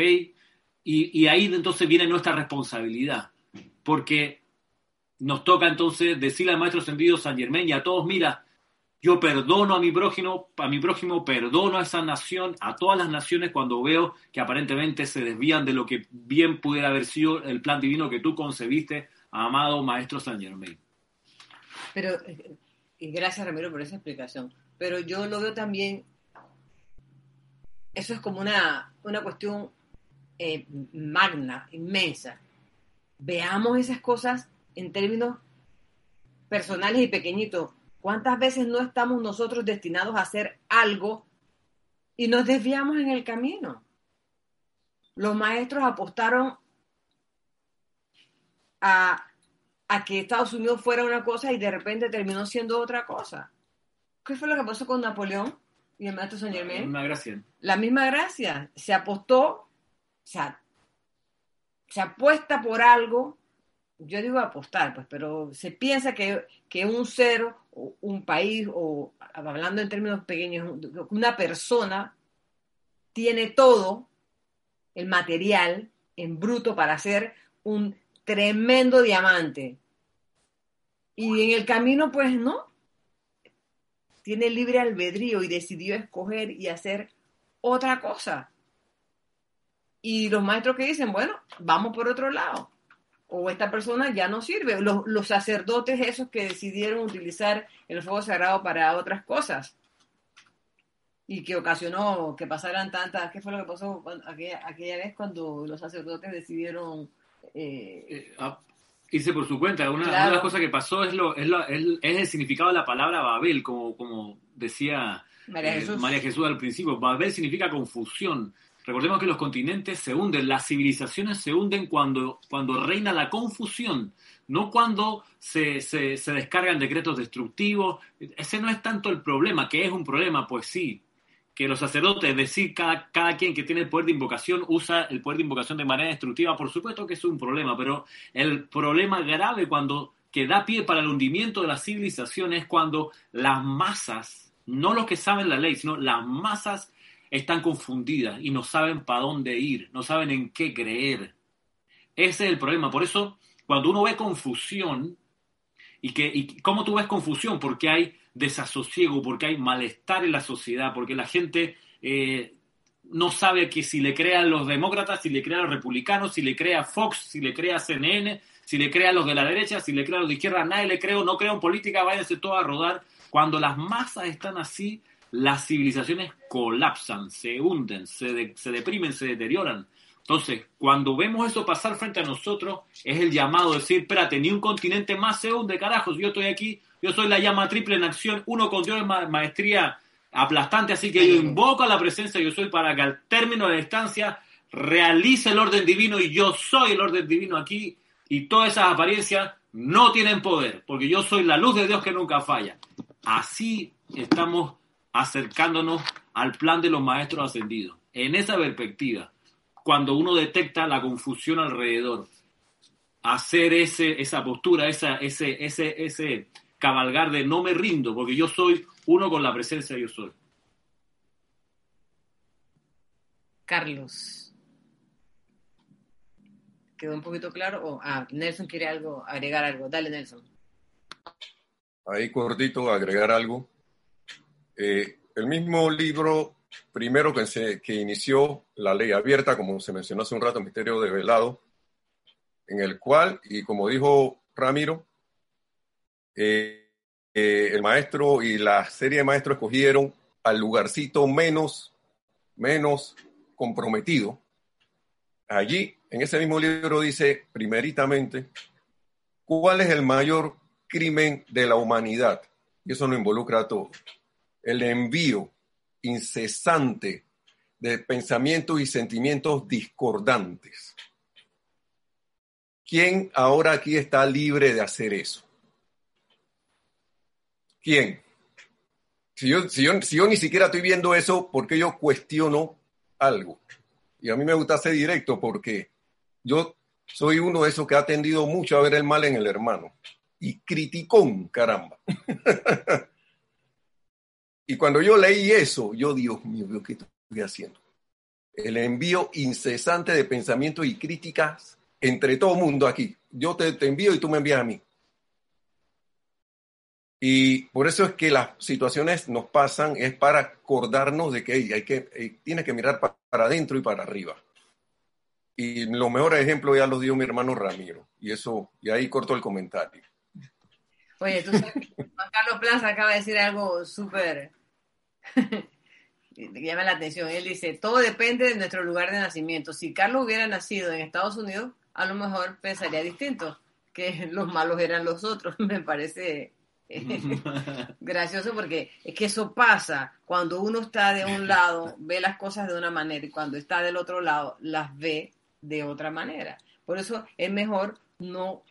Y ahí entonces viene nuestra responsabilidad, porque nos toca entonces decirle al maestro ascendido San Germán y a todos, mira, yo perdono a mi prójimo, a mi prójimo, perdono a esa nación, a todas las naciones cuando veo que aparentemente se desvían de lo que bien pudiera haber sido el plan divino que tú concebiste, amado maestro San Germain. Pero, y gracias Ramiro por esa explicación, pero yo lo veo también, eso es como una, una cuestión eh, magna, inmensa. Veamos esas cosas en términos personales y pequeñitos. ¿Cuántas veces no estamos nosotros destinados a hacer algo y nos desviamos en el camino? Los maestros apostaron a, a, que Estados Unidos fuera una cosa y de repente terminó siendo otra cosa. ¿Qué fue lo que pasó con Napoleón y el maestro Saint Germain? La misma gracia. La misma gracia. Se apostó, o sea, se apuesta por algo yo digo apostar, pues, pero se piensa que, que un ser, o un país, o hablando en términos pequeños, una persona tiene todo el material en bruto para hacer un tremendo diamante. Y en el camino, pues no. Tiene libre albedrío y decidió escoger y hacer otra cosa. Y los maestros que dicen, bueno, vamos por otro lado o esta persona ya no sirve. Los, los, sacerdotes esos que decidieron utilizar el fuego sagrado para otras cosas y que ocasionó que pasaran tantas, ¿qué fue lo que pasó aquella, aquella vez cuando los sacerdotes decidieron... Eh, eh, ah, irse por su cuenta. Una, claro. una, de las cosas que pasó es, lo, es, lo, es, es, el significado de la palabra Babel, como, como decía María Jesús. Eh, María Jesús al principio. Babel significa confusión. Recordemos que los continentes se hunden, las civilizaciones se hunden cuando, cuando reina la confusión, no cuando se, se, descargan decretos destructivos. Ese no es tanto el problema, que es un problema, pues sí, que los sacerdotes, es decir, cada, cada quien que tiene el poder de invocación usa el poder de invocación de manera destructiva, por supuesto que es un problema, pero el problema grave cuando que da pie para el hundimiento de la civilización es cuando las masas, no los que saben la ley, sino las masas están confundidas y no saben para dónde ir, no saben en qué creer. Ese es el problema. Por eso, cuando uno ve confusión, y, que, y cómo tú ves confusión, porque hay desasosiego, porque hay malestar en la sociedad, porque la gente eh, no sabe que si le crea a los demócratas, si le crea a los republicanos, si le crea Fox, si le crea CNN, si le crea a los de la derecha, si le crea a los de izquierda, nadie le creo, no creo en política, váyanse todos a rodar. Cuando las masas están así, las civilizaciones colapsan, se hunden, se, de, se, deprimen, se deterioran. Entonces, cuando vemos eso pasar frente a nosotros, es el llamado a decir, espérate, ni un continente más se hunde, carajos, yo estoy aquí, yo soy la llama triple en acción, uno con Dios ma maestría aplastante, así que yo invoco a la presencia, yo soy para que al término de la estancia realice el orden divino y yo soy el orden divino aquí y todas esas apariencias no tienen poder, porque yo soy la luz de Dios que nunca falla. Así estamos acercándonos al plan de los maestros ascendidos. En esa perspectiva, cuando uno detecta la confusión alrededor, hacer ese, esa postura, esa, ese, ese, ese cabalgar de no me rindo, porque yo soy uno con la presencia de yo soy. Carlos. ¿Quedó un poquito claro? Oh, ah, Nelson quiere algo, agregar algo. Dale, Nelson. Ahí cortito, agregar algo Eh, el mismo libro, primero que, inició la ley abierta, como se mencionó hace un rato, Misterio de Velado, en el cual, y como dijo Ramiro, eh, eh, el maestro y la serie de maestros escogieron al lugarcito menos, menos comprometido. Allí, en ese mismo libro dice, primeritamente, ¿cuál es el mayor crimen de la humanidad? Y eso no involucra a todos. El envío incesante de pensamientos y sentimientos discordantes. ¿Quién ahora aquí está libre de hacer eso? ¿Quién? Si yo, ni siquiera estoy viendo eso, ¿por qué yo cuestiono algo? Y a mí me gusta ser directo porque yo soy uno de esos que ha tendido mucho a ver el mal en el hermano. Y criticón, caramba. [laughs] y cuando yo leí eso, yo, Dios mío, ¿qué estoy haciendo? El envío incesante de pensamientos y críticas entre todo mundo aquí. Yo te, te envío y tú me envías a mí. Y por eso es que las situaciones nos pasan, es para acordarnos de que hay que, que mirar para, para adentro y para arriba. Y los mejores ejemplos ya los dio mi hermano Ramiro. Y eso, y ahí corto el comentario. Oye, tú sabes, Juan Carlos Plaza acaba de decir algo súper [laughs] llama la atención. Él dice, todo depende de nuestro lugar de nacimiento. Si Carlos hubiera nacido en Estados Unidos, a lo mejor pensaría distinto, que [laughs] los malos eran los otros. [laughs] Me parece gracioso porque es que eso pasa cuando uno está de un lado, ve las cosas de una manera y cuando está del otro lado, las ve de otra manera. Por eso es mejor no,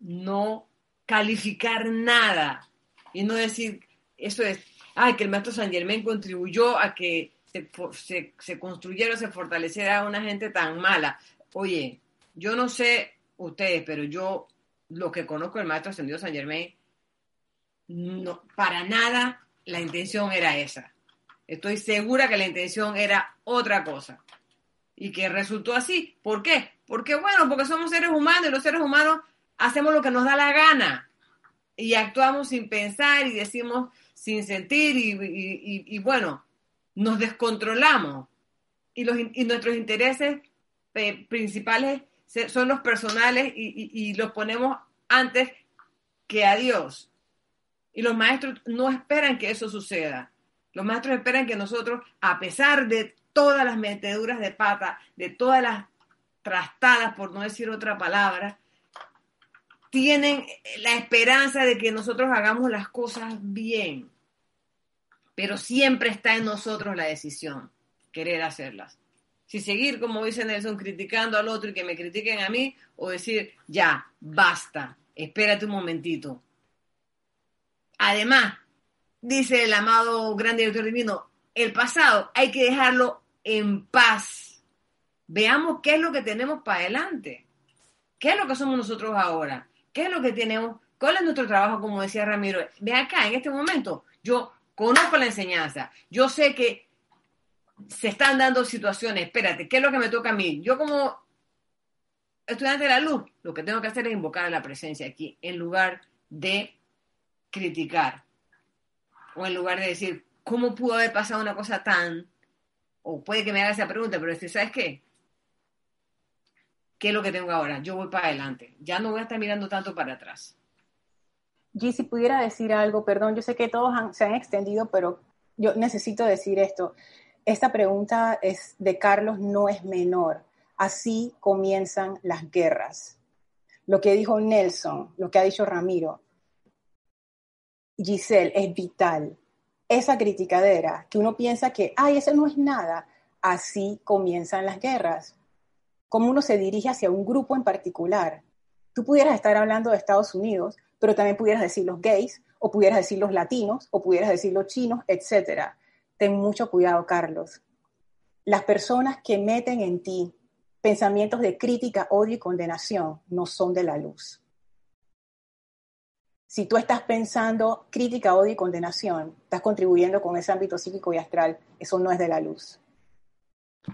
no calificar nada y no decir, eso es, ay, que el maestro San Germán contribuyó a que se, se, se se fortaleciera una gente tan mala. Oye, yo no sé ustedes, pero yo lo que conozco del maestro ascendido San Germán, no, para nada la intención era esa. Estoy segura que la intención era otra cosa. Y que resultó así. ¿Por qué? Porque, bueno, porque somos seres humanos y los seres humanos hacemos lo que nos da la gana. Y actuamos sin pensar y decimos sin sentir y, y, y, y bueno, nos descontrolamos. Y, los, y nuestros intereses eh, principales son los personales y, los ponemos antes que a Dios. Y los maestros no esperan que eso suceda. Los maestros esperan que nosotros, a pesar de todas las meteduras de pata, de todas las trastadas, por no decir otra palabra, tienen la esperanza de que nosotros hagamos las cosas bien. Pero siempre está en nosotros la decisión, querer hacerlas. Si seguir, como dice Nelson, criticando al otro y que me critiquen a mí, o decir, ya, basta, espérate un momentito, Además, dice el amado gran director divino, el pasado hay que dejarlo en paz. Veamos qué es lo que tenemos para adelante. ¿Qué es lo que somos nosotros ahora? ¿Qué es lo que tenemos? ¿Cuál es nuestro trabajo? Como decía Ramiro, ve acá, en este momento, yo conozco la enseñanza, yo sé que se están dando situaciones, espérate, ¿qué es lo que me toca a mí? Yo como estudiante de la luz, lo que tengo que hacer es invocar a la presencia aquí, en lugar de criticar. O en lugar de decir, ¿cómo pudo haber pasado una cosa tan... O puede que me haga esa pregunta, pero decir, ¿sabes qué? ¿Qué es lo que tengo ahora? Yo voy para adelante. Ya no voy a estar mirando tanto para atrás. G, si pudiera decir algo, perdón, yo sé que todos se han extendido, pero yo necesito decir esto. Esta pregunta es de Carlos no es menor. Así comienzan las guerras. Lo que dijo Nelson, lo que ha dicho Ramiro, Giselle, es vital. Esa criticadera que uno piensa que, ay, eso no es nada, así comienzan las guerras. Como uno se dirige hacia un grupo en particular. Tú pudieras estar hablando de Estados Unidos, pero también pudieras decir los gays, o pudieras decir los latinos, o pudieras decir los chinos, etc. Ten mucho cuidado, Carlos. Las personas que meten en ti pensamientos de crítica, odio y condenación no son de la luz. Si tú estás pensando crítica, odio y condenación, estás contribuyendo con ese ámbito psíquico y astral, eso no es de la luz.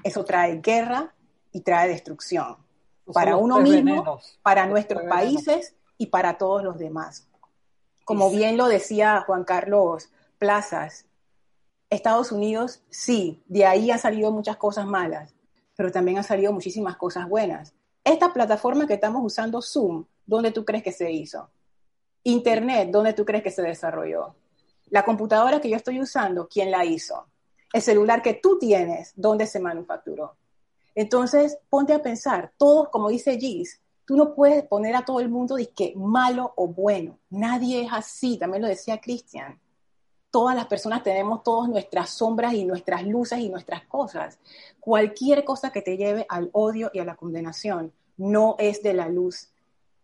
Eso trae guerra y trae destrucción para uno mismo, para nuestros países y para todos los demás. Como bien lo decía Juan Carlos Plazas, Estados Unidos, sí, de ahí han salido muchas cosas malas, pero también han salido muchísimas cosas buenas. Esta plataforma que estamos usando, Zoom, ¿dónde tú crees que se hizo? Internet, ¿dónde tú crees que se desarrolló? La computadora que yo estoy usando, ¿quién la hizo? El celular que tú tienes, ¿dónde se manufacturó? Entonces, ponte a pensar, todos, como dice Gis, tú no puedes poner a todo el mundo de que malo o bueno. Nadie es así, también lo decía Cristian todas las personas tenemos todas nuestras sombras y nuestras luces y nuestras cosas. Cualquier cosa que te lleve al odio y a la condenación no es de la luz.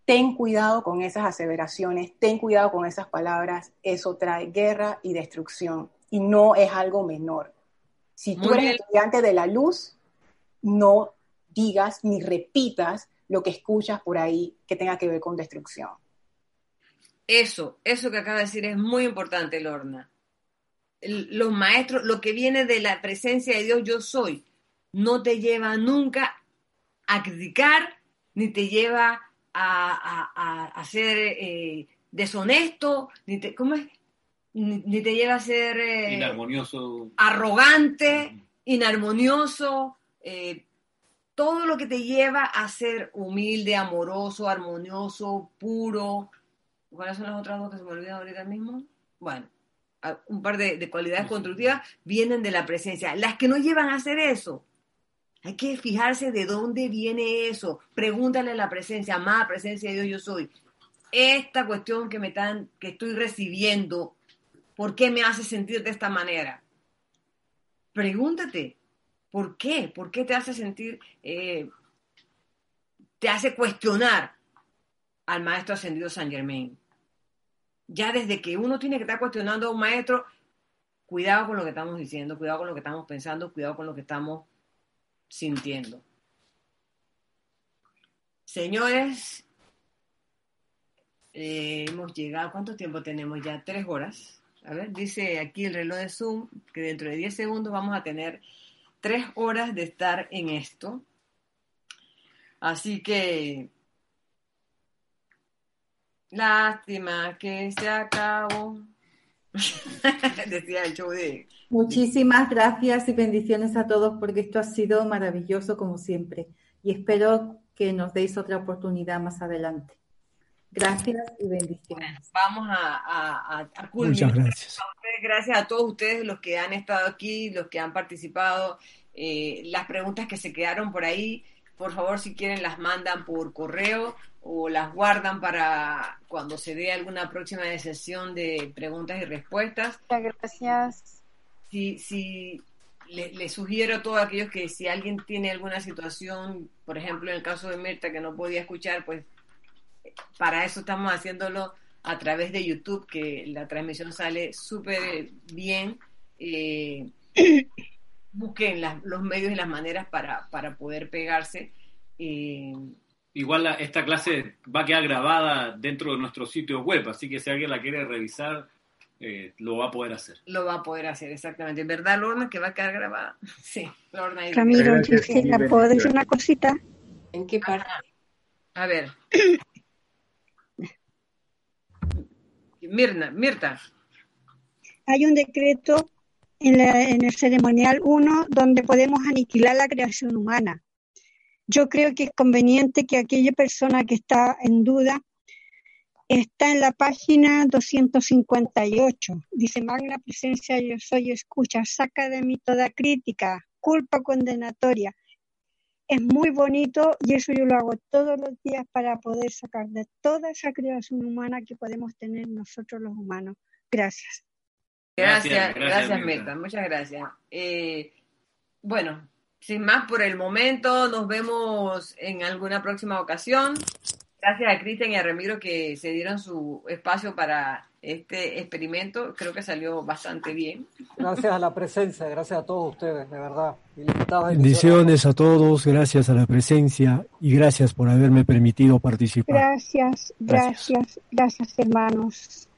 Ten cuidado con esas aseveraciones, ten cuidado con esas palabras, eso trae guerra y destrucción y no es algo menor. Si tú eres estudiante de la luz, no digas ni repitas lo que escuchas por ahí que tenga que ver con destrucción. Eso, eso que acaba de decir es muy importante, Lorna los maestros, lo que viene de la presencia de Dios, yo soy, no te lleva nunca a criticar, ni te lleva a, ser eh, deshonesto, ni te, ¿cómo es? Ni, te lleva a ser eh, inarmonioso. arrogante, inarmonioso, eh, todo lo que te lleva a ser humilde, amoroso, armonioso, puro. ¿Cuáles son las otras dos que se me olvidan ahorita mismo? Bueno, un par de, cualidades constructivas vienen de la presencia. Las que no llevan a hacer eso, hay que fijarse de dónde viene eso. Pregúntale a la presencia, amada presencia de Dios, yo soy. Esta cuestión que me están, que estoy recibiendo, ¿por qué me hace sentir de esta manera? Pregúntate, ¿por qué? ¿Por qué te hace sentir, eh, te hace cuestionar al maestro ascendido San Germain? ya desde que uno tiene que estar cuestionando a un maestro, cuidado con lo que estamos diciendo, cuidado con lo que estamos pensando, cuidado con lo que estamos sintiendo. Señores, eh, hemos llegado, ¿cuánto tiempo tenemos ya? Tres horas. A ver, dice aquí el reloj de Zoom que dentro de diez segundos vamos a tener tres horas de estar en esto. Así que Lástima que se acabó. [laughs] Decía el show de... Muchísimas gracias y bendiciones a todos porque esto ha sido maravilloso como siempre y espero que nos deis otra oportunidad más adelante. Gracias y bendiciones. Vamos a, a, Muchas gracias. gracias a todos ustedes los que han estado aquí, los que han participado, eh, las preguntas que se quedaron por ahí. Por favor, si quieren, las mandan por correo o las guardan para cuando se dé alguna próxima sesión de preguntas y respuestas. Muchas gracias. Si, si le, sugiero a todos aquellos que si alguien tiene alguna situación, por ejemplo en el caso de Mirta que no podía escuchar, pues para eso estamos haciéndolo a través de YouTube, que la transmisión sale súper bien. Eh, busquen los medios y las maneras para, para poder pegarse. Eh, Igual esta clase va a quedar grabada dentro de nuestro sitio web, así que si alguien la quiere revisar, eh, lo va a poder hacer. Lo va a poder hacer, exactamente. ¿Verdad, Lorna, que va a quedar grabada? [laughs] Sí, Lorna. Ramiro, ¿puedo decir una cosita? ¿En qué parte? A ver. [coughs] Mirna, Mirta. Hay un decreto en, en el ceremonial 1 donde podemos aniquilar la creación humana yo creo que es conveniente que aquella persona que está en duda está en la página 258. Dice, magna presencia, yo soy escucha, saca de mí toda crítica, culpa condenatoria. Es muy bonito y eso yo lo hago todos los días para poder sacar de toda esa creación humana que podemos tener nosotros los humanos. Gracias. Gracias, gracias, Mirta. Muchas gracias. Eh, bueno, sin más por el momento, nos vemos en alguna próxima ocasión. Gracias a Cristian y a Ramiro que se dieron su espacio para este experimento. Creo que salió bastante bien. Gracias a la presencia, gracias a todos ustedes, de verdad. Bendiciones a todos, gracias a la presencia y gracias por haberme permitido participar. Gracias, gracias, gracias, hermanos.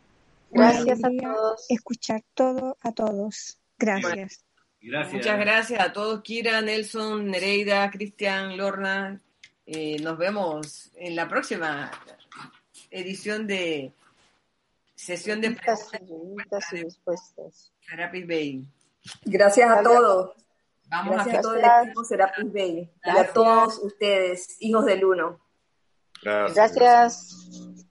Gracias a todos. Escuchar todo a todos. Gracias. Muchas gracias a todos, Kira, Nelson, Nereida, Cristian, Lorna. Eh, nos vemos en la próxima edición de sesión de preguntas y respuestas. Serapis Bay. Gracias a todos. Vamos Gracias a a todo el equipo Serapis Bay y a todos ustedes, hijos del uno. Gracias. Gracias.